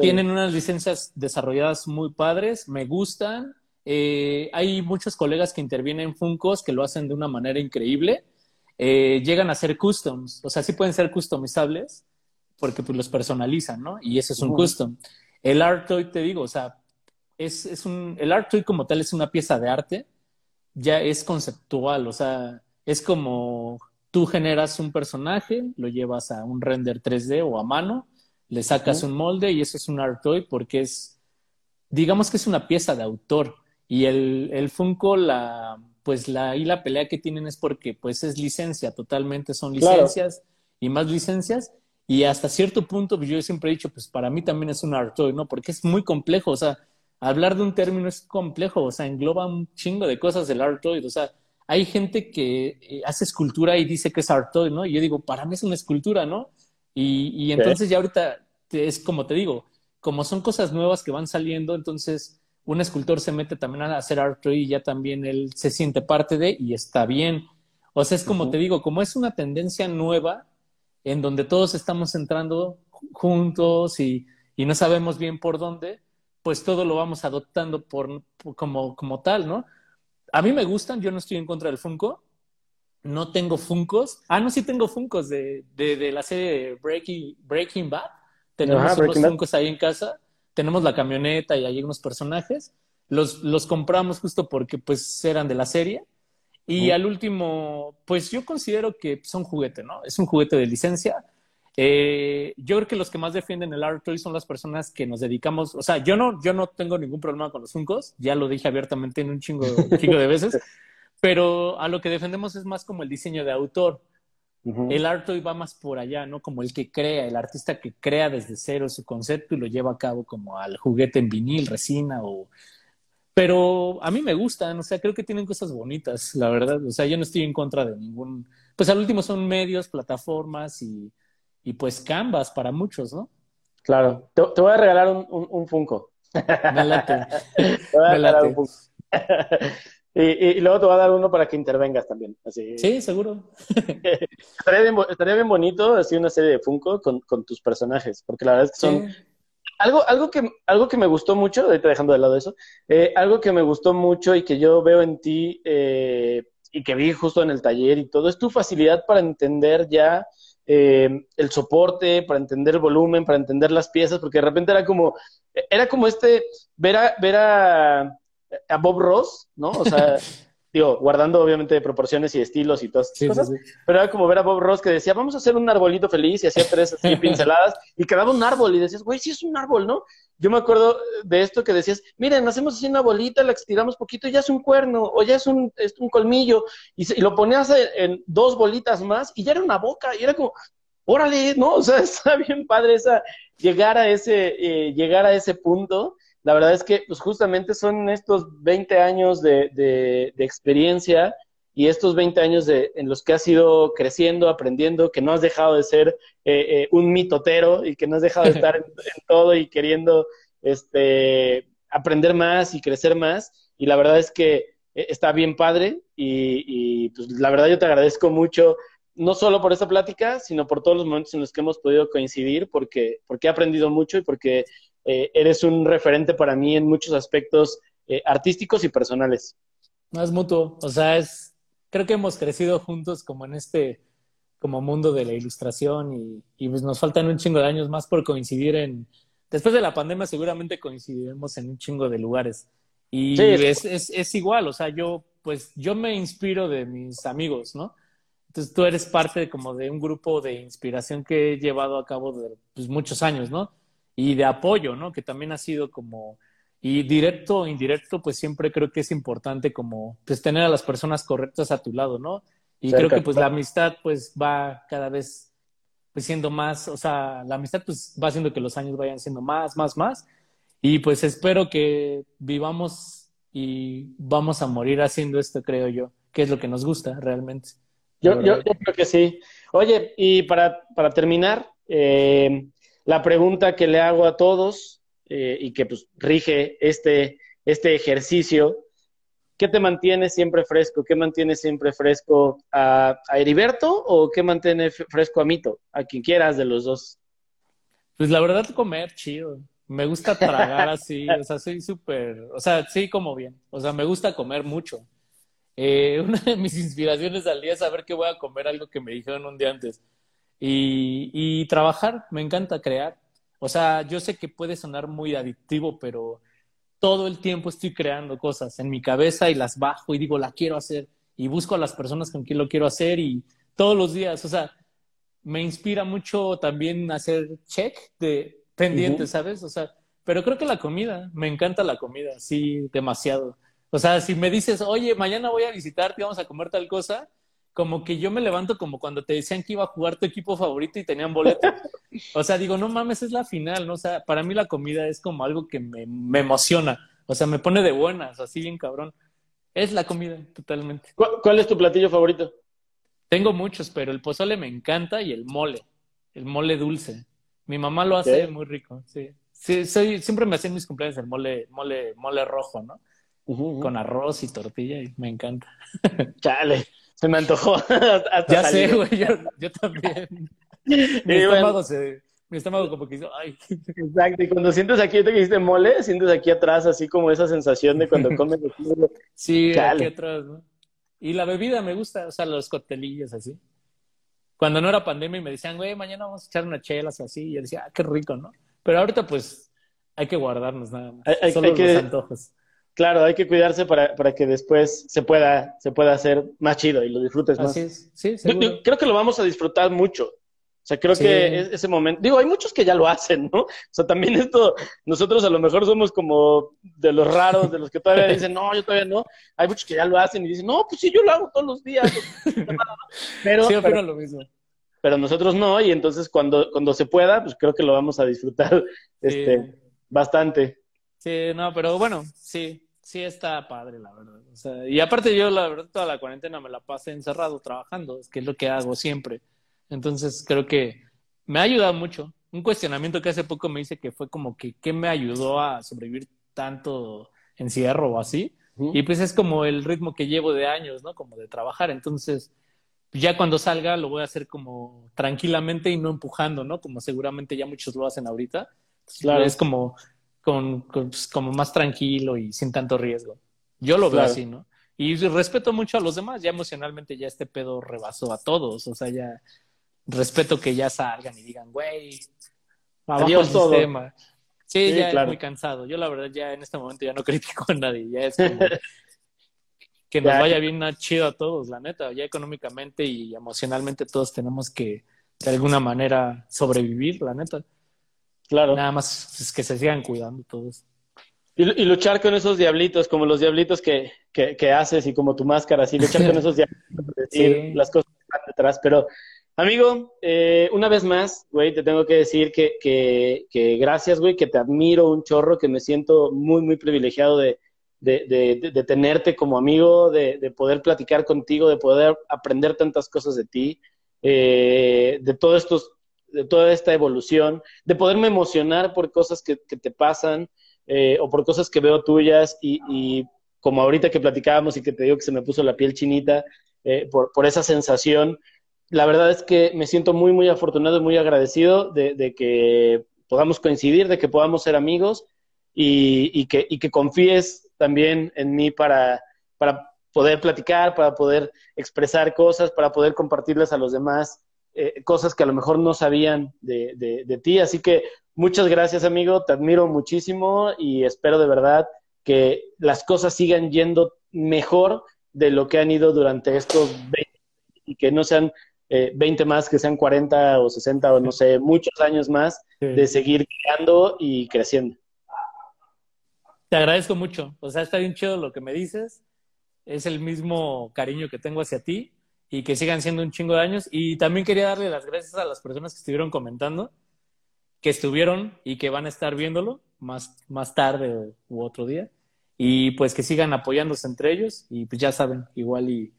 S2: Tienen unas licencias desarrolladas muy padres, me gustan. Eh, hay muchos colegas que intervienen en Funkos que lo hacen de una manera increíble. Eh, llegan a ser customs, o sea, sí pueden ser customizables porque pues los personalizan, ¿no? Y ese es un
S1: Ujú.
S2: custom. El art toy, te digo, o sea, es, es un, el art toy como tal es una pieza de arte, ya es conceptual, o sea, es como tú generas un personaje, lo llevas a un render 3D o a mano, le sacas
S1: Ujú.
S2: un molde y eso es un art toy porque es, digamos que es una pieza de autor. Y el, el Funko, la, pues la, y la pelea que tienen es porque pues es licencia, totalmente son
S1: Claro.
S2: licencias y más licencias. Y hasta cierto punto, pues, yo siempre he dicho, pues para mí también es un art toy, ¿no? Porque es muy complejo, o sea, hablar de un término es complejo, o sea, engloba un chingo de cosas el art toy, o sea, hay gente que eh, hace escultura y dice que es art toy, ¿no? Y yo digo, para mí es una escultura, ¿no? Y, y entonces ya ahorita es como te digo, como son cosas nuevas que van saliendo, entonces un escultor se mete también a hacer art toy y ya también él se siente parte de y está bien. O sea, es como te digo, como es una tendencia nueva en donde todos estamos entrando ju- juntos y, y no sabemos bien por dónde, pues todo lo vamos adoptando por, por- como, como tal, ¿no? A mí me gustan, yo no estoy en contra del Funko, no tengo Funkos. Ah, no, sí tengo Funkos de, de, de la serie Breaking, Breaking Bad. Tenemos
S1: Ajá,
S2: unos. Funkos ahí en casa, tenemos la camioneta y hay unos personajes. Los, los compramos justo porque pues eran de la serie. Y al último, pues yo considero que son juguete, ¿no? Es un juguete de licencia. Eh, yo creo que los que más defienden el art toy son las personas que nos dedicamos, o sea, yo no, yo no tengo ningún problema con los Funkos, ya lo dije abiertamente en un chingo, un chingo de veces, pero a lo que defendemos es más como el diseño de autor. El art toy va más por allá, ¿no? Como el que crea, el artista que crea desde cero su concepto y lo lleva a cabo como al juguete en vinil, resina o... Pero a mí me gustan, o sea, creo que tienen cosas bonitas, la verdad. O sea, yo no estoy en contra de ningún... Pues al último son medios, plataformas y, y pues canvas para muchos, ¿no?
S1: Claro. Te, te voy a regalar un, un, un Funko.
S2: Me late.
S1: Te voy a
S2: Me
S1: regalar
S2: late.
S1: un Funko. y, y- y luego te voy a dar uno para que intervengas también. Así.
S2: Sí, seguro.
S1: Estaría bien, bo- estaría bien bonito así una serie de Funko con, con tus personajes, porque la verdad es que son
S2: Sí.
S1: Algo, algo que, algo que me gustó mucho, ahorita dejando de lado eso, eh, algo que me gustó mucho y que yo veo en ti eh, y que vi justo en el taller y todo, es tu facilidad para entender ya eh, el soporte, para entender el volumen, para entender las piezas, porque de repente era como, era como este, ver a, ver a, a Bob Ross, ¿no? O sea, digo, guardando obviamente proporciones y estilos y todas
S2: Sí,
S1: cosas,
S2: sí.
S1: pero era como ver a Bob Ross que decía, vamos a hacer un arbolito feliz y hacía tres así pinceladas y quedaba un árbol y decías, güey, sí es un árbol, ¿no? Yo me acuerdo de esto que decías, miren, hacemos así una bolita, la estiramos poquito y ya es un cuerno o ya es un, es un colmillo y, y lo ponías en, en dos bolitas más y ya era una boca y era como, órale, ¿no? O sea, está bien padre esa, llegar a ese, eh, llegar a ese punto. La verdad es que pues justamente son estos 20 años de, de, de experiencia y estos 20 años de, en los que has ido creciendo, aprendiendo, que no has dejado de ser eh, eh, un mitotero y que no has dejado de estar en, en todo y queriendo este, aprender más y crecer más. Y la verdad es que eh, está bien padre y, y, pues la verdad yo te agradezco mucho, no solo por esta plática, sino por todos los momentos en los que hemos podido coincidir, porque, porque he aprendido mucho y porque eh, eres un referente para mí en muchos aspectos eh, artísticos y personales.
S2: No es mutuo, o sea, es, creo que hemos crecido juntos como en este, como mundo de la ilustración y, y pues nos faltan un chingo de años más por coincidir en, después de la pandemia seguramente coincidiremos en un chingo de lugares y
S1: Sí,
S2: es, es, es igual, o sea, yo, pues yo me inspiro de mis amigos, ¿no? Entonces tú eres parte como de un grupo de inspiración que he llevado a cabo de pues, muchos años, ¿no? Y de apoyo, ¿no? Que también ha sido como, y directo o indirecto, pues siempre creo que es importante como, pues tener a las personas correctas a tu lado, ¿no? Y
S1: Cerca,
S2: creo que pues la
S1: claro.
S2: amistad pues va cada vez pues siendo más, o sea, la amistad pues va haciendo que los años vayan siendo más, más, más. Y pues espero que vivamos y vamos a morir haciendo esto, creo yo, que es lo que nos gusta realmente.
S1: Yo,
S2: La
S1: yo, yo creo que sí. Oye, y para, para terminar, eh, la pregunta que le hago a todos eh, y que pues rige este, este ejercicio, ¿qué te mantiene siempre fresco? ¿Qué mantiene siempre fresco a, a Heriberto o qué mantiene fresco a Mito? A quien quieras de los dos.
S2: Pues la verdad, comer chido. Me gusta tragar así, o sea, soy súper, o sea, sí como bien, o sea, me gusta comer mucho. Eh, una de mis inspiraciones al día es saber que voy a comer algo que me dijeron un día antes. Y, y trabajar, me encanta crear. O sea, yo sé que puede sonar muy adictivo, pero todo el tiempo estoy creando cosas en mi cabeza y las bajo y digo, la quiero hacer. Y busco a las personas con quien lo quiero hacer y todos los días, o sea, me inspira mucho también hacer check de pendientes, ¿sabes? O sea, pero creo que la comida, me encanta la comida, sí, demasiado. O sea, si me dices, oye, mañana voy a visitarte y vamos a comer tal cosa, como que yo me levanto como cuando te decían que iba a jugar tu equipo favorito y tenían boleto. O sea, digo, no mames, es la final, ¿no? O sea, para mí la comida es como algo que me, me emociona. O sea, me pone de buenas, así bien cabrón. Es la comida, totalmente.
S1: ¿Cuál, es tu platillo favorito?
S2: Tengo muchos, pero el pozole me encanta y el mole, el mole dulce. Mi mamá lo hace muy rico, sí. Sí, soy, siempre me hacen mis cumpleaños el mole, mole, mole rojo, ¿no? Con arroz y tortilla y me encanta.
S1: Chale. Se me antojó.
S2: ya sé, güey, yo, también. mi, estómago se, mi estómago como que hizo, ay.
S1: Exacto, y cuando sientes aquí, te dijiste mole, sientes aquí atrás así como esa sensación de cuando comes.
S2: sí, aquí atrás, ¿no? Y la bebida me gusta, o sea, los coctelillos así. Cuando no era pandemia y me decían, güey, mañana vamos a echar unas chelas así, y yo decía, ah, qué rico, ¿no? Pero ahorita pues hay que guardarnos nada más. Hay, Solo los antojos.
S1: Claro, hay que cuidarse para, para que después se pueda, se pueda hacer más chido y lo disfrutes más.
S2: Así es. Sí,
S1: creo que lo vamos a disfrutar mucho. O sea, creo que ese momento, digo, hay muchos que ya lo hacen, ¿no? O sea, también esto, nosotros a lo mejor somos como de los raros, de los que todavía dicen, no, yo todavía no. Hay muchos que ya lo hacen y dicen, no, pues sí, yo lo hago todos los días.
S2: pero, sí, pero, lo mismo.
S1: Pero nosotros no, y entonces cuando, cuando se pueda, pues creo que lo vamos a disfrutar este, bastante.
S2: Sí, no, pero bueno, sí, sí está padre, la verdad. O sea, y aparte yo, la verdad, toda la cuarentena me la pasé encerrado trabajando, que es lo que hago siempre. Entonces creo que me ha ayudado mucho. Un cuestionamiento que hace poco me hice que fue como que, ¿qué me ayudó a sobrevivir tanto encierro o así? Y pues es como el ritmo que llevo de años, ¿no? Como de trabajar. Entonces, ya cuando salga lo voy a hacer como tranquilamente y no empujando, ¿no? Como seguramente ya muchos lo hacen ahorita. Claro. Es como con, pues, como más tranquilo y sin tanto riesgo. Yo lo veo así, ¿no? Y respeto mucho a los demás, ya emocionalmente ya este pedo rebasó a todos, o sea, ya respeto que ya salgan y digan, güey, abajo el sistema. Sí, ya es muy cansado. Yo la verdad ya en este momento ya no critico a nadie, ya es como que nos vaya bien chido a todos, la neta, ya económicamente y emocionalmente todos tenemos que de alguna manera sobrevivir, la neta.
S1: Claro.
S2: Nada más es que se sigan cuidando todos.
S1: Y, luchar con esos diablitos, como los diablitos que, que, haces y como tu máscara, así, luchar con esos diablitos, decir las cosas que están detrás. Pero, amigo, eh, una vez más, güey, te tengo que decir que, que, que, gracias, güey, que te admiro un chorro, que me siento muy, muy privilegiado de, de, de, de tenerte como amigo, de, poder platicar contigo, de poder aprender tantas cosas de ti, eh, de todos estos de toda esta evolución, de poderme emocionar por cosas que, te pasan eh, o por cosas que veo tuyas y, como ahorita que platicábamos y que te digo que se me puso la piel chinita eh, por, por, esa sensación, la verdad es que me siento muy, muy afortunado y muy agradecido de, que podamos coincidir, de que podamos ser amigos y, que, y que confíes también en mí para, para poder platicar, para poder expresar cosas, para poder compartirles a los demás eh, cosas que a lo mejor no sabían de, de, ti. Así que muchas gracias, amigo. Te admiro muchísimo y espero de verdad que las cosas sigan yendo mejor de lo que han ido durante estos 20 y que no sean eh, 20 más, que sean 40 o 60 o no sé, muchos años más de seguir creando y creciendo.
S2: Te agradezco mucho. O sea, está bien chido lo que me dices. Es el mismo cariño que tengo hacia ti y que sigan siendo un chingo de años. Y también quería darle las gracias a las personas que estuvieron comentando, que estuvieron y que van a estar viéndolo más, más tarde u otro día. Y pues que sigan apoyándose entre ellos y pues ya saben, igual y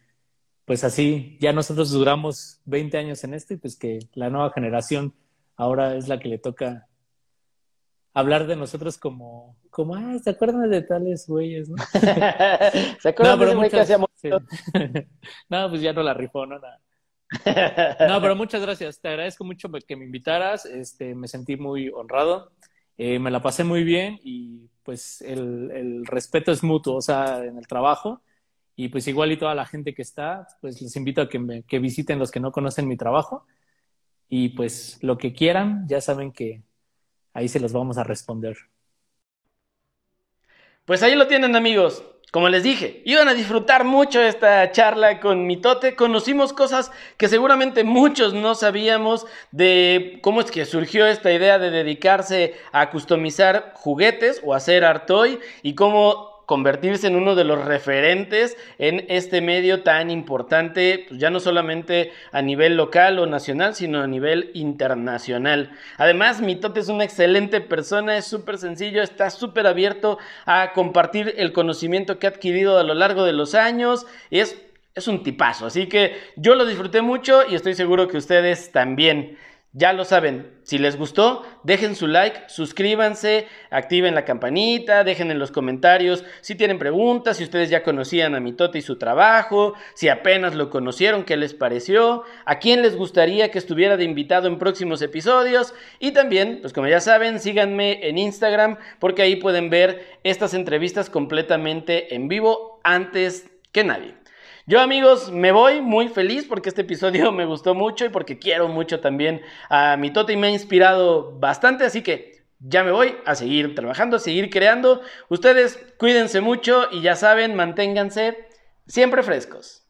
S2: pues así, ya nosotros duramos 20 años en esto y pues que la nueva generación ahora es la que le toca hablar de nosotros como, como, ah, ¿se acuerdan de tales güeyes, no?
S1: ¿Se acuerdan
S2: no,
S1: de que hacíamos?
S2: Sí. no, pues ya no la rifó, ¿no? Nada. No, pero muchas gracias. Te agradezco mucho que me invitaras. Este, me sentí muy honrado. Eh, me la pasé muy bien y pues el, el, respeto es mutuo, o sea, en el trabajo. Y pues igual y toda la gente que está, pues les invito a que, me, que visiten los que no conocen mi trabajo. Y pues lo que quieran, ya saben que ahí se los vamos a responder.
S1: Pues ahí lo tienen amigos. Como les dije, iban a disfrutar mucho esta charla con Mitote. Conocimos cosas que seguramente muchos no sabíamos de cómo es que surgió esta idea de dedicarse a customizar juguetes o hacer art toy y cómo convertirse en uno de los referentes en este medio tan importante, pues ya no solamente a nivel local o nacional, sino a nivel internacional. Además, Mitote es una excelente persona, es súper sencillo, está súper abierto a compartir el conocimiento que ha adquirido a lo largo de los años y es, es un tipazo. Así que yo lo disfruté mucho y estoy seguro que ustedes también. Ya lo saben, si les gustó, dejen su like, suscríbanse, activen la campanita, dejen en los comentarios si tienen preguntas, si ustedes ya conocían a Mitote y su trabajo, si apenas lo conocieron, qué les pareció, a quién les gustaría que estuviera de invitado en próximos episodios y también, pues como ya saben, síganme en Instagram porque ahí pueden ver estas entrevistas completamente en vivo antes que nadie. Yo amigos me voy muy feliz porque este episodio me gustó mucho y porque quiero mucho también a mi Tote y me ha inspirado bastante, así que ya me voy a seguir trabajando, a seguir creando. Ustedes cuídense mucho y ya saben, manténganse siempre frescos.